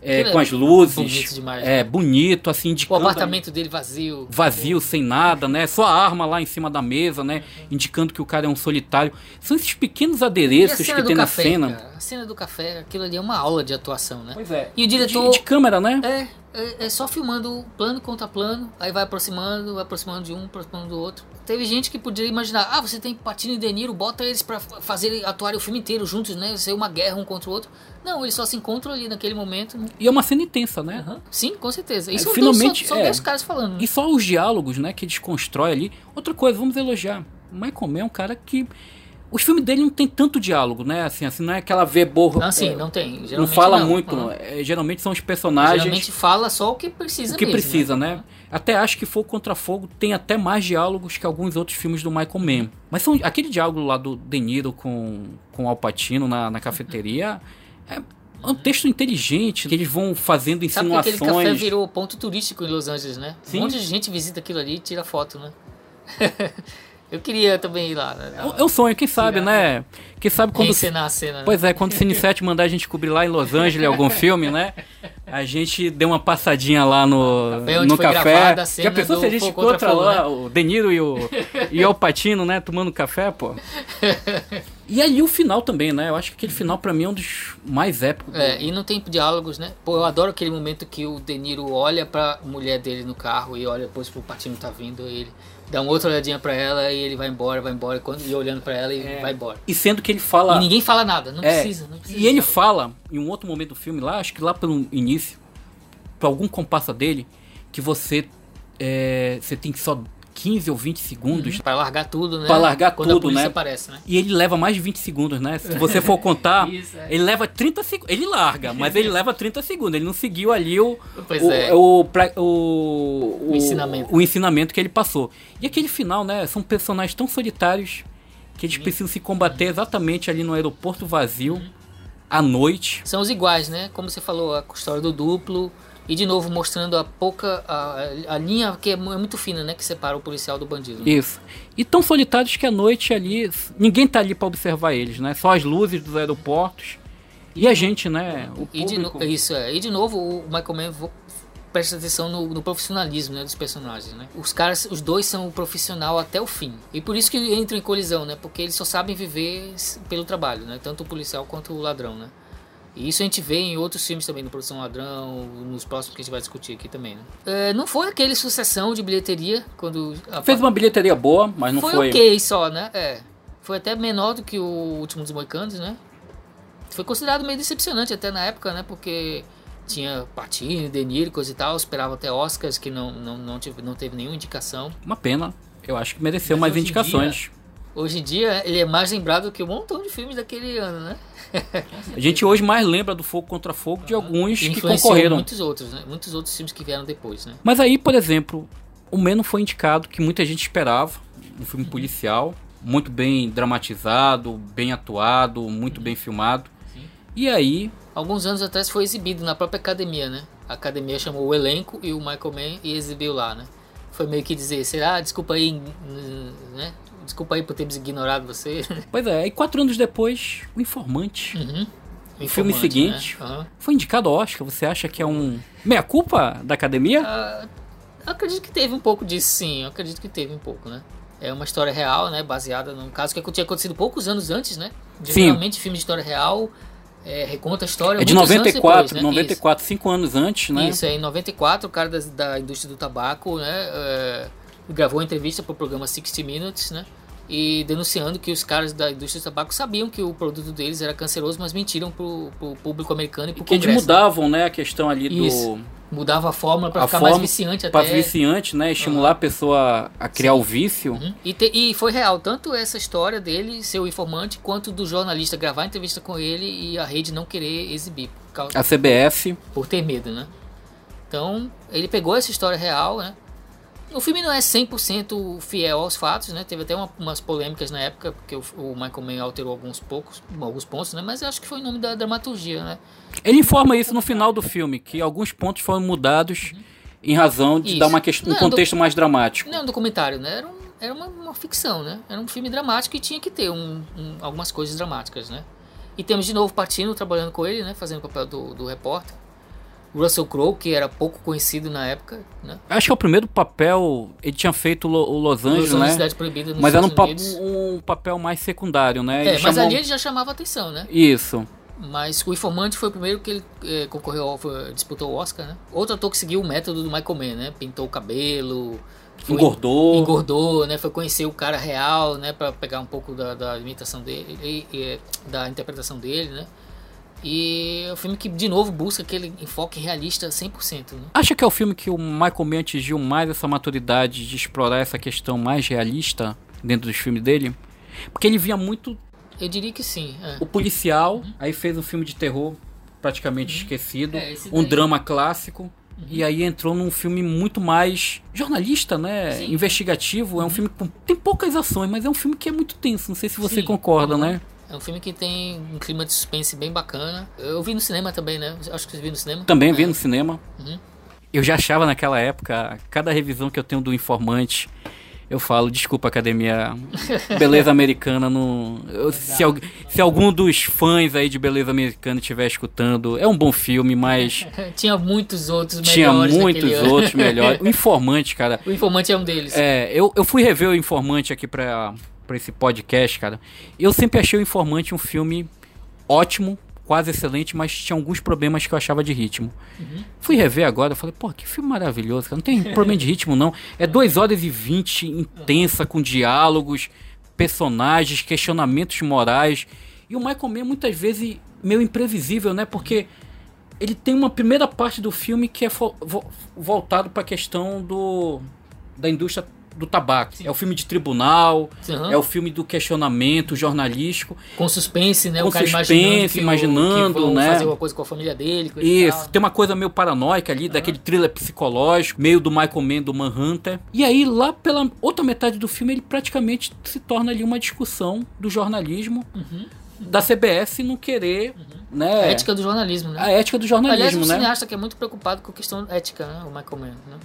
S1: é, com as luzes. Bonito demais. É, né? bonito, assim, indicando.
S2: O apartamento dele vazio.
S1: Vazio, sem nada, né? Só a arma lá em cima da mesa, né? Uhum. Indicando que o cara é um solitário. São esses pequenos adereços que tem café, na cena.
S2: Cara, cena do café, aquilo ali é uma aula de atuação, né?
S1: Pois é.
S2: E o diretor.
S1: De, de câmera, né?
S2: É. É, é, só filmando plano contra plano, aí vai aproximando, vai aproximando de um, aproximando do outro. Teve gente que poderia imaginar, ah, você tem Patino e De Niro, bota eles para fazer atuar o filme inteiro juntos, né? Ser uma guerra um contra o outro. Não, eles só se encontram ali naquele momento. Né?
S1: E é uma cena intensa, né?
S2: Uhum. Sim, com certeza. Isso
S1: é, finalmente,
S2: são, são é, caras falando. Né?
S1: E só os diálogos, né, que eles constroem ali. Outra coisa, vamos elogiar. Michael Mann é um cara que os filmes dele não tem tanto diálogo, né? Assim, assim não é aquela verborra.
S2: Não, sim, é, não tem.
S1: Geralmente não fala não. muito. Uhum. É, geralmente são os personagens.
S2: Geralmente fala só o que precisa.
S1: O que
S2: mesmo,
S1: precisa, né? né? Até acho que For Contra Fogo tem até mais diálogos que alguns outros filmes do Michael Mann. Mas são aquele diálogo lá do De Niro com, com Al Pacino na, na cafeteria. É, um texto inteligente que eles vão fazendo insinuações. Sabe que aquele café
S2: virou ponto turístico em Los Angeles, né? Sim. Um monte de gente visita aquilo ali e tira foto, né? (laughs) Eu queria também ir lá. Né?
S1: É um sonho, quem sabe, né? Quem sabe quando.
S2: Encenar a cena. Né?
S1: Pois é, quando o Cine 7 (laughs) mandar a gente cobrir lá em Los Angeles algum filme, né? A gente deu uma passadinha lá no, no café. Já pensou se a gente encontra lá né? o Deniro e o, e o Patino, né? Tomando café, pô? (laughs) E ali o final também, né? Eu acho que aquele final para mim é um dos mais épicos.
S2: É, e não tem diálogos, né? Pô, eu adoro aquele momento que o Deniro olha pra mulher dele no carro e olha depois pro Patino tá vindo e ele dá uma outra olhadinha para ela e ele vai embora, vai embora, quando, e olhando para ela e é. vai embora.
S1: E sendo que ele fala.
S2: E ninguém fala nada, não, é. precisa, não precisa.
S1: E ele fala, em um outro momento do filme lá, acho que lá pelo início, para algum compasso dele, que você, é, você tem só 15 ou 20 segundos. Uhum,
S2: para largar tudo, né?
S1: Para largar
S2: Quando
S1: tudo, né?
S2: Aparece, né?
S1: E ele leva mais de 20 segundos, né? Se você for contar, (laughs) Isso, é. ele leva 30 segundos. Ele larga, mas ele (laughs) leva 30 segundos. Ele não seguiu ali o,
S2: o,
S1: é. o, o,
S2: o, ensinamento.
S1: o ensinamento que ele passou. E aquele final, né? São personagens tão solitários que eles uhum. precisam se combater exatamente ali no aeroporto vazio, uhum. à noite.
S2: São os iguais, né? Como você falou, a história do duplo e de novo mostrando a pouca a, a linha que é, é muito fina, né, que separa o policial do bandido.
S1: Isso. E tão solitários que à noite ali ninguém tá ali para observar eles, né? Só as luzes dos aeroportos e a gente, né? O
S2: e de no, isso é. E de novo o Michael Mann presta atenção no, no, profissionalismo né, dos personagens, né? Os caras, os dois são profissional até o fim. E por isso que entram em colisão, né? Porque eles só sabem viver pelo trabalho, né? Tanto o policial quanto o ladrão, né? E isso a gente vê em outros filmes também, no Produção Ladrão, nos próximos que a gente vai discutir aqui também. Né? É, não foi aquele sucessão de bilheteria quando.
S1: A... Fez uma bilheteria boa, mas não foi.
S2: Foi ok só, né? É. Foi até menor do que o Último dos Moicanos, né? Foi considerado meio decepcionante até na época, né? Porque tinha Patini, De Niro, coisa e tal. Esperava até Oscars, que não, não, não, teve, não teve nenhuma indicação.
S1: Uma pena. Eu acho que mereceu mas mais indicações.
S2: Dia, hoje em dia, ele é mais lembrado que um montão de filmes daquele ano, né?
S1: A gente hoje mais lembra do Fogo contra Fogo de alguns que concorreram.
S2: muitos outros, né? Muitos outros filmes que vieram depois, né?
S1: Mas aí, por exemplo, o Menos foi indicado que muita gente esperava, um filme policial, muito bem dramatizado, bem atuado, muito bem filmado. Sim. E aí,
S2: alguns anos atrás foi exibido na própria academia, né? A academia chamou o elenco e o Michael Mann e exibiu lá, né? Foi meio que dizer, será? Desculpa aí, né? Desculpa aí por termos ignorado você. (laughs)
S1: Pois é, e quatro anos depois, O Informante. Uhum. O, filme seguinte né? uhum. foi indicado ao Oscar. Você acha que é um meia-culpa da academia? Uh,
S2: acredito que teve um pouco disso, sim. Eu acredito que teve um pouco, né? É uma história real, né? Baseada num caso que tinha acontecido poucos anos antes, né? Geralmente, filme de história real é, reconta a história.
S1: É de 94, depois, né? 94, Isso. cinco anos antes, né?
S2: Isso, é em 94, o cara da, da indústria do tabaco, né? É, gravou uma entrevista para o programa 60 Minutes, né? E denunciando que os caras da indústria do tabaco sabiam que o produto deles era canceroso, mas mentiram para o público americano e para o
S1: Congresso. eles mudavam, né, a questão ali Isso. do...
S2: Mudava a fórmula para ficar mais viciante até.
S1: Para viciante, né? Estimular uhum. a pessoa a criar Sim. o vício. Uhum.
S2: E, te, e foi real, tanto essa história dele ser o informante, quanto do jornalista gravar entrevista com ele e a rede não querer exibir.
S1: Causa, a CBF.
S2: Por ter medo, né? Então, ele pegou essa história real, né? O filme não é 100% fiel aos fatos, né? Teve até uma, umas polêmicas na época, porque o, o, Michael Mann alterou alguns poucos, alguns pontos, né? Mas eu acho que foi em nome da dramaturgia, né?
S1: Ele informa isso no final do filme, que alguns pontos foram mudados uhum. em razão de isso. dar uma questão, um é contexto mais dramático.
S2: Não é um documentário, né? Era, um, era uma, uma, ficção, né? Era um filme dramático e tinha que ter um, um, algumas coisas dramáticas, né? E temos de novo Patino trabalhando com ele, né? Fazendo o papel do, do repórter. Russell Crowe, que era pouco conhecido na época, né?
S1: Acho que é o primeiro papel, ele tinha feito o Los Angeles, Los né?
S2: Proibida
S1: mas era um, pa um, papel mais secundário, né?
S2: Ele é, mas chamou... ali ele já chamava atenção, né?
S1: Isso.
S2: Mas o Informante foi o primeiro que ele eh, concorreu, disputou o Oscar, né? Outro ator que seguiu o método do Michael Mann, né? Pintou o cabelo,
S1: foi, engordou,
S2: engordou, né? Foi conhecer o cara real, né? Para pegar um pouco da, da imitação dele, e, e, da interpretação dele, né? E é um filme que, de novo, busca aquele enfoque realista 100%. Né?
S1: Acha que é o filme que o Michael Mann atingiu mais essa maturidade de explorar essa questão mais realista dentro dos filmes dele? Porque ele via muito.
S2: Eu diria que sim.
S1: É. O policial, uhum. aí fez um filme de terror praticamente uhum. esquecido, é, um drama clássico. Uhum. E aí entrou num filme muito mais jornalista, né? Sim. Investigativo. É um uhum. filme com. Tem poucas ações, mas é um filme que é muito tenso. Não sei se você Sim. concorda, né?
S2: É um filme que tem um clima de suspense bem bacana. Eu vi no cinema também, né? Acho que você viu no cinema.
S1: Também é. vi no cinema. Uhum. Eu já achava naquela época, cada revisão que eu tenho do Informante, eu falo, desculpa, academia, (laughs) beleza americana não. Eu, se, se, algum dos fãs aí de beleza americana estiver escutando, é um bom filme, mas. (laughs)
S2: Tinha muitos outros melhores.
S1: Tinha muitos outros melhores. (laughs) O Informante, cara.
S2: O Informante é um deles.
S1: É, eu, eu fui rever o Informante aqui pra, para esse podcast, cara. Eu sempre achei o Informante um filme ótimo, quase excelente, mas tinha alguns problemas que eu achava de ritmo. Uhum. Fui rever agora, falei, pô, que filme maravilhoso, cara. Não tem (laughs) problema de ritmo, não. É 2 horas e 20 intensa, com diálogos, personagens, questionamentos morais. E o Michael Mann, muitas vezes, meio imprevisível, né? Porque ele tem uma primeira parte do filme que é voltado para a questão do da indústria do tabaco. Sim. É o filme de tribunal, uhum. é o filme do questionamento jornalístico.
S2: Com suspense, né?
S1: Com o cara suspense, imaginando,
S2: imaginando
S1: né?
S2: fazer uma coisa com a família dele.
S1: Isso, tem uma coisa meio paranoica ali, uhum. daquele thriller psicológico, meio do Michael Mann, do Manhunter. E aí, lá pela outra metade do filme, ele praticamente se torna ali uma discussão do jornalismo. Uhum. Da CBS não querer, uhum. né?
S2: A ética do jornalismo, né?
S1: A ética do jornalismo,
S2: Aliás, um
S1: né?
S2: cineasta que é muito preocupado com a questão ética, né? O Michael Mann, né?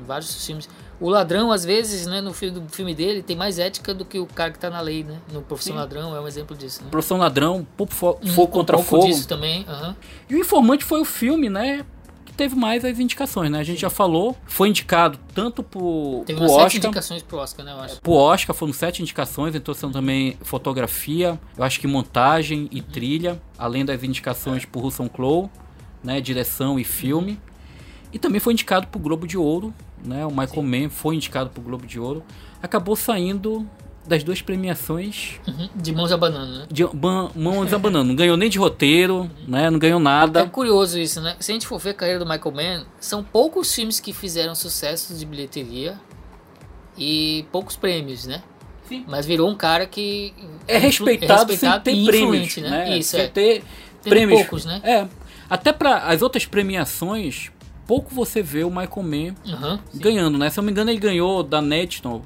S2: Em vários filmes. O ladrão, às vezes, né, no filme, do filme dele, tem mais ética do que o cara que tá na lei, né? No Profissão Sim. Ladrão é um exemplo disso. Né?
S1: Profissão Ladrão, Pouco Fogo um, contra um Fogo.
S2: disso também. Uhum.
S1: E o Informante foi o filme, né? Que teve mais as indicações, né? A gente Sim. já falou. Foi indicado tanto pro,
S2: teve
S1: pro Oscar.
S2: sete indicações pro Oscar, né? Eu acho.
S1: Pro Oscar foram sete indicações, então são também fotografia, eu acho que montagem e uhum. trilha, além das indicações é. pro Russell Crowe, né? Direção e filme. Uhum. E também foi indicado pro Globo de Ouro né? O Michael Sim. Mann foi indicado para o Globo de Ouro. Acabou saindo das duas premiações.
S2: Uhum. De mãos a banana, né?
S1: De mãos a banana. Não ganhou nem de roteiro, uhum. né? Não ganhou nada.
S2: É curioso isso, né? Se a gente for ver a carreira do Michael Mann, são poucos filmes que fizeram sucesso de bilheteria e poucos prêmios, né? Sim. Mas virou um cara que
S1: é respeitado, é respeitado sem ter prêmios, né? né?
S2: Isso, sem
S1: é. ter prêmios. poucos, né? É. Até para as outras premiações, pouco você vê o Michael Mann uhum, ganhando, né? Se eu não me engano, ele ganhou da National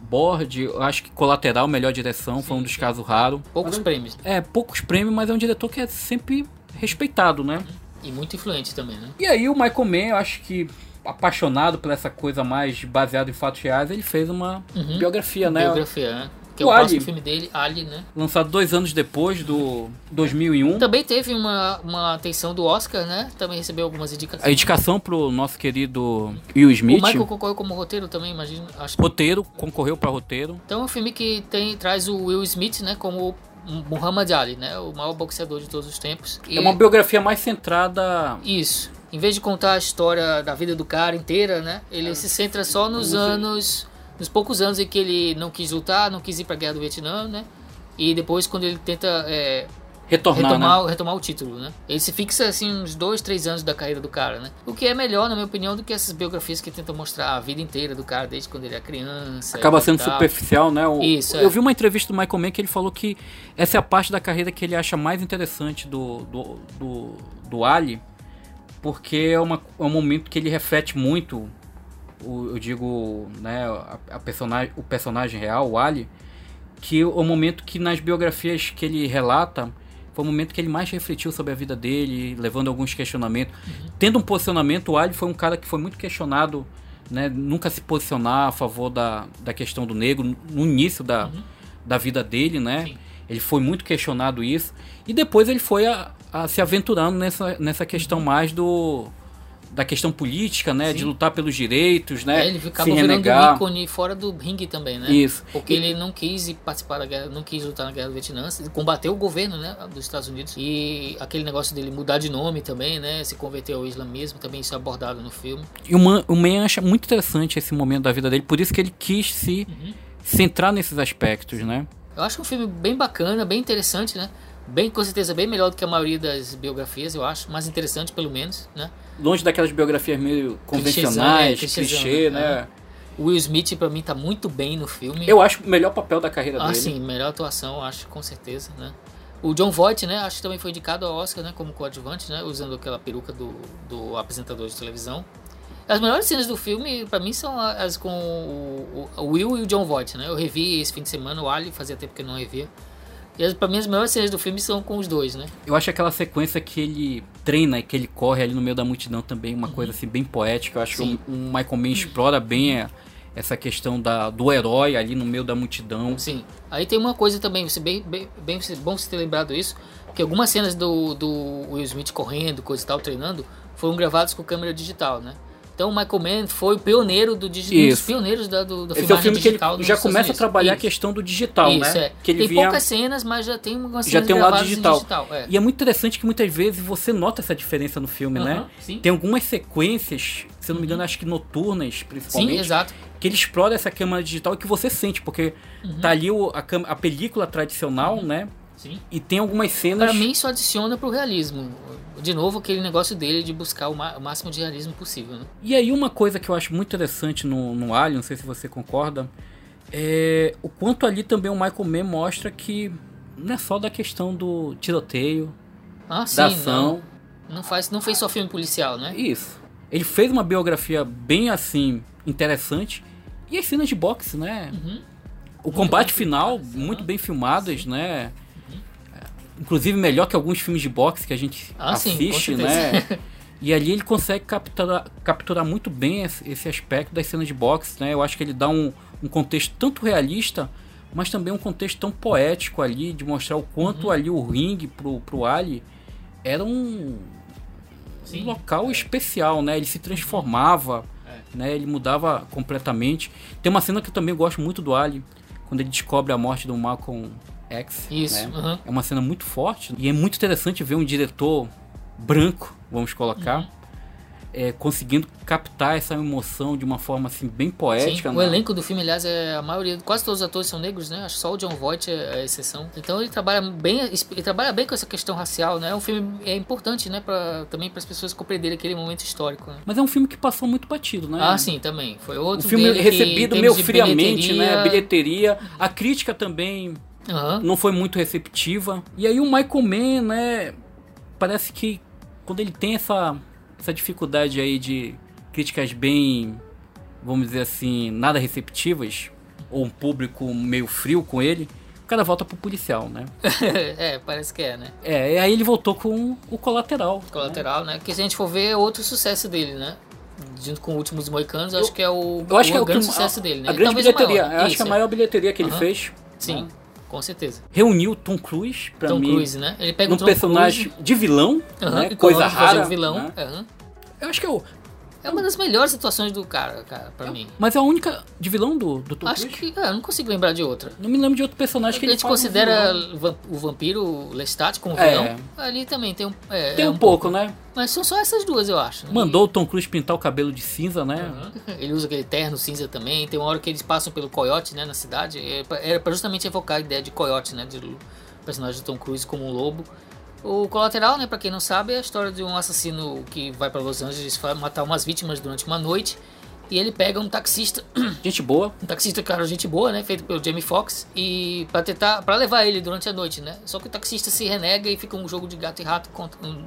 S1: Board, eu acho que colateral, melhor direção, sim, foi um dos sim. casos raros.
S2: Poucos
S1: mas,
S2: prêmios.
S1: É, poucos prêmios, mas é um diretor que é sempre respeitado, né?
S2: E muito influente também, né?
S1: E aí o Michael Mann, eu acho que apaixonado por essa coisa mais baseada em fatos reais, ele fez uma uhum. biografia, né?
S2: Biografia, né? Que é o, o próximo filme dele, Ali, né?
S1: Lançado dois anos depois do 2001.
S2: Também teve uma, uma atenção do Oscar, né? Também recebeu algumas indicações.
S1: A indicação pro nosso querido Will Smith.
S2: O Michael concorreu como roteiro também, imagino. Acho
S1: Roteiro, concorreu para roteiro.
S2: Então é um filme que tem, traz o Will Smith, né? Como Muhammad Ali, né? O maior boxeador de todos os tempos.
S1: E... É uma biografia mais centrada...
S2: Isso. Em vez de contar a história da vida do cara inteira, né? Ele é. se centra só nos anos nos poucos anos em que ele não quis lutar, não quis ir para a guerra do Vietnã, né? E depois quando ele tenta é,
S1: Retornar,
S2: retomar,
S1: né?
S2: retomar o título, né? Ele se fixa assim uns dois, três anos da carreira do cara, né? O que é melhor, na minha opinião, do que essas biografias que tentam mostrar a vida inteira do cara desde quando ele é criança.
S1: Acaba sendo superficial, né? O,
S2: Isso.
S1: Eu é. vi uma entrevista do Michael Mann que ele falou que essa é a parte da carreira que ele acha mais interessante do do, do, do Ali, porque é, uma, é um momento que ele reflete muito o, eu digo, né, a, a personagem, o personagem real, o Ali, que o momento que nas biografias que ele relata foi o momento que ele mais refletiu sobre a vida dele, levando alguns questionamentos. Uhum. Tendo um posicionamento, o Ali foi um cara que foi muito questionado, né, nunca se posicionar a favor da, da questão do negro no início da, uhum. da vida dele, né? Sim. Ele foi muito questionado isso. E depois ele foi a, a se aventurando nessa, nessa questão uhum. mais do da questão política, né? Sim. De lutar pelos direitos, né?
S2: É, ele ficava virando um ícone fora do ringue também, né?
S1: Isso.
S2: Porque e... ele não quis participar da guerra, não quis lutar na guerra do Vietnã, combateu o governo, né? Dos Estados Unidos. E aquele negócio dele mudar de nome também, né? Se converter ao islamismo, também isso é abordado no filme.
S1: E o Man, o Man acha muito interessante esse momento da vida dele, por isso que ele quis se uhum. centrar nesses aspectos, né?
S2: Eu acho um filme bem bacana, bem interessante, né? Bem, com certeza, bem melhor do que a maioria das biografias, eu acho. Mais interessante, pelo menos, né?
S1: Longe daquelas biografias meio convencionais, clichê, clichê né?
S2: É. O Will Smith, pra mim, tá muito bem no filme.
S1: Eu acho o melhor papel da carreira
S2: ah,
S1: dele.
S2: Ah, sim, melhor atuação, acho, com certeza, né? O John Voight, né? Acho que também foi indicado ao Oscar, né? Como coadjuvante, né? Usando aquela peruca do, do apresentador de televisão. As melhores cenas do filme, para mim, são as com o, o, Will e o John Voight, né? Eu revi esse fim de semana o Ali, fazia tempo que eu não revia. E pra mim as melhores cenas do filme são com os dois, né?
S1: Eu acho aquela sequência que ele treina e que ele corre ali no meio da multidão também uma uhum. coisa assim bem poética. Eu acho Sim. que o, o Michael Mann explora bem a, essa questão da, do herói ali no meio da multidão.
S2: Sim. Aí tem uma coisa também, você bem, bem, bem bom você ter lembrado isso, que algumas cenas do, do Will Smith correndo, coisa e tal, treinando, foram gravadas com câmera digital, né? Então o Michael Mann foi o pioneiro do digital, um dos pioneiros da, do, da
S1: Esse é o filme que ele já começa a trabalhar Isso. a questão do digital, Isso,
S2: né? É.
S1: Que
S2: ele tem vinha... poucas cenas, mas já tem
S1: algumas já tem um lado digital. digital é. E é muito interessante que muitas vezes você nota essa diferença no filme, uh -huh, né? Sim. Tem algumas sequências, se eu não me engano, acho que noturnas, principalmente.
S2: Sim, exato.
S1: Que ele explora essa câmera digital e que você sente, porque uh -huh. tá ali o, a, a película tradicional, uh -huh. né?
S2: Sim.
S1: E tem algumas cenas.
S2: Para mim, isso adiciona pro realismo. De novo, aquele negócio dele de buscar o, máximo de realismo possível. Né?
S1: E aí, uma coisa que eu acho muito interessante no, no Alien, não sei se você concorda, é o quanto ali também o Michael Mann mostra que não é só da questão do tiroteio,
S2: ah, sim,
S1: da ação.
S2: Não, não, faz, não fez só filme policial, né?
S1: Isso. Ele fez uma biografia bem assim, interessante. E as cenas de boxe, né? Uhum. O muito combate final, muito bem filmadas, né? Inclusive melhor que alguns filmes de boxe que a gente ah, assiste, sim, né? (laughs) E ali ele consegue capturar, capturar muito bem esse, esse, aspecto das cenas de boxe, né? Eu acho que ele dá um, um, contexto tanto realista, mas também um contexto tão poético ali, de mostrar o quanto uhum. ali o ringue pro, pro Ali era um, um local é. especial, né? Ele se transformava, é. né? Ele mudava completamente. Tem uma cena que eu também gosto muito do Ali, quando ele descobre a morte do Malcolm X.
S2: Isso.
S1: Né?
S2: Uhum.
S1: É uma cena muito forte e é muito interessante ver um diretor branco, vamos colocar, uhum. é, conseguindo captar essa emoção de uma forma assim bem poética.
S2: Sim, o né? elenco do filme, aliás, é a maioria, quase todos os atores são negros, né? Acho que só o John Voight é a exceção. Então ele trabalha bem, ele trabalha bem com essa questão racial, né? É um filme é importante, né, para também para as pessoas compreenderem aquele momento histórico. Né?
S1: Mas é um filme que passou muito batido, né?
S2: Ah, sim, também. Foi outro
S1: o filme recebido meio friamente, né? Bilheteria, a crítica também Uhum. Não foi muito receptiva. E aí o Michael Mann, né? Parece que quando ele tem essa, essa dificuldade aí de críticas bem, vamos dizer assim, nada receptivas, ou um público meio frio com ele, o cara volta pro policial, né? (laughs)
S2: é, parece que é, né?
S1: É, e aí ele voltou com o colateral.
S2: Colateral, né? né? Que se a gente for ver é outro sucesso dele, né? junto com Últimos Moicanos, eu, acho que é o,
S1: eu acho
S2: o
S1: que é o
S2: grande sucesso dele, né?
S1: A grande bilheteria, eu acho que é a maior bilheteria que ele fez.
S2: Sim. Né? Com certeza.
S1: Reuniu Tom Cruise pra
S2: Tom
S1: mim.
S2: Tom Cruise, né? Ele pega
S1: um personagem Cruise. de vilão, né? Coisa rara.
S2: Um vilão.
S1: Né? Eu acho que é o
S2: é uma das melhores situações do cara, cara, pra é, mim.
S1: Mas é a única de vilão do, do Tom
S2: Acho que. É, eu não consigo lembrar de outra.
S1: Não me lembro de outro personagem que
S2: a gente considera o vampiro Lestat como é. vilão. Ali também tem um. É,
S1: tem um, um pouco, pouco, né?
S2: Mas são só essas duas, eu acho.
S1: Mandou o Tom Cruise pintar o cabelo de cinza, né?
S2: Uhum. (laughs) Ele usa aquele terno cinza também. Tem uma hora que eles passam pelo coiote, né, na cidade. Era pra justamente evocar a ideia de coiote, né? De personagem do Tom Cruise como um lobo. O Colateral, né, para quem não sabe, é a história de um assassino que vai para Los Angeles matar umas vítimas durante uma noite. E ele pega um taxista. (clears throat)
S1: Gente boa.
S2: Um taxista, cara, gente boa, né? Feito pelo Jamie Foxx. E para tentar. para levar ele durante a noite, né? Só que o taxista se renega e fica um jogo de gato e rato contra, um,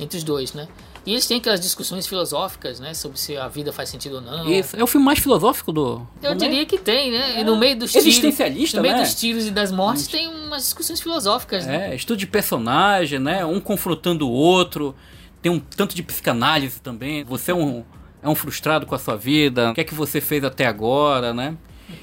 S2: entre os dois, né? E eles têm aquelas discussões filosóficas, né? Sobre se a vida faz sentido ou não.
S1: Isso. É o filme mais filosófico do.
S2: Eu
S1: do
S2: diria que tem, né? E no meio dos tiros.
S1: Existencialista,
S2: No meio
S1: né?
S2: dos tiros e das mortes tem umas discussões filosóficas, né?
S1: É, estudo de personagem, né? Um confrontando o outro. Tem um tanto de psicanálise também. Você é um, é um frustrado com a sua vida. O que é que você fez até agora, né?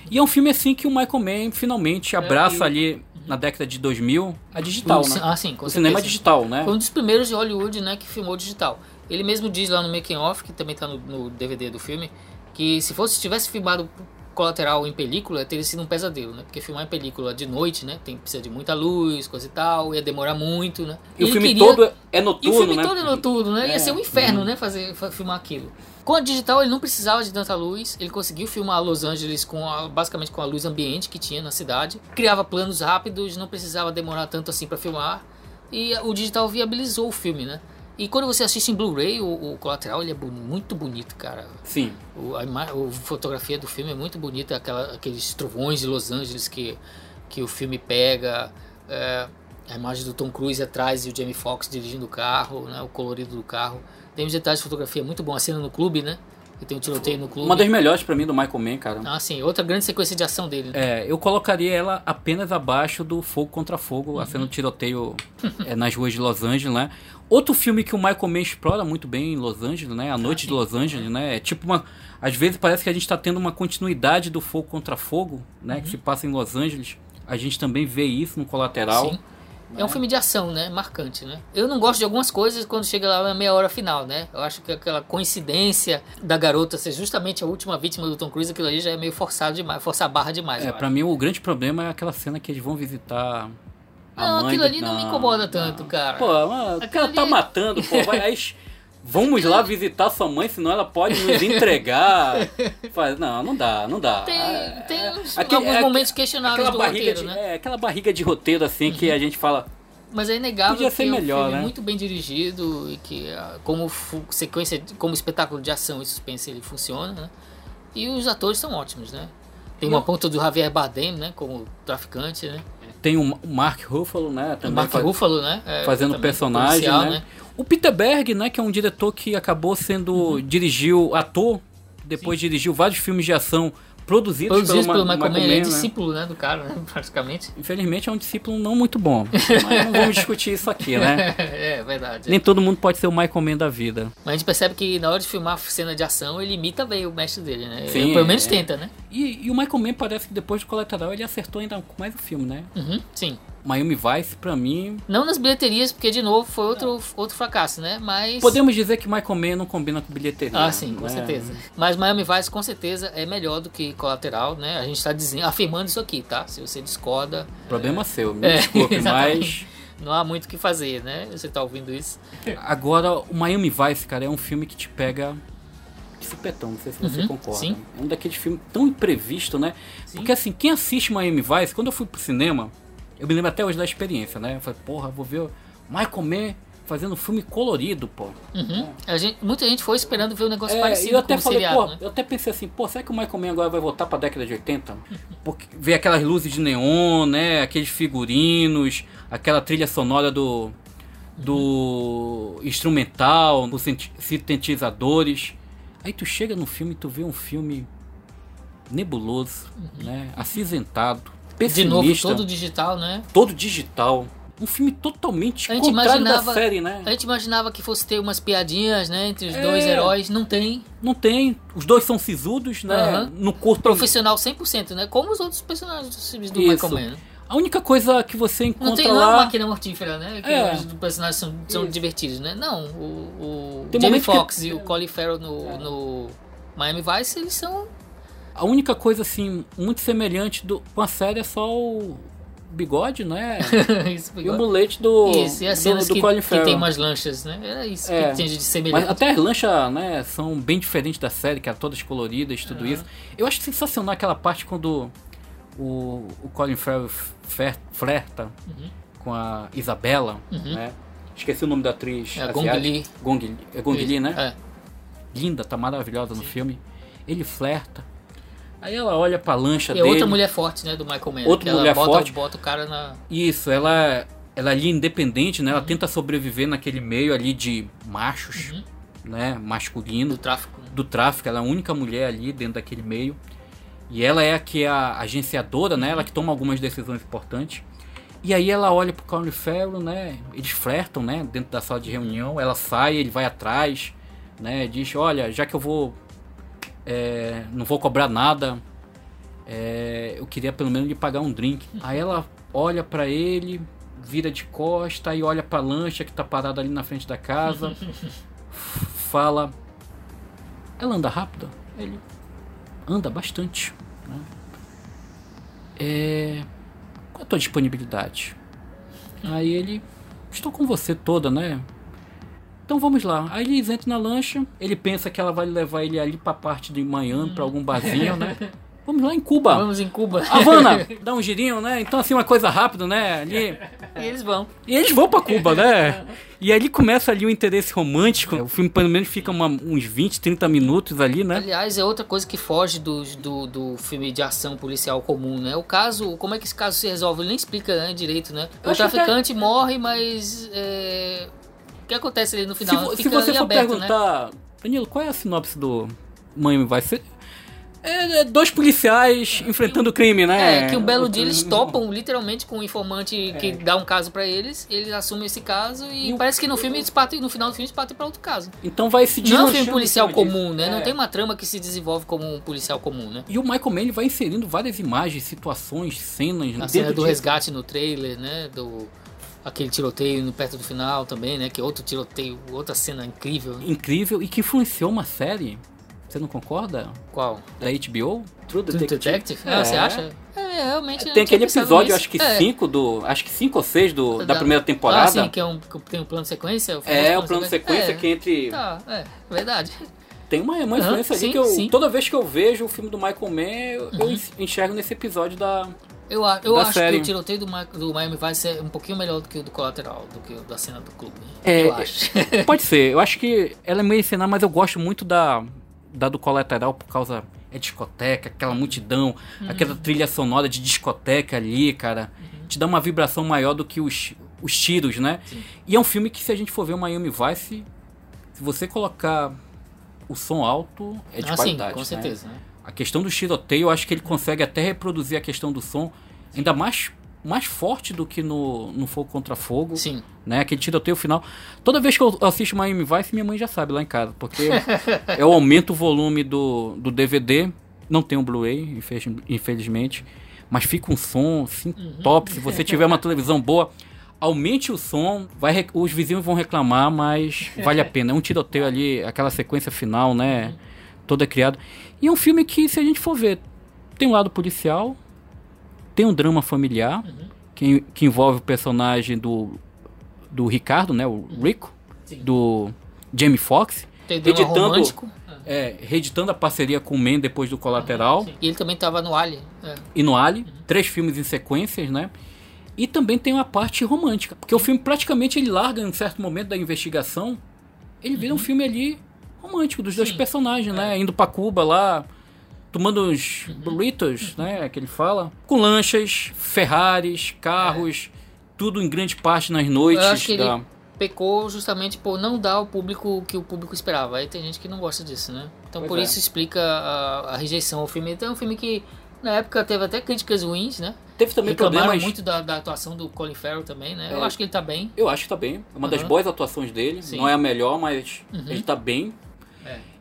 S1: E é um filme assim que o Michael Mann finalmente abraça
S2: e-
S1: ali na década de 2000 a digital,
S2: O
S1: né?
S2: ah, sim,
S1: o cinema
S2: certeza.
S1: digital, né?
S2: Foi um dos primeiros de Hollywood, né, que filmou digital. Ele mesmo diz lá no making off, que também tá no, no DVD do filme, que se fosse tivesse filmado colateral em película, teria sido um pesadelo, né? Porque filmar em película de noite, né, tem precisa de muita luz, coisa e tal, ia demorar muito, né?
S1: E o
S2: Ele
S1: filme
S2: queria-
S1: todo é
S2: E o
S1: noturno,
S2: filme
S1: né?
S2: todo é noturno, né? Ia
S1: É.
S2: ser um inferno, né? Fazer, fa- filmar aquilo. Com a digital ele não precisava de tanta luz, ele conseguiu filmar Los Angeles com a- basicamente com a luz ambiente que tinha na cidade, criava planos rápidos, não precisava demorar tanto assim para filmar e o digital viabilizou o filme, né? E quando você assiste em Blu-ray, o, o colateral ele é muito bonito, cara.
S1: Sim.
S2: O, a, o- fotografia do filme é muito bonita, aquela, aqueles trovões de Los Angeles que, que o filme pega, é, a imagem do Tom Cruise atrás e o Jamie Foxx dirigindo o carro, né, o colorido do carro. Tem uns detalhes de fotografia muito bom, a cena no clube, né? Que tem um tiroteio no clube.
S1: Uma das melhores pra mim do Michael Mann, cara.
S2: Ah, sim, outra grande sequência de ação dele. né?
S1: É, eu colocaria ela apenas abaixo do Fogo contra Fogo,
S2: Uhum.
S1: a cena do tiroteio (laughs) é, nas ruas de Los Angeles, né? Outro filme que o Michael Mann explora muito bem em Los Angeles, né? A Noite de Los Angeles, né? É tipo uma... Às vezes parece que a gente tá tendo uma continuidade do Fogo contra Fogo, né? Que se passa em Los Angeles. A gente também vê isso no Colateral.
S2: Sim. É um filme de ação, né? Marcante, né? Eu não gosto de algumas coisas quando chega lá na meia hora final, né? Eu acho que aquela coincidência da garota ser justamente a última vítima do Tom Cruise, aquilo ali já é meio forçado demais, forçar a barra demais.
S1: É,
S2: acho.
S1: mim o grande problema é aquela cena que eles vão visitar
S2: Não, aquilo
S1: do-
S2: ali não me incomoda tanto, cara.
S1: Pô, mano, o
S2: Aquilo
S1: cara tá
S2: ali-
S1: matando, pô. Vai, aí, vamos lá visitar sua mãe, senão ela pode nos entregar. (laughs) Faz, não, não dá, não dá.
S2: Tem,
S1: É,
S2: tem
S1: é,
S2: uns,
S1: aquele-
S2: alguns
S1: é,
S2: momentos questionáveis do roteiro,
S1: de,
S2: né? Uhum.
S1: É, aquela barriga de roteiro assim que a gente fala.
S2: Mas é inegável
S1: Podia
S2: que
S1: ser
S2: é um
S1: melhor,
S2: filme
S1: né?
S2: muito bem dirigido e que ah, como sequência, como espetáculo de ação e suspense ele funciona, né? E os atores são ótimos, né? Tem uma ponta do Javier Bardem, né? Como traficante, né?
S1: Tem o Mark Ruffalo, né? Também
S2: Mark
S1: faz-
S2: Ruffalo, né? É,
S1: fazendo personagem,
S2: policial,
S1: né? O Peter Berg, né, que é um diretor que acabou sendo dirigiu ator, depois dirigiu vários filmes de ação produzidos,
S2: Produzido pelo
S1: Ma-
S2: Michael Mann, ele é
S1: né?
S2: discípulo né, do cara, né, (laughs) praticamente.
S1: Infelizmente é um discípulo não muito bom. Mas não vamos discutir isso aqui, né? (laughs)
S2: é verdade.
S1: Nem todo mundo pode ser o Michael Mann da vida.
S2: Mas a gente percebe que na hora de filmar cena de ação, ele imita bem o mestre dele, né?
S1: Sim,
S2: Ele, pelo menos
S1: é.
S2: tenta, né?
S1: E, e o Michael Mann parece que depois do Colateral ele acertou ainda mais o filme, né?
S2: Uhum, sim.
S1: Miami Vice, pra mim...
S2: Não nas bilheterias, porque de novo foi outro, outro fracasso, né? Mas.
S1: Podemos dizer que Michael Mann não combina com bilheteria.
S2: Ah, sim, com
S1: né?
S2: certeza. Mas Miami Vice com certeza é melhor do que Colateral, né? A gente tá dizendo, afirmando isso aqui, tá? Se você discorda,
S1: Problema seu, me
S2: É,
S1: desculpe, (laughs) mas...
S2: não há muito o que fazer, né? Você tá ouvindo isso.
S1: Agora, o Miami Vice, cara, é um filme que te pega de supetão, não sei se você
S2: Uhum,
S1: concorda.
S2: sim.
S1: É um daqueles filmes tão imprevisto, né? Porque assim, quem assiste Miami Vice, quando eu fui pro cinema, eu me lembro até hoje da experiência, né? Eu falei, porra, vou ver o Michael Mann fazendo um filme colorido, pô.
S2: Uhum. Gente, muita gente foi esperando ver um negócio
S1: É,
S2: parecido
S1: eu até
S2: com
S1: falei,
S2: seriado,
S1: pô,
S2: né?
S1: eu até pensei assim, pô, será que o Michael Mann agora vai voltar pra década de 80? Porque vê aquelas luzes de neon, né? Aqueles figurinos, aquela trilha sonora do do instrumental, os sint- sintetizadores. Aí tu chega no filme e tu vê um filme nebuloso, né? Acinzentado,
S2: De
S1: pessimista,
S2: novo, todo digital, né?
S1: todo digital. Um filme totalmente
S2: A gente
S1: contrário da série, né?
S2: A gente imaginava que fosse ter umas piadinhas, né? Entre os
S1: É.
S2: dois heróis. Não tem.
S1: Não tem. Os dois são sisudos, né?
S2: Aham.
S1: No corpo.
S2: Profissional 100%, né? Como os outros personagens dos filmes do
S1: Isso.
S2: Michael Mann. né?
S1: A única coisa que você
S2: Não
S1: encontra
S2: tem não é uma
S1: lá.
S2: máquina mortífera, né? Que
S1: É.
S2: os personagens são, são divertidos, né? Não, o, o
S1: Tem
S2: Jamie
S1: que-
S2: e o Colin Farrell no, no Miami Vice, eles são...
S1: A única coisa, assim, muito semelhante do, com a série é só o bigode, né? (laughs)
S2: isso,
S1: e o mulete do,
S2: isso, e as
S1: do,
S2: cenas
S1: do
S2: que,
S1: Colin
S2: que
S1: Farrell.
S2: tem umas lanchas, né? Era isso
S1: É.
S2: que tinha de
S1: Mas
S2: semelhante.
S1: até as lanchas, né, são bem diferentes da série, que eram todas coloridas, tudo isso. Eu acho sensacional aquela parte quando o, o Colin Farrell flerta
S2: Uhum.
S1: com a Isabela, né? Esqueci o nome da atriz.
S2: É a Gong. Li.
S1: Gong. É Gong Li, né?
S2: É.
S1: Linda, tá maravilhosa no filme. Ele flerta. Aí ela olha pra lancha
S2: E é
S1: dele.
S2: outra mulher forte, né, do Michael Mann.
S1: Outra
S2: ela
S1: mulher
S2: bota,
S1: forte.
S2: bota o cara na...
S1: Isso, ela ela é ali independente, né? Ela tenta sobreviver naquele meio ali de machos,
S2: Uhum.
S1: né? Masculino
S2: Do tráfico.
S1: do tráfico, ela é a única mulher ali dentro daquele meio. E ela é a que é a agenciadora, né? Ela que toma algumas decisões importantes. E aí ela olha pro Colin Farrell, né? Eles flertam, né? Dentro da sala de reunião. Ela sai, ele vai atrás, né? Diz, olha, já que eu vou... é, não vou cobrar nada, é, eu queria pelo menos lhe pagar um drink. Aí ela olha pra ele, vira de costa e olha pra lancha que tá parada ali na frente da casa. (laughs) fala... Ela anda rápido? Ele anda bastante. né? É... Qual a tua disponibilidade? Aí ele... Estou com você toda, né? Então vamos lá. Aí eles entram na lancha. Ele pensa que ela vai levar ele ali pra parte de manhã, pra algum barzinho, né? (laughs) Vamos lá em Cuba.
S2: Vamos em Cuba.
S1: Havana, (laughs) dá um girinho, né? Então assim, uma coisa rápida, né? Ali...
S2: E eles vão.
S1: E eles vão pra Cuba, né? E ali começa ali o interesse romântico. O filme pelo menos fica uma- uns 20, 30 minutos ali, né?
S2: Aliás, é outra coisa que foge do, do, do filme de ação policial comum, né? O caso, como é que esse caso se resolve? Ele nem explica né, direito, né? O traficante morre, mas. é, O que acontece ali no
S1: Se,
S2: final?
S1: se
S2: Fica
S1: você for
S2: aberto, né?
S1: perguntar, Danilo, qual é a sinopse do Miami vai ser? É, é dois policiais enfrentando o crime, né?
S2: É, que um belo dia eles topam literalmente com um informante que dá um caso pra eles, eles assumem esse caso e,
S1: E
S2: parece que no filme eles partem, no final do filme eles partem pra outro caso.
S1: Então vai se
S2: Não é um filme policial comum, né? Não
S1: É.
S2: tem uma trama que se desenvolve como um policial comum, né?
S1: E o Michael Mann vai inserindo várias imagens, situações, cenas.
S2: A cena do
S1: disso.
S2: resgate no trailer, né? Do aquele tiroteio no perto do final também, né? Que é outro tiroteio, outra cena incrível.
S1: Incrível e que influenciou uma série. Você não concorda?
S2: Qual?
S1: Da HBO? True
S2: True Detective? Ah, você acha? É, realmente. eu não
S1: Tem aquele episódio,
S2: nisso.
S1: acho que
S2: É.
S1: 5 do. Acho que 5 ou 6 do, da, primeira temporada.
S2: Ah, sim, que é um que tem um plano de sequência. famoso
S1: é, o plano de sequência
S2: É,
S1: que entre.
S2: Tá, é, verdade.
S1: Tem uma, uma influência ali
S2: sim,
S1: que eu.
S2: sim.
S1: Toda vez que eu vejo o filme do Michael Mann, eu, eu
S2: Uhum.
S1: enxergo nesse episódio da.
S2: Eu, eu acho
S1: série.
S2: que o tiroteio do, do Miami Vice é um pouquinho melhor do que o do Colateral, do que o da cena do clube.
S1: É,
S2: eu acho. (laughs)
S1: Pode ser, eu acho que ela é meio encenar, mas eu gosto muito da, da do colateral por causa. É discoteca, aquela multidão,
S2: Uhum.
S1: aquela trilha sonora de discoteca ali, cara. Te dá uma vibração maior do que os, os tiros, né?
S2: Sim.
S1: E é um filme que, se a gente for ver o Miami Vice, se você colocar o som alto, é de
S2: ah, sim,
S1: qualidade.
S2: com
S1: né?
S2: certeza. Né?
S1: A questão do tiroteio, eu acho que ele consegue até reproduzir a questão do som, ainda mais, mais forte do que no, no Fogo Contra Fogo
S2: Sim.
S1: né? Aquele tiroteio final. Toda vez que eu assisto Miami Vice, minha mãe já sabe lá em casa, porque (laughs) eu aumento o volume do, do DVD, não tem um Blu-ray, infeliz- infelizmente, mas fica um som assim top. Se você tiver uma televisão boa, aumente o som, vai os vizinhos vão reclamar, mas vale a pena. É um tiroteio ali, aquela sequência final, né? Toda criada. E é um filme que, se a gente for ver, tem um lado policial, tem um drama familiar, que, que envolve o personagem do do Ricardo, né, o Rico,
S2: Sim.
S1: do Jamie Foxx,
S2: Tem drama
S1: editando,
S2: romântico.
S1: é, reeditando a parceria com o Man depois do Colateral
S2: E ele também tava no Alien. É.
S1: e no Ali, três filmes em sequências, né? E também tem uma parte romântica, porque o filme praticamente ele larga em um certo momento da investigação, ele vira um filme ali romântico dos dois
S2: Sim.
S1: personagens, né? Indo pra Cuba lá, tomando uns burritos, né, que ele fala, com lanchas, Ferraris, carros, tudo em grande parte nas noites
S2: Eu acho que
S1: da
S2: ele pecou justamente por não dar ao público o que o público esperava. Aí tem gente que não gosta disso, né? Então
S1: Pois
S2: por
S1: é.
S2: isso explica a, a rejeição ao filme. Então é um filme que na época teve até críticas ruins, né?
S1: Teve também
S2: Reclamaram
S1: problemas.
S2: muito da, da atuação do Colin Farrell também, né?
S1: É.
S2: Eu acho que ele tá bem.
S1: Eu acho que tá bem. É uma das
S2: Aham.
S1: boas atuações dele.
S2: Sim.
S1: Não é a melhor, mas
S2: Uhum.
S1: ele tá bem.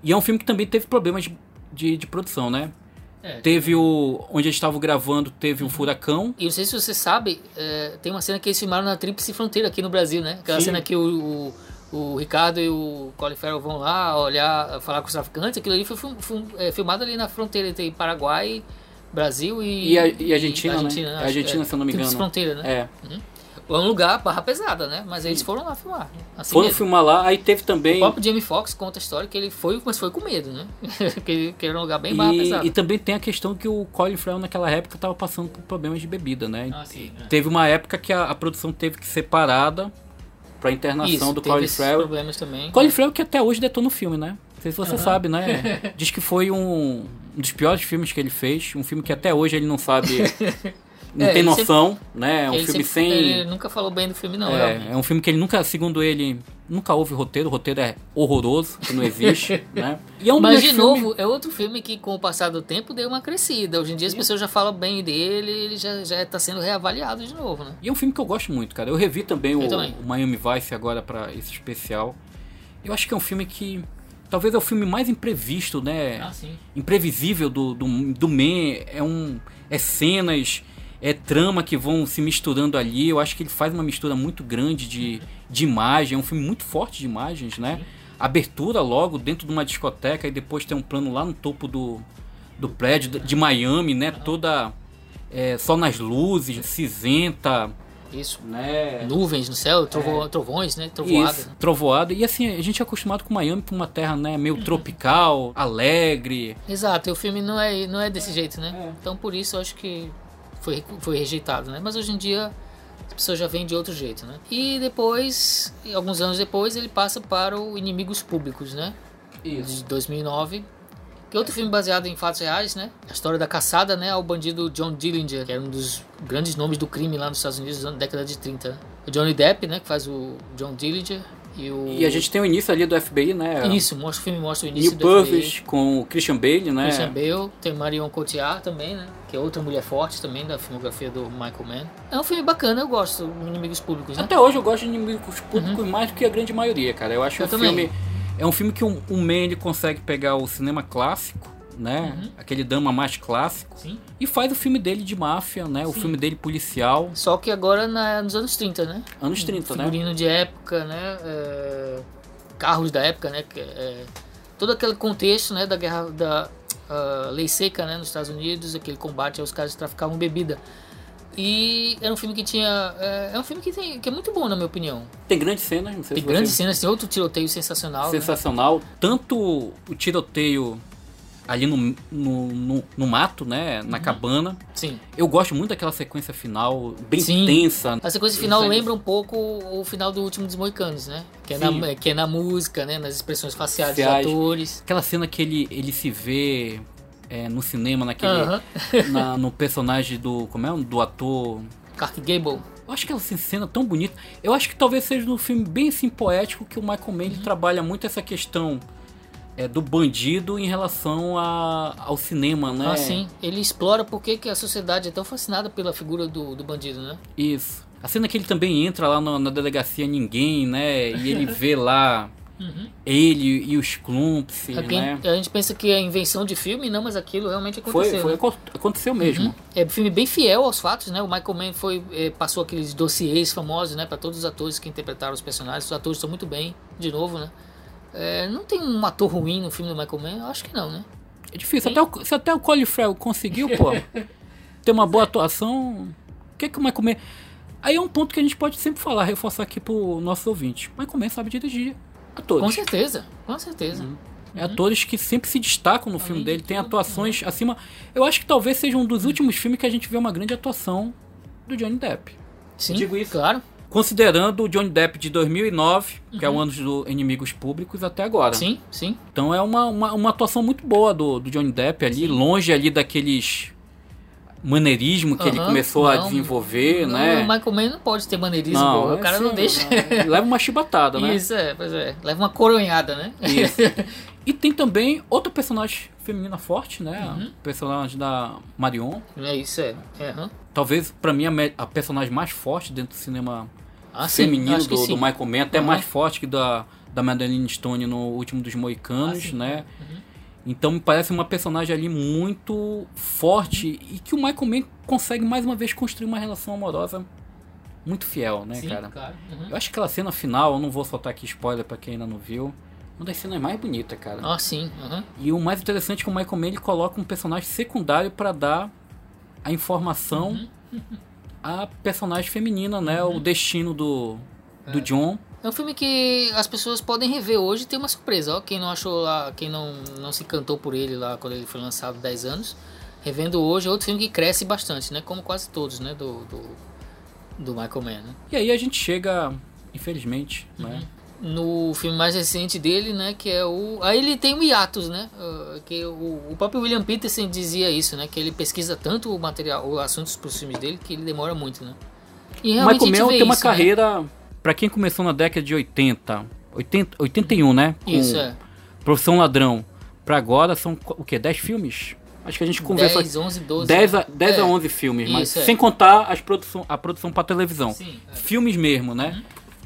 S2: É.
S1: E é um filme que também teve problemas de, de, de produção, né?
S2: É.
S1: Teve o. Onde eles estavam gravando, teve um furacão.
S2: E não sei se você sabe, é, tem uma cena que eles filmaram na Tríplice Fronteira aqui no Brasil, né? Aquela
S1: Sim.
S2: cena que o, o, o Ricardo e o Colin Farrell vão lá olhar, falar com os traficantes. Aquilo ali foi é, filmado ali na fronteira entre Paraguai, Brasil e,
S1: E a- e Argentina, né?
S2: Argentina,
S1: É
S2: acho
S1: Argentina,
S2: que
S1: se eu não me
S2: Tríplice
S1: engano.
S2: Fronteira, né?
S1: É.
S2: É um lugar barra pesada, né? Mas eles foram lá filmar. Assim
S1: Foram
S2: mesmo.
S1: filmar lá, aí teve
S2: O
S1: também.
S2: próprio Jamie Foxx conta a história que ele foi, mas foi com medo, né? (laughs) que, ele- que era um lugar bem barra pesada.
S1: E, e também tem a questão que o Colin Farrell naquela época estava passando por problemas de bebida, né?
S2: Ah, sim, é.
S1: Teve uma época que a, a produção teve que ser parada pra internação
S2: Isso,
S1: do
S2: teve
S1: Colin
S2: esses
S1: Farrell.
S2: problemas também.
S1: Colin Farrell que até hoje detona o filme, né? Não sei se você sabe, né? (laughs) Diz que foi um, um dos piores filmes que ele fez. Um filme que até hoje ele não sabe (laughs) não
S2: É,
S1: tem noção, né? É um filme
S2: sempre-
S1: sem.
S2: Ele nunca falou bem do filme, não. realmente.
S1: É, é um filme que ele nunca, segundo ele, nunca houve roteiro, o roteiro é horroroso, que não existe, (laughs) né? E é um
S2: Mas, de
S1: filmes-
S2: novo, é outro filme que, com o passar do tempo, deu uma crescida. Hoje em dia as pessoas já falam bem dele ele já, já tá sendo reavaliado de novo, né?
S1: E é um filme que eu gosto muito, cara. Eu revi também, o,
S2: também.
S1: o Miami Vice agora pra esse especial. Eu acho que é um filme que talvez é o filme mais imprevisto, né?
S2: sim.
S1: imprevisível do, do, do Man. É um. É cenas, é trama que vão se misturando ali. Eu acho que ele faz uma mistura muito grande de, de imagem. É um filme muito forte de imagens, né? Abertura logo dentro de uma discoteca e depois tem um plano lá no topo do, do prédio de Miami, né? Toda. é, só nas luzes, cinzenta,
S2: Isso.
S1: né?
S2: Nuvens no céu, trovo- trovões, né? Trovoada.
S1: Isso, trovoada. E assim, a gente é acostumado com Miami por uma terra né, meio tropical, alegre.
S2: Exato, e o filme não é, não é desse jeito, né?
S1: É.
S2: Então por isso eu acho que foi, foi rejeitado, né? Mas hoje em dia as pessoas já veem de outro jeito, né? E depois, alguns anos depois, ele passa para o Inimigos Públicos, né? De 2009. Que é outro filme baseado em fatos reais, né? A história da caçada, né? Ao bandido John Dillinger, que era um dos grandes nomes do crime lá nos Estados Unidos na década de 30. né? O Johnny Depp, né? Que faz o John Dillinger. E o...
S1: E a gente tem o início ali do FBI, né?
S2: Isso, mostra, o filme mostra o início
S1: Neil
S2: do FBI.
S1: Com o Christian Bale, né?
S2: Christian Bale, tem Marion Cotillard também, né? Que é outra mulher forte também da filmografia do Michael Mann. É um filme bacana, eu gosto, Inimigos Públicos, né?
S1: Até hoje eu gosto de inimigos públicos mais do que a grande maioria, cara. Eu acho
S2: Eu
S1: um
S2: também.
S1: filme. É um filme que o um, Man ele consegue pegar o cinema clássico, né? Aquele drama mais clássico.
S2: Sim.
S1: E faz o filme dele de máfia, né? O filme dele policial.
S2: Só que agora na, nos anos 30, né?
S1: Anos 30, né?
S2: Figurino de época, né? É, carros da época, né? Que é, todo aquele contexto, né? Da guerra da ah, lei seca, né? Nos Estados Unidos, aquele combate aos caras que traficavam bebida. E era um filme que tinha. É, é um filme que, tem, que é muito bom, na minha opinião.
S1: Tem grandes cenas, não sei
S2: Tem
S1: se
S2: grandes
S1: você...
S2: cenas, tem outro tiroteio sensacional. né?
S1: sensacional. Tanto o tiroteio ali no, no, no, no mato, né? Na cabana.
S2: Sim.
S1: Eu gosto muito daquela sequência final, bem
S2: Sim.
S1: tensa.
S2: A sequência final lembra um pouco o final do Último dos Moicanos, né? Que é,
S1: Sim.
S2: na, que é na música, né? Nas expressões faciais dos atores.
S1: Aquela cena que ele, ele se vê é, no cinema, naquele. Na- no personagem do. Como é? Do ator.
S2: Clark Gable.
S1: Eu acho que essa cena tão bonita. Eu acho que talvez seja um filme bem assim poético que o Michael Mann
S2: Uhum.
S1: trabalha muito essa questão é, do bandido em relação a, ao cinema, né?
S2: Ah, sim. Ele explora por que que a sociedade é tão fascinada pela figura do, do bandido, né?
S1: Isso. A cena que ele também entra lá na, na delegacia Ninguém, né? E ele vê lá (laughs) ele e os Clumps,
S2: Aqui,
S1: né?
S2: A gente pensa que é invenção de filme, não, mas aquilo realmente
S1: Foi,
S2: aconteceu.
S1: foi,
S2: né?
S1: acon- aconteceu mesmo.
S2: É um filme bem fiel aos fatos, né? O Michael Mann foi, eh, passou aqueles dossiês famosos, né? Para todos os atores que interpretaram os personagens. Os atores estão muito bem, de novo, né? É, não tem um ator ruim no filme do Michael Mann? Eu acho que não, né?
S1: É difícil. Até o, se até o Colin Farrell conseguiu, pô, (laughs) ter uma boa atuação, o que é que o Michael Mann... Aí é um ponto que a gente pode sempre falar, reforçar aqui pro nosso ouvinte. O Michael Mann sabe dirigir atores.
S2: Com certeza, com certeza.
S1: É atores que sempre se destacam no filme
S2: de
S1: dele, tem
S2: tudo,
S1: atuações acima... Eu acho que talvez seja um dos últimos filmes que a gente vê uma grande atuação do Johnny Depp.
S2: Sim,
S1: Digo isso.
S2: claro.
S1: Considerando o Johnny Depp de 2009, que é o ano do Inimigos Públicos, até agora.
S2: Uhum. Sim, sim.
S1: Então é uma, uma, uma atuação muito boa do, do Johnny Depp ali, longe ali daqueles maneirismo que ele
S2: Aham,
S1: começou a
S2: não,
S1: desenvolver,
S2: Não,
S1: né?
S2: O Michael Mann não pode ter maneirismo, pô. o cara não deixa.
S1: não, leva uma chibatada, né?
S2: Isso, é, pois é. Leva uma coronhada, né?
S1: Isso. (laughs) E tem também outra personagem feminina forte, né?
S2: Uhum.
S1: A personagem da Marion.
S2: É isso, é. aham.
S1: Talvez, pra mim, a, a personagem mais forte dentro do cinema
S2: Ah,
S1: feminino do, do Michael Mann, até
S2: Aham.
S1: mais forte que da, da Madeline Stone no Último dos Moicanos,
S2: Ah,
S1: né? Então me parece uma personagem ali muito forte e que o Michael Mann consegue mais uma vez construir uma relação amorosa muito fiel, né,
S2: Sim,
S1: cara?
S2: claro. Uhum.
S1: Eu acho que aquela cena final, eu não vou soltar aqui spoiler pra quem ainda não viu, uma das cenas mais bonitas, cara.
S2: Ah, sim. aham.
S1: E o mais interessante é que o Michael Mann ele coloca um personagem secundário pra dar a informação
S2: Uhum. (laughs)
S1: à personagem feminina, né? O destino do, do John.
S2: É um filme que as pessoas podem rever hoje e tem uma surpresa. Ó, quem não achou lá, quem não, não se encantou por ele lá quando ele foi lançado há 10 anos, revendo hoje é outro filme que cresce bastante, né? Como quase todos, né? Do, do, do Michael Mann, né?
S1: E aí a gente chega, infelizmente, né?
S2: No filme mais recente dele, né, que é o... Aí ele tem o hiatus, né, uh, que o, o próprio William Peterson dizia isso, né, que ele pesquisa tanto o material, os assuntos para os filmes dele, que ele demora muito, né.
S1: E o Michael Mann tem uma isso, né? carreira, né? para quem começou na década de 80, 80 81, né,
S2: com isso, é.
S1: Profissão Ladrão, para agora são o que, 10 filmes? Acho que a gente conversa.
S2: 10, 11, 12.
S1: 10 a, 10 é. a 11 filmes, mas Isso, é. sem contar as produção, a produção para televisão. Sim, é. Filmes mesmo, né? Uhum.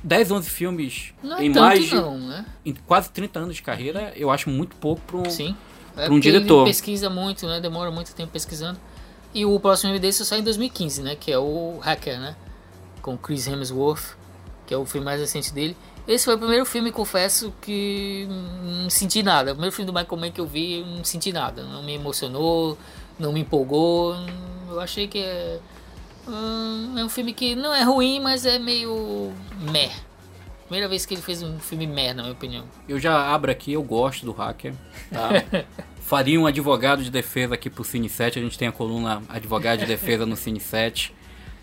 S1: 10, 11 filmes
S2: não é
S1: em
S2: mais
S1: de.
S2: Não, né?
S1: Em quase 30 anos de carreira, eu acho muito pouco para um,
S2: Sim.
S1: É um diretor.
S2: Ele pesquisa muito, né? Demora muito tempo pesquisando. E o próximo filme dele só sai em 2015, né? Que é o Hacker, né? Com Chris Hemsworth, que é o filme mais recente dele. Esse foi o primeiro filme, confesso, que não senti nada. O primeiro filme do Michael Mann que eu vi, não senti nada. Não me emocionou, não me empolgou. Eu achei que é, é um filme que não é ruim, mas é meio meh. Primeira vez que ele fez um filme meh, na minha opinião.
S1: Eu já abro aqui, eu gosto do hacker. Tá? (laughs) Faria um advogado de defesa aqui pro Cine 7. A gente tem a coluna Advogado de Defesa no Cine 7.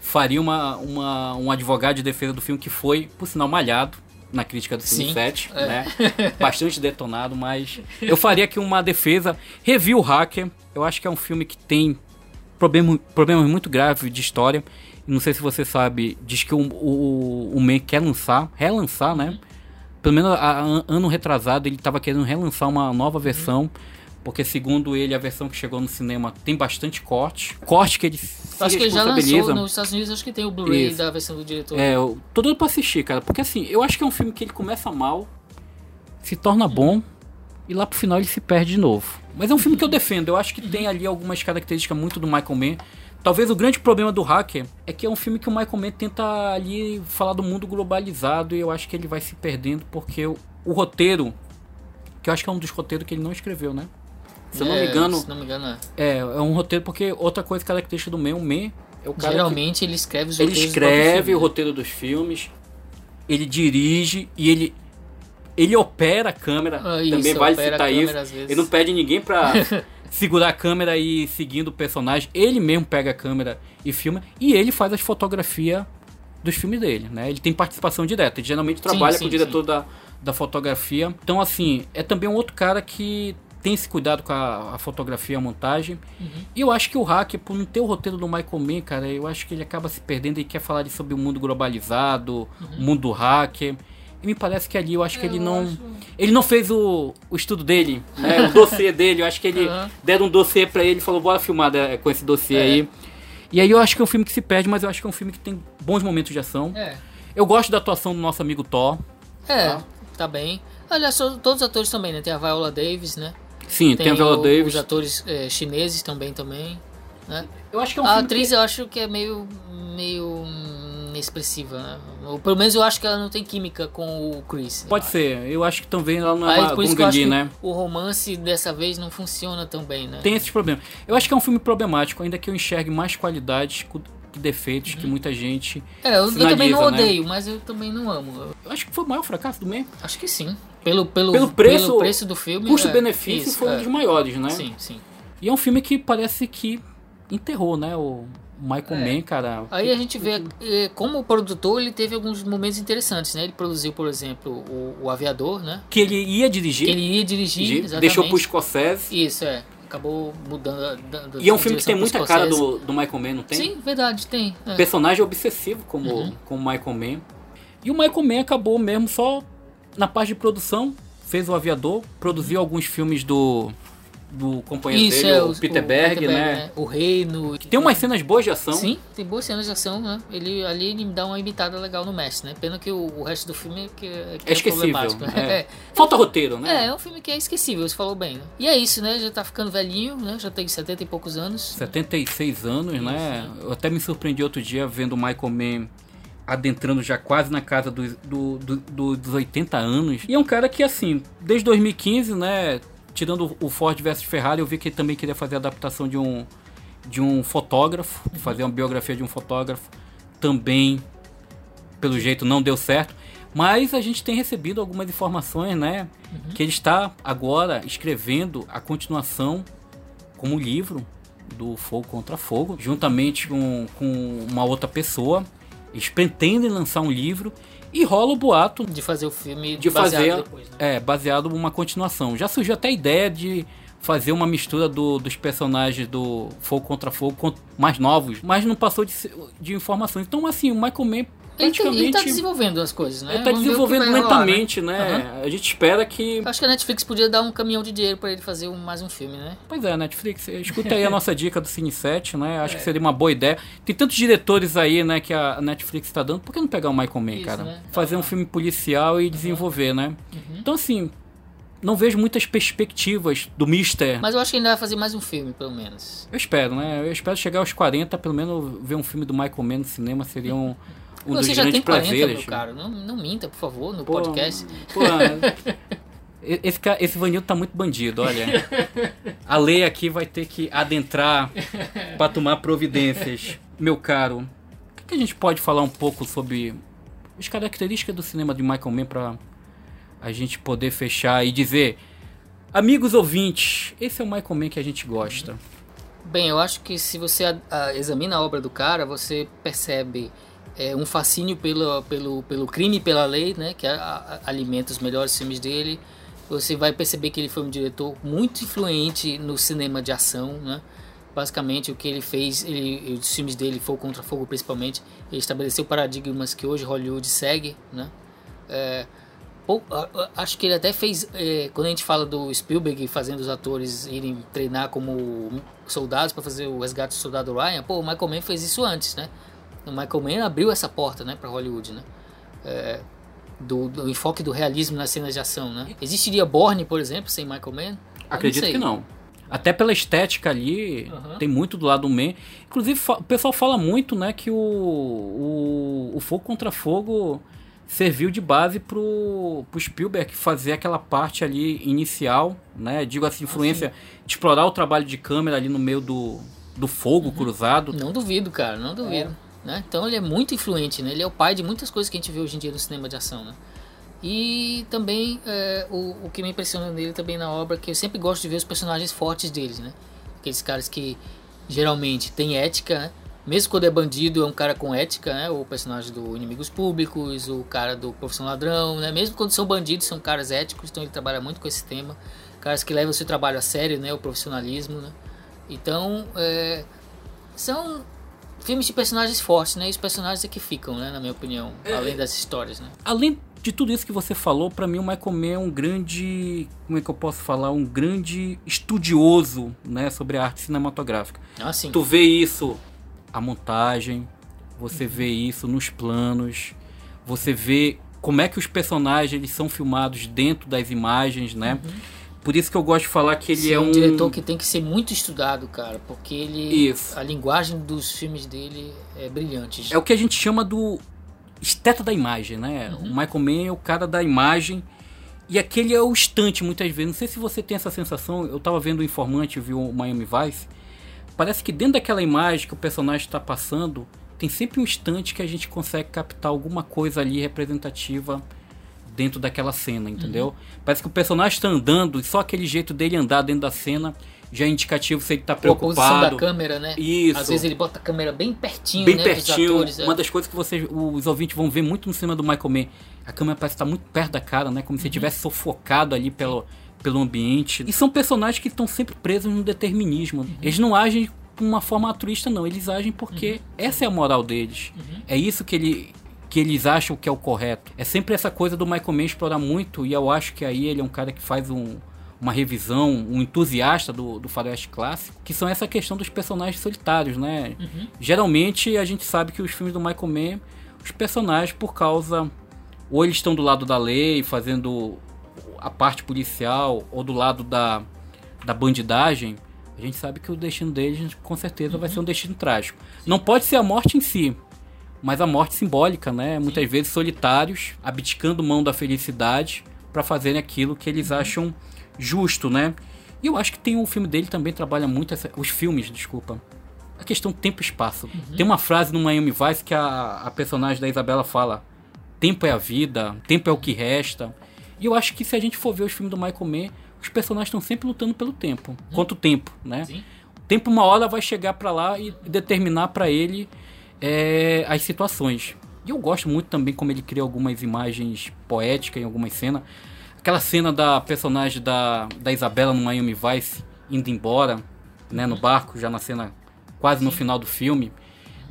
S1: Faria uma, uma, um advogado de defesa do filme que foi, por sinal, malhado na crítica do Cine 7, é. né? Bastante detonado, mas eu faria aqui uma defesa. Review Hacker, eu acho que é um filme que tem problema, problemas muito graves de história. Não sei se você sabe, diz que o, o, o Man quer lançar, relançar, né? Pelo menos a, a, ano retrasado ele estava querendo relançar uma nova versão. Porque segundo ele, a versão que chegou no cinema tem bastante corte. Corte que ele se
S2: Acho que ele já lançou nos Estados Unidos, acho que tem o Blu-ray da versão do diretor.
S1: É, eu tô doido pra assistir, cara. Porque assim, eu acho que é um filme que ele começa mal, se torna bom, e lá pro final ele se perde de novo. Mas é um filme que eu defendo. Eu acho que tem ali algumas características muito do Michael Mann. Talvez o grande problema do Hacker é que é um filme que o Michael Mann tenta ali falar do mundo globalizado e eu acho que ele vai se perdendo porque o, o roteiro, que eu acho que é um dos roteiros que ele não escreveu, né?
S2: Se eu não me é, engano. Se não me engano,
S1: é. É, é um roteiro, porque outra coisa característica do Man, o Man é o cara.
S2: Geralmente que, ele escreve os
S1: Ele escreve o roteiro dos filmes, ele dirige e ele. Ele opera a câmera, ah, isso, também vale citar isso. Ele não pede ninguém pra (laughs) segurar a câmera e ir seguindo o personagem. Ele mesmo pega a câmera e filma. E ele faz as fotografias dos filmes dele, né? Ele tem participação direta. Ele geralmente trabalha sim, sim, com o diretor da, da fotografia. Então, assim, é também um outro cara que tem esse cuidado com a, a fotografia, a montagem. Uhum. E eu acho que o hacker, por não ter o roteiro do Michael Mann, cara, eu acho que ele acaba se perdendo e quer falar sobre o mundo globalizado, uhum. o mundo hacker. E me parece que ali eu acho que ele não. Acho... Ele não fez o, o estudo dele, né? o (laughs) dossiê dele. Eu acho que ele uhum. deram um dossiê pra ele e falou, bora filmar né, com esse dossiê é. aí. E aí eu acho que é um filme que se perde, mas eu acho que é um filme que tem bons momentos de ação.
S2: É.
S1: Eu gosto da atuação do nosso amigo Thor.
S2: É, tá, tá bem. Aliás, todos os atores também, né? Tem a Viola Davis, né?
S1: Sim, tem, tem a Viola Davis.
S2: Os atores é, chineses também, também. Né?
S1: Eu acho que é um
S2: A atriz que... eu acho que é meio, meio inexpressiva, né? Ou, pelo menos eu acho que ela não tem química com o Chris.
S1: Pode ser, eu acho que também ela não é Aí,
S2: por isso que eu acho que né? O romance dessa vez não funciona tão bem, né?
S1: Tem esses problemas. Eu acho que é um filme problemático, ainda que eu enxergue mais qualidades que defeitos uhum. que muita gente.
S2: É, eu, eu também não né? odeio, mas eu também não amo.
S1: Eu acho que foi o maior fracasso do mesmo.
S2: Acho que sim. Pelo, pelo,
S1: pelo, preço,
S2: pelo preço do filme.
S1: Custo-benefício é, foi um é. dos maiores, né?
S2: Sim, sim.
S1: E é um filme que parece que enterrou, né? O Michael é. Mann, cara.
S2: Aí a gente vê é, como produtor ele teve alguns momentos interessantes, né? Ele produziu, por exemplo, o, o Aviador, né?
S1: Que ele ia dirigir.
S2: Que ele ia dirigir, exatamente.
S1: Deixou pro Scorsese.
S2: Isso, é. Acabou mudando.
S1: Da, e é um filme que tem muita cara do, do Michael Mann, não tem?
S2: Sim, verdade, tem.
S1: É. Personagem obsessivo como, uhum. como Michael Mann. E o Michael Mann acabou mesmo só na parte de produção, fez o Aviador, produziu alguns filmes do do companheiro Isso, dele, é, o, Peter, o Berg, Peter né? né?
S2: O Reino.
S1: Tem umas cenas boas de ação.
S2: Sim, tem boas cenas de ação, né? Ele, ali ele me dá uma imitada legal no Messi, né? Pena que o, o resto do filme é, que,
S1: é,
S2: que
S1: é, é esquecível. É. (laughs) é. Falta roteiro, né?
S2: É, é um filme que é esquecível, você falou bem. Né? E é isso, né? Já tá ficando velhinho, né? Já tem 70 e poucos anos.
S1: 76 anos, isso, né? Eu até me surpreendi outro dia vendo o Michael Mann adentrando já quase na casa do, do, do, do, dos 80 anos. E é um cara que, assim, desde 2015, né? Tirando o Ford versus Ferrari, eu vi que ele também queria fazer a adaptação de um, de um fotógrafo, fazer uma biografia de um fotógrafo. Também, pelo jeito, não deu certo. Mas a gente tem recebido algumas informações, né? Uhum. Que ele está agora escrevendo a continuação como livro do Fogo contra Fogo, juntamente com, com uma outra pessoa. Eles pretendem lançar um livro E rola o boato
S2: De fazer o filme
S1: de
S2: baseado
S1: fazer
S2: depois, né?
S1: é baseado uma continuação. Já surgiu até a ideia de fazer uma mistura do- dos personagens do Fogo contra Fogo mais novos, mas não passou de, de informações. Então assim, o Michael Mann praticamente
S2: ele tá desenvolvendo as coisas, né?
S1: ele tá
S2: Vamos o que
S1: desenvolvendo
S2: rolar,
S1: lentamente, né? A gente espera que
S2: Acho que a Netflix podia dar um caminhão de dinheiro pra ele fazer um- mais um filme, né?
S1: Pois é, Netflix, escuta aí a (laughs) nossa dica do Cine 7, né? Acho que seria uma boa ideia. Tem tantos diretores aí, né, que a Netflix está dando. Por que não pegar o Michael Mann,
S2: Isso,
S1: cara?
S2: né?
S1: Fazer um filme policial e desenvolver, né? Então, assim, não vejo muitas perspectivas do Mister.
S2: Mas eu acho que ainda vai fazer mais um filme, pelo menos.
S1: Eu espero, né? Eu espero chegar aos 40, pelo menos ver um filme do Michael Mann no cinema seria um, (laughs) dos
S2: Você já tem 40,
S1: prazeres.
S2: meu cara. Não, não minta, por favor, no
S1: Pô,
S2: podcast.
S1: pô, esse, ca- esse Vanildo tá muito bandido, olha. A lei aqui vai ter que adentrar para tomar providências. Meu caro, o que, que a gente pode falar um pouco sobre as características do cinema de Michael Mann para a gente poder fechar e dizer, amigos ouvintes, esse é o Michael Mann que a gente gosta.
S2: Bem, eu acho que se você a- a- examina a obra do cara, você percebe é, um fascínio pelo, pelo, pelo crime e pela lei, né? Que a- a- alimenta os melhores filmes dele. Você vai perceber que ele foi um diretor muito influente no cinema de ação, né? Basicamente, o que ele fez, ele, os filmes dele, Fogo contra Fogo principalmente, ele estabeleceu paradigmas que hoje Hollywood segue, né? É, acho que ele até fez. é, quando a gente fala do Spielberg fazendo os atores irem treinar como soldados para fazer o resgate do soldado Ryan, pô, o Michael Mann fez isso antes, né? O Michael Mann abriu essa porta, né, para Hollywood, né? É, do, do enfoque do realismo nas cenas de ação, né? Existiria Bourne, por exemplo, sem Michael Mann? Eu
S1: Acredito
S2: sei.
S1: que não. Até pela estética ali,
S2: Aham.
S1: tem muito do lado do Man. Inclusive, o pessoal fala muito, né, que o, o, o Fogo contra Fogo serviu de base pro, pro Spielberg fazer aquela parte ali inicial, né? Digo assim, influência de explorar o trabalho de câmera ali no meio do, do fogo
S2: Uhum.
S1: cruzado.
S2: Não duvido, cara, não duvido. Né? Então ele é muito influente, né? Ele é o pai de muitas coisas que a gente vê hoje em dia no cinema de ação, né? E também é, o, o que me impressiona nele também na obra que eu sempre gosto de ver os personagens fortes deles, né? Aqueles caras que geralmente têm ética, né? Mesmo quando é bandido, é um cara com ética, né? O personagem do Inimigos Públicos, o cara do Profissão Ladrão, né? Mesmo quando são bandidos, são caras éticos, então ele trabalha muito com esse tema. Caras que levam o seu trabalho a sério, né? O profissionalismo, né? Então, é, são filmes de personagens fortes, né? E os personagens é que ficam, né? Na minha opinião, além das histórias, né?
S1: Além de tudo isso que você falou, pra mim o Michael Mann é um grande, como é que eu posso falar, um grande estudioso, né, sobre a arte cinematográfica.
S2: Assim,
S1: Tu vê isso a montagem, você vê isso nos planos, você vê como é que os personagens eles são filmados dentro das imagens, né? Por isso que eu gosto de falar que ele
S2: Sim,
S1: é um
S2: diretor que tem que ser muito estudado, cara, porque ele
S1: Isso.
S2: a linguagem dos filmes dele é brilhante.
S1: é o que a gente chama do esteta da imagem, né? O Michael Mann é o cara da imagem e aquele é o instante muitas vezes. Não sei se você tem essa sensação. Eu tava vendo o Informante, viu o Miami Vice. Parece que dentro daquela imagem que o personagem está passando, tem sempre um instante que a gente consegue captar alguma coisa ali representativa dentro daquela cena, entendeu? Parece que o personagem está andando e só aquele jeito dele andar dentro da cena já é indicativo se ele está
S2: a posição da
S1: preocupado.
S2: câmera, né?
S1: Isso.
S2: Às vezes ele bota a câmera bem pertinho,
S1: bem
S2: né,
S1: pertinho.
S2: atores. é.
S1: Uma das coisas que vocês, os ouvintes vão ver muito no cinema do Michael Mann, a câmera parece estar muito perto da cara, né? Como se
S2: Uhum.
S1: estivesse sufocado ali pelo, pelo ambiente. E são personagens que estão sempre presos no determinismo.
S2: Uhum.
S1: Eles não agem de uma forma altruísta, não. Eles agem porque
S2: Uhum.
S1: essa é a moral deles. É isso que ele que eles acham que é o correto. É sempre essa coisa do Michael Mann explorar muito, e eu acho que aí ele é um cara que faz um, uma revisão, um entusiasta do, do faroeste clássico, que são essa questão dos personagens solitários, né? Geralmente a gente sabe que os filmes do Michael Mann, os personagens, por causa. Ou eles estão do lado da lei, fazendo a parte policial, ou do lado da, da bandidagem, a gente sabe que o destino deles, com certeza, vai ser um destino trágico. Não pode ser a morte em si, mas a morte simbólica, né? Muitas vezes solitários, abdicando mão da felicidade para fazerem aquilo que eles acham justo, né? E eu acho que tem o filme dele também trabalha muito essa, os filmes, desculpa. A questão tempo e espaço. Tem uma frase no Miami Vice que a, a personagem da Isabela fala: "Tempo é a vida, tempo é o que resta". E eu acho que se a gente for ver os filmes do Michael Mann, os personagens estão sempre lutando pelo tempo. Quanto tempo, né?
S2: Sim.
S1: O tempo uma hora vai chegar para lá e determinar para ele é, as situações. E eu gosto muito também como ele cria algumas imagens poéticas em algumas cenas. Aquela cena da personagem da, da Isabela no Miami Vice indo embora, né, no barco, já na cena quase no final do filme.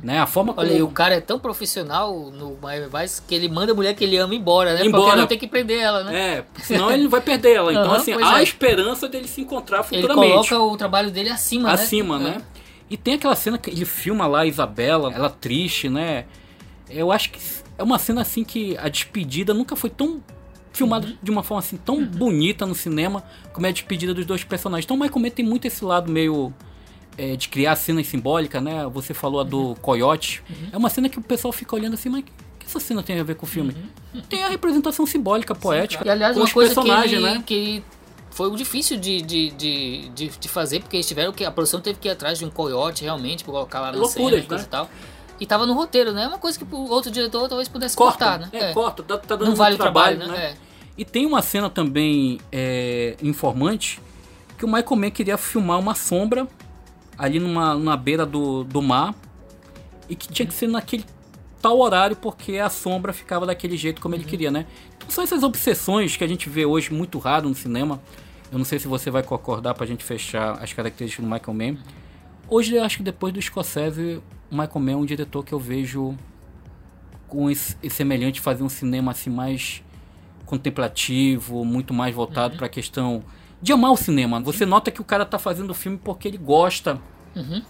S1: Né, a forma
S2: Olha,
S1: como...
S2: o cara é tão profissional no Miami Vice que ele manda a mulher que ele ama embora, né?
S1: Embora.
S2: Porque não tem que prender ela, né?
S1: É, senão ele não vai perder ela. Então,
S2: Aham,
S1: assim, há
S2: é.
S1: esperança dele se encontrar
S2: Ele
S1: futuramente.
S2: coloca o trabalho dele acima, né?
S1: acima, né? E tem aquela cena que ele filma lá a Isabela, ela triste, né? Eu acho que é uma cena assim que a despedida nunca foi tão filmada
S2: Uhum.
S1: de uma forma assim tão bonita no cinema como é a despedida dos dois personagens. Então o Michael Mann tem muito esse lado meio é, de criar cenas simbólicas, né? Você falou a
S2: Uhum.
S1: do coiote. É uma cena que o pessoal fica olhando assim, mas o que essa cena tem a ver com o filme? Tem a representação simbólica, poética,
S2: Uhum. E aliás,
S1: com
S2: uma
S1: os
S2: coisa que ele,
S1: né?
S2: que foi difícil de, de, de, de, de fazer, porque eles tiveram que. A produção teve que ir atrás de um coiote realmente pra colocar lá na
S1: Loucuras,
S2: cena e coisa
S1: né?
S2: e tal. E tava no roteiro, né? É uma coisa que o outro diretor talvez pudesse
S1: Corta,
S2: cortar, né?
S1: é, corta, tá, tá dando
S2: Não vale trabalho,
S1: trabalho,
S2: né? É.
S1: E tem uma cena também é, informante que o Michael Mann queria filmar uma sombra ali numa, na beira do, do mar e que tinha que ser naquele tal horário porque a sombra ficava daquele jeito como ele queria, né? Então são essas obsessões que a gente vê hoje muito raro no cinema. Eu não sei se você vai concordar pra gente fechar as características do Michael Mann. Hoje eu acho que depois do Scorsese, o Michael Mann é um diretor que eu vejo com esse, semelhante fazer um cinema assim mais contemplativo, muito mais voltado pra questão de amar o cinema. Você nota que o cara tá fazendo o filme porque ele gosta.
S2: Uhum.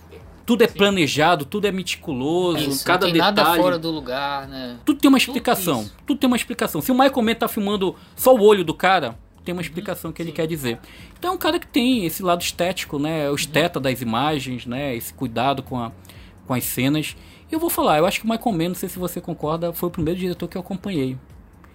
S1: Tudo é planejado, tudo é meticuloso,
S2: Isso,
S1: cada
S2: não tem
S1: detalhe.
S2: nada fora do lugar, né?
S1: Tudo tem uma explicação.
S2: isso.
S1: Tudo tem uma explicação. Se o Michael Mann tá filmando só o olho do cara, tem uma explicação que ele quer dizer. Então é um cara que tem esse lado estético, né? O esteta das imagens, né? Esse cuidado com, a, com as cenas. E eu vou falar, eu acho que o Michael Mann, não sei se você concorda, foi o primeiro diretor que eu acompanhei.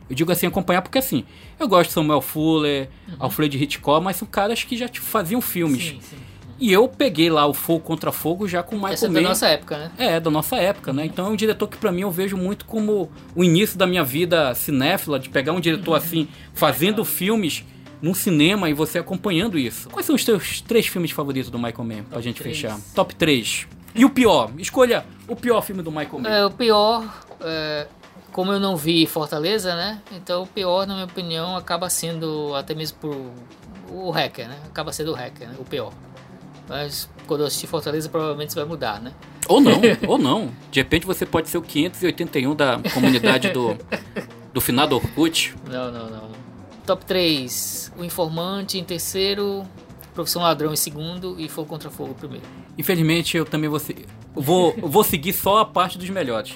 S1: Eu digo assim, acompanhar porque assim, eu gosto de Samuel Fuller, Alfred Hitchcock, mas são caras que já tipo, faziam filmes.
S2: Sim, sim.
S1: E eu peguei lá o Fogo contra Fogo já com o Michael
S2: Essa é
S1: Mann.
S2: da nossa época, né?
S1: É, da nossa época, né? Então é um diretor que pra mim eu vejo muito como o início da minha vida cinéfila, de pegar um diretor assim, fazendo filmes num cinema e você acompanhando isso. Quais são os teus três filmes favoritos do Michael Mann, pra gente
S2: três.
S1: fechar? Top 3. E o pior? Escolha o pior filme do Michael Mann.
S2: É, o pior, é, como eu não vi Fortaleza, né? Então o pior, na minha opinião, acaba sendo até mesmo por o hacker, né? Acaba sendo o hacker, né? O pior. Mas quando eu assistir Fortaleza, provavelmente isso vai mudar, né?
S1: Ou não, (laughs) ou não. De repente você pode ser o 581 da comunidade do, do finado Orkut.
S2: Não, não, não. Top 3, O Informante em terceiro, Profissão Ladrão em segundo e Fogo Contra Fogo primeiro.
S1: Infelizmente eu também vou, se- vou, vou seguir só a parte dos melhores.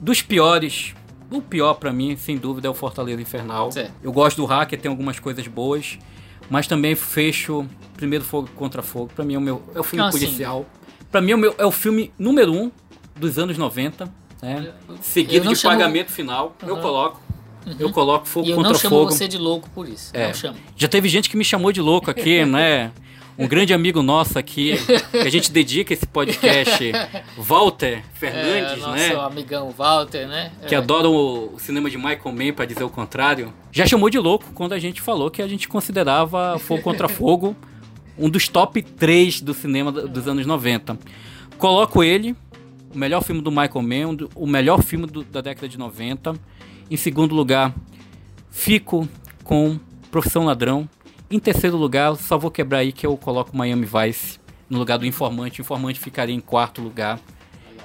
S1: Dos piores, o pior pra mim, sem dúvida, é o Fortaleza Infernal.
S2: Certo.
S1: Eu gosto do Hacker, tem algumas coisas boas, mas também fecho Primeiro Fogo Contra Fogo. Pra mim é o meu é o filme
S2: Ah, sim.
S1: policial. Pra mim é o, meu, é o filme número um dos anos 90, né?
S2: Eu
S1: Seguido de
S2: chamo-
S1: Pagamento Final. Eu
S2: Aham.
S1: coloco. Eu coloco Fogo
S2: E eu
S1: Contra
S2: não chamo
S1: Fogo.
S2: você de louco por isso.
S1: É. Já teve gente que me chamou de louco aqui, (laughs) né? Um grande amigo nosso aqui, que a gente dedica esse podcast, Walter
S2: É,
S1: Fernandes,
S2: nosso
S1: né?
S2: amigão Walter, né?
S1: Que
S2: É.
S1: adora o cinema de Michael Mann, pra dizer o contrário. Já chamou de louco quando a gente falou que a gente considerava Fogo Contra Fogo um dos top 3 do cinema do- dos anos 90. Coloco ele, o melhor filme do Michael Mann, o melhor filme do- da década de 90. Em segundo lugar, fico com Profissão Ladrão. Em terceiro lugar, só vou quebrar aí que eu coloco Miami Vice no lugar do Informante. O Informante ficaria em quarto lugar.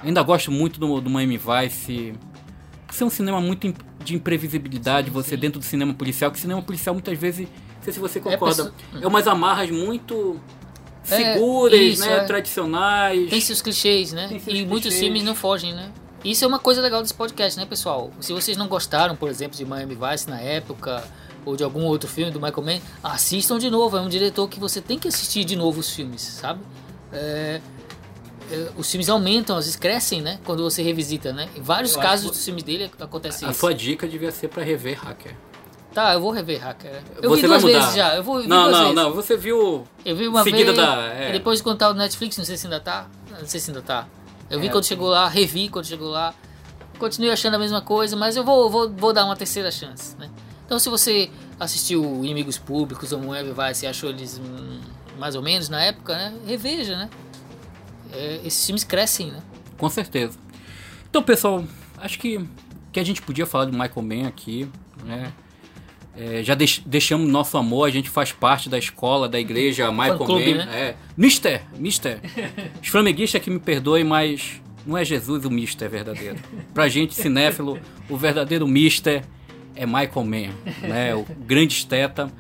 S1: Ainda gosto muito do, do Miami Vice. Por ser um cinema muito de imprevisibilidade, você dentro do cinema policial, que cinema policial muitas vezes, não sei se você concorda, é, umas amarras muito
S2: É,
S1: seguras,
S2: isso,
S1: né,
S2: é.
S1: tradicionais.
S2: Tem seus clichês, né?
S1: Seus
S2: e muitos
S1: clichês.
S2: filmes não fogem, né? Isso é uma coisa legal desse podcast, né, pessoal? Se vocês não gostaram, por exemplo, de Miami Vice na época, ou de algum outro filme do Michael Mann, assistam de novo. É um diretor que você tem que assistir de novo os filmes, sabe? É, é, os filmes aumentam, às vezes crescem, né? Quando você revisita, né? Em vários
S1: Eu
S2: casos dos filmes dele acontece
S1: A
S2: isso.
S1: sua dica devia ser pra rever Hacker.
S2: Tá, eu vou rever Hacker. Eu
S1: você
S2: vi duas vezes já. Eu vou vi
S1: não, não,
S2: vezes.
S1: não. Você viu
S2: Eu vi uma
S1: Seguida
S2: vez.
S1: da- é.
S2: Depois quando tá no Netflix, não sei se ainda tá. Não sei se ainda tá. Eu vi
S1: É.
S2: quando chegou lá, revi quando chegou lá. Continuei achando a mesma coisa, mas eu vou, vou, vou dar uma terceira chance, né? Então se você assistiu Inimigos Públicos ou Moeb vai, você achou eles hum, mais ou menos na época, né? Reveja, né? É, esses filmes crescem, né?
S1: Com certeza. Então, pessoal, acho que que a gente podia falar de Michael Mann aqui, né? É, já deix, deixamos nosso amor, a gente faz parte da escola, da igreja Michael
S2: clube,
S1: Mann.
S2: né?
S1: É. Mister, Mister. Os flamenguistas que me perdoem, mas não é Jesus o Mister verdadeiro. Pra gente, cinéfilo, o verdadeiro Mister é Michael Mann, né? O (laughs) grande esteta.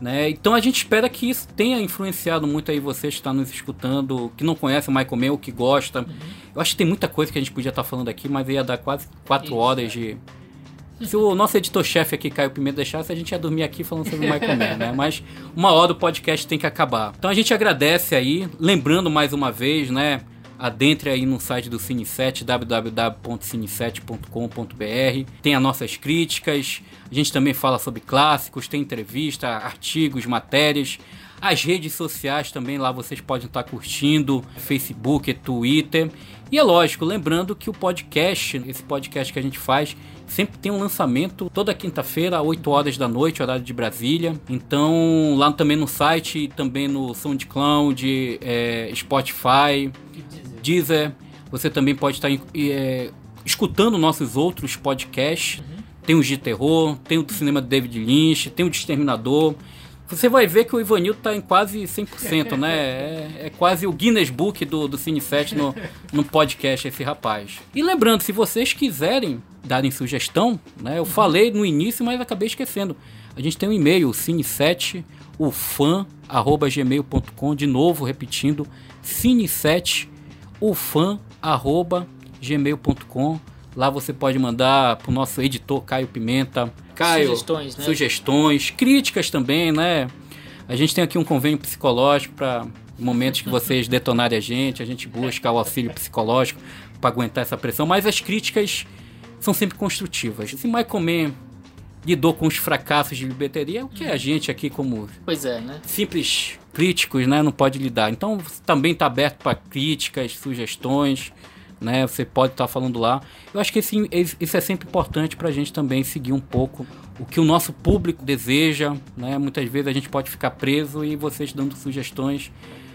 S1: Né? Então a gente espera que isso tenha influenciado muito aí vocês que estão nos escutando, que não conhece o Michael Mann ou que gosta. Eu acho que tem muita coisa que a gente podia estar falando aqui, mas ia dar quase quatro
S2: Isso,
S1: horas
S2: é.
S1: de. Se o nosso editor-chefe aqui, Caio Pimenta, deixasse, a gente ia dormir aqui falando sobre o Michael Mann, né? Mas uma hora o podcast tem que acabar. Então a gente agradece aí, lembrando mais uma vez, né? Adentre aí no site do Cine7, www.cine7.com.br. Tem as nossas críticas, a gente também fala sobre clássicos, tem entrevista, artigos, matérias. As redes sociais também lá vocês podem estar curtindo, Facebook, Twitter. E é lógico, lembrando que o podcast, esse podcast que a gente faz, sempre tem um lançamento toda quinta-feira, às 8 horas da noite, horário de Brasília. Então, lá também no site, também no SoundCloud, é, Spotify, Deezer. Você também pode estar é, escutando nossos outros podcasts. Tem o de terror, tem o do cinema do David Lynch, tem o de Exterminador. Você vai ver que o Ivanildo está em quase 100%, né? É, é quase o Guinness Book do, do Cine 7 no, no podcast, esse rapaz. E lembrando, se vocês quiserem darem sugestão, né? Eu falei no início, mas acabei esquecendo. A gente tem um e-mail, cine7, ufan.gmail.com, de novo repetindo, cine7, ufan.gmail.com. Lá você pode mandar pro nosso editor Caio Pimenta. Caio,
S2: Sugestões, né?
S1: sugestões, críticas também, né? A gente tem aqui um convênio psicológico para momentos que vocês (laughs) detonarem a gente, a gente busca o auxílio psicológico para aguentar essa pressão, mas as críticas são sempre construtivas. Se Michael Mann lidou com os fracassos de bilheteria, o que a gente aqui como
S2: Pois é, né?
S1: simples críticos, né, não pode lidar. Então também está aberto para críticas, sugestões, né? Você pode estar falando lá. Eu acho que esse, isso é sempre importante para a gente também seguir um pouco o que o nosso público deseja, né? Muitas vezes a gente pode ficar preso e vocês dando sugestões.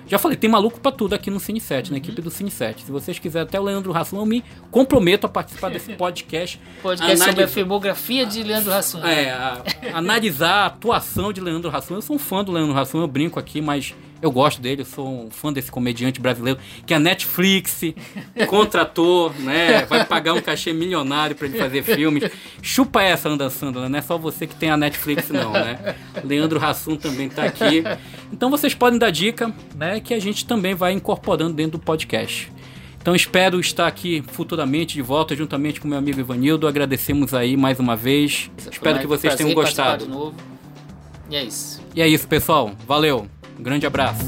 S1: Já falei, tem maluco pra tudo aqui no Cine 7, na equipe do Cine 7. Se vocês quiserem, até o Leandro Rassum, eu me comprometo a participar desse (laughs) podcast.
S2: Podcast sobre a filmografia de Leandro Hassum.
S1: é, a- analisar a atuação de Leandro Hassum. Eu sou um fã do Leandro Hassum, eu brinco aqui, mas eu gosto dele, eu sou um fã desse comediante brasileiro que a Netflix (laughs) contratou, né? Vai pagar um cachê milionário pra ele fazer filmes. Chupa essa, Anda Sandra, não é só você que tem a Netflix, não, né? Leandro Hassum também tá aqui. Então vocês podem dar dica, né? Que a gente também vai incorporando dentro do podcast. Então espero estar aqui futuramente de volta juntamente com meu amigo Ivanildo. Agradecemos aí mais uma vez. Espero que vocês tenham gostado.
S2: De novo. E é isso.
S1: E é isso, pessoal. Valeu. Um grande abraço.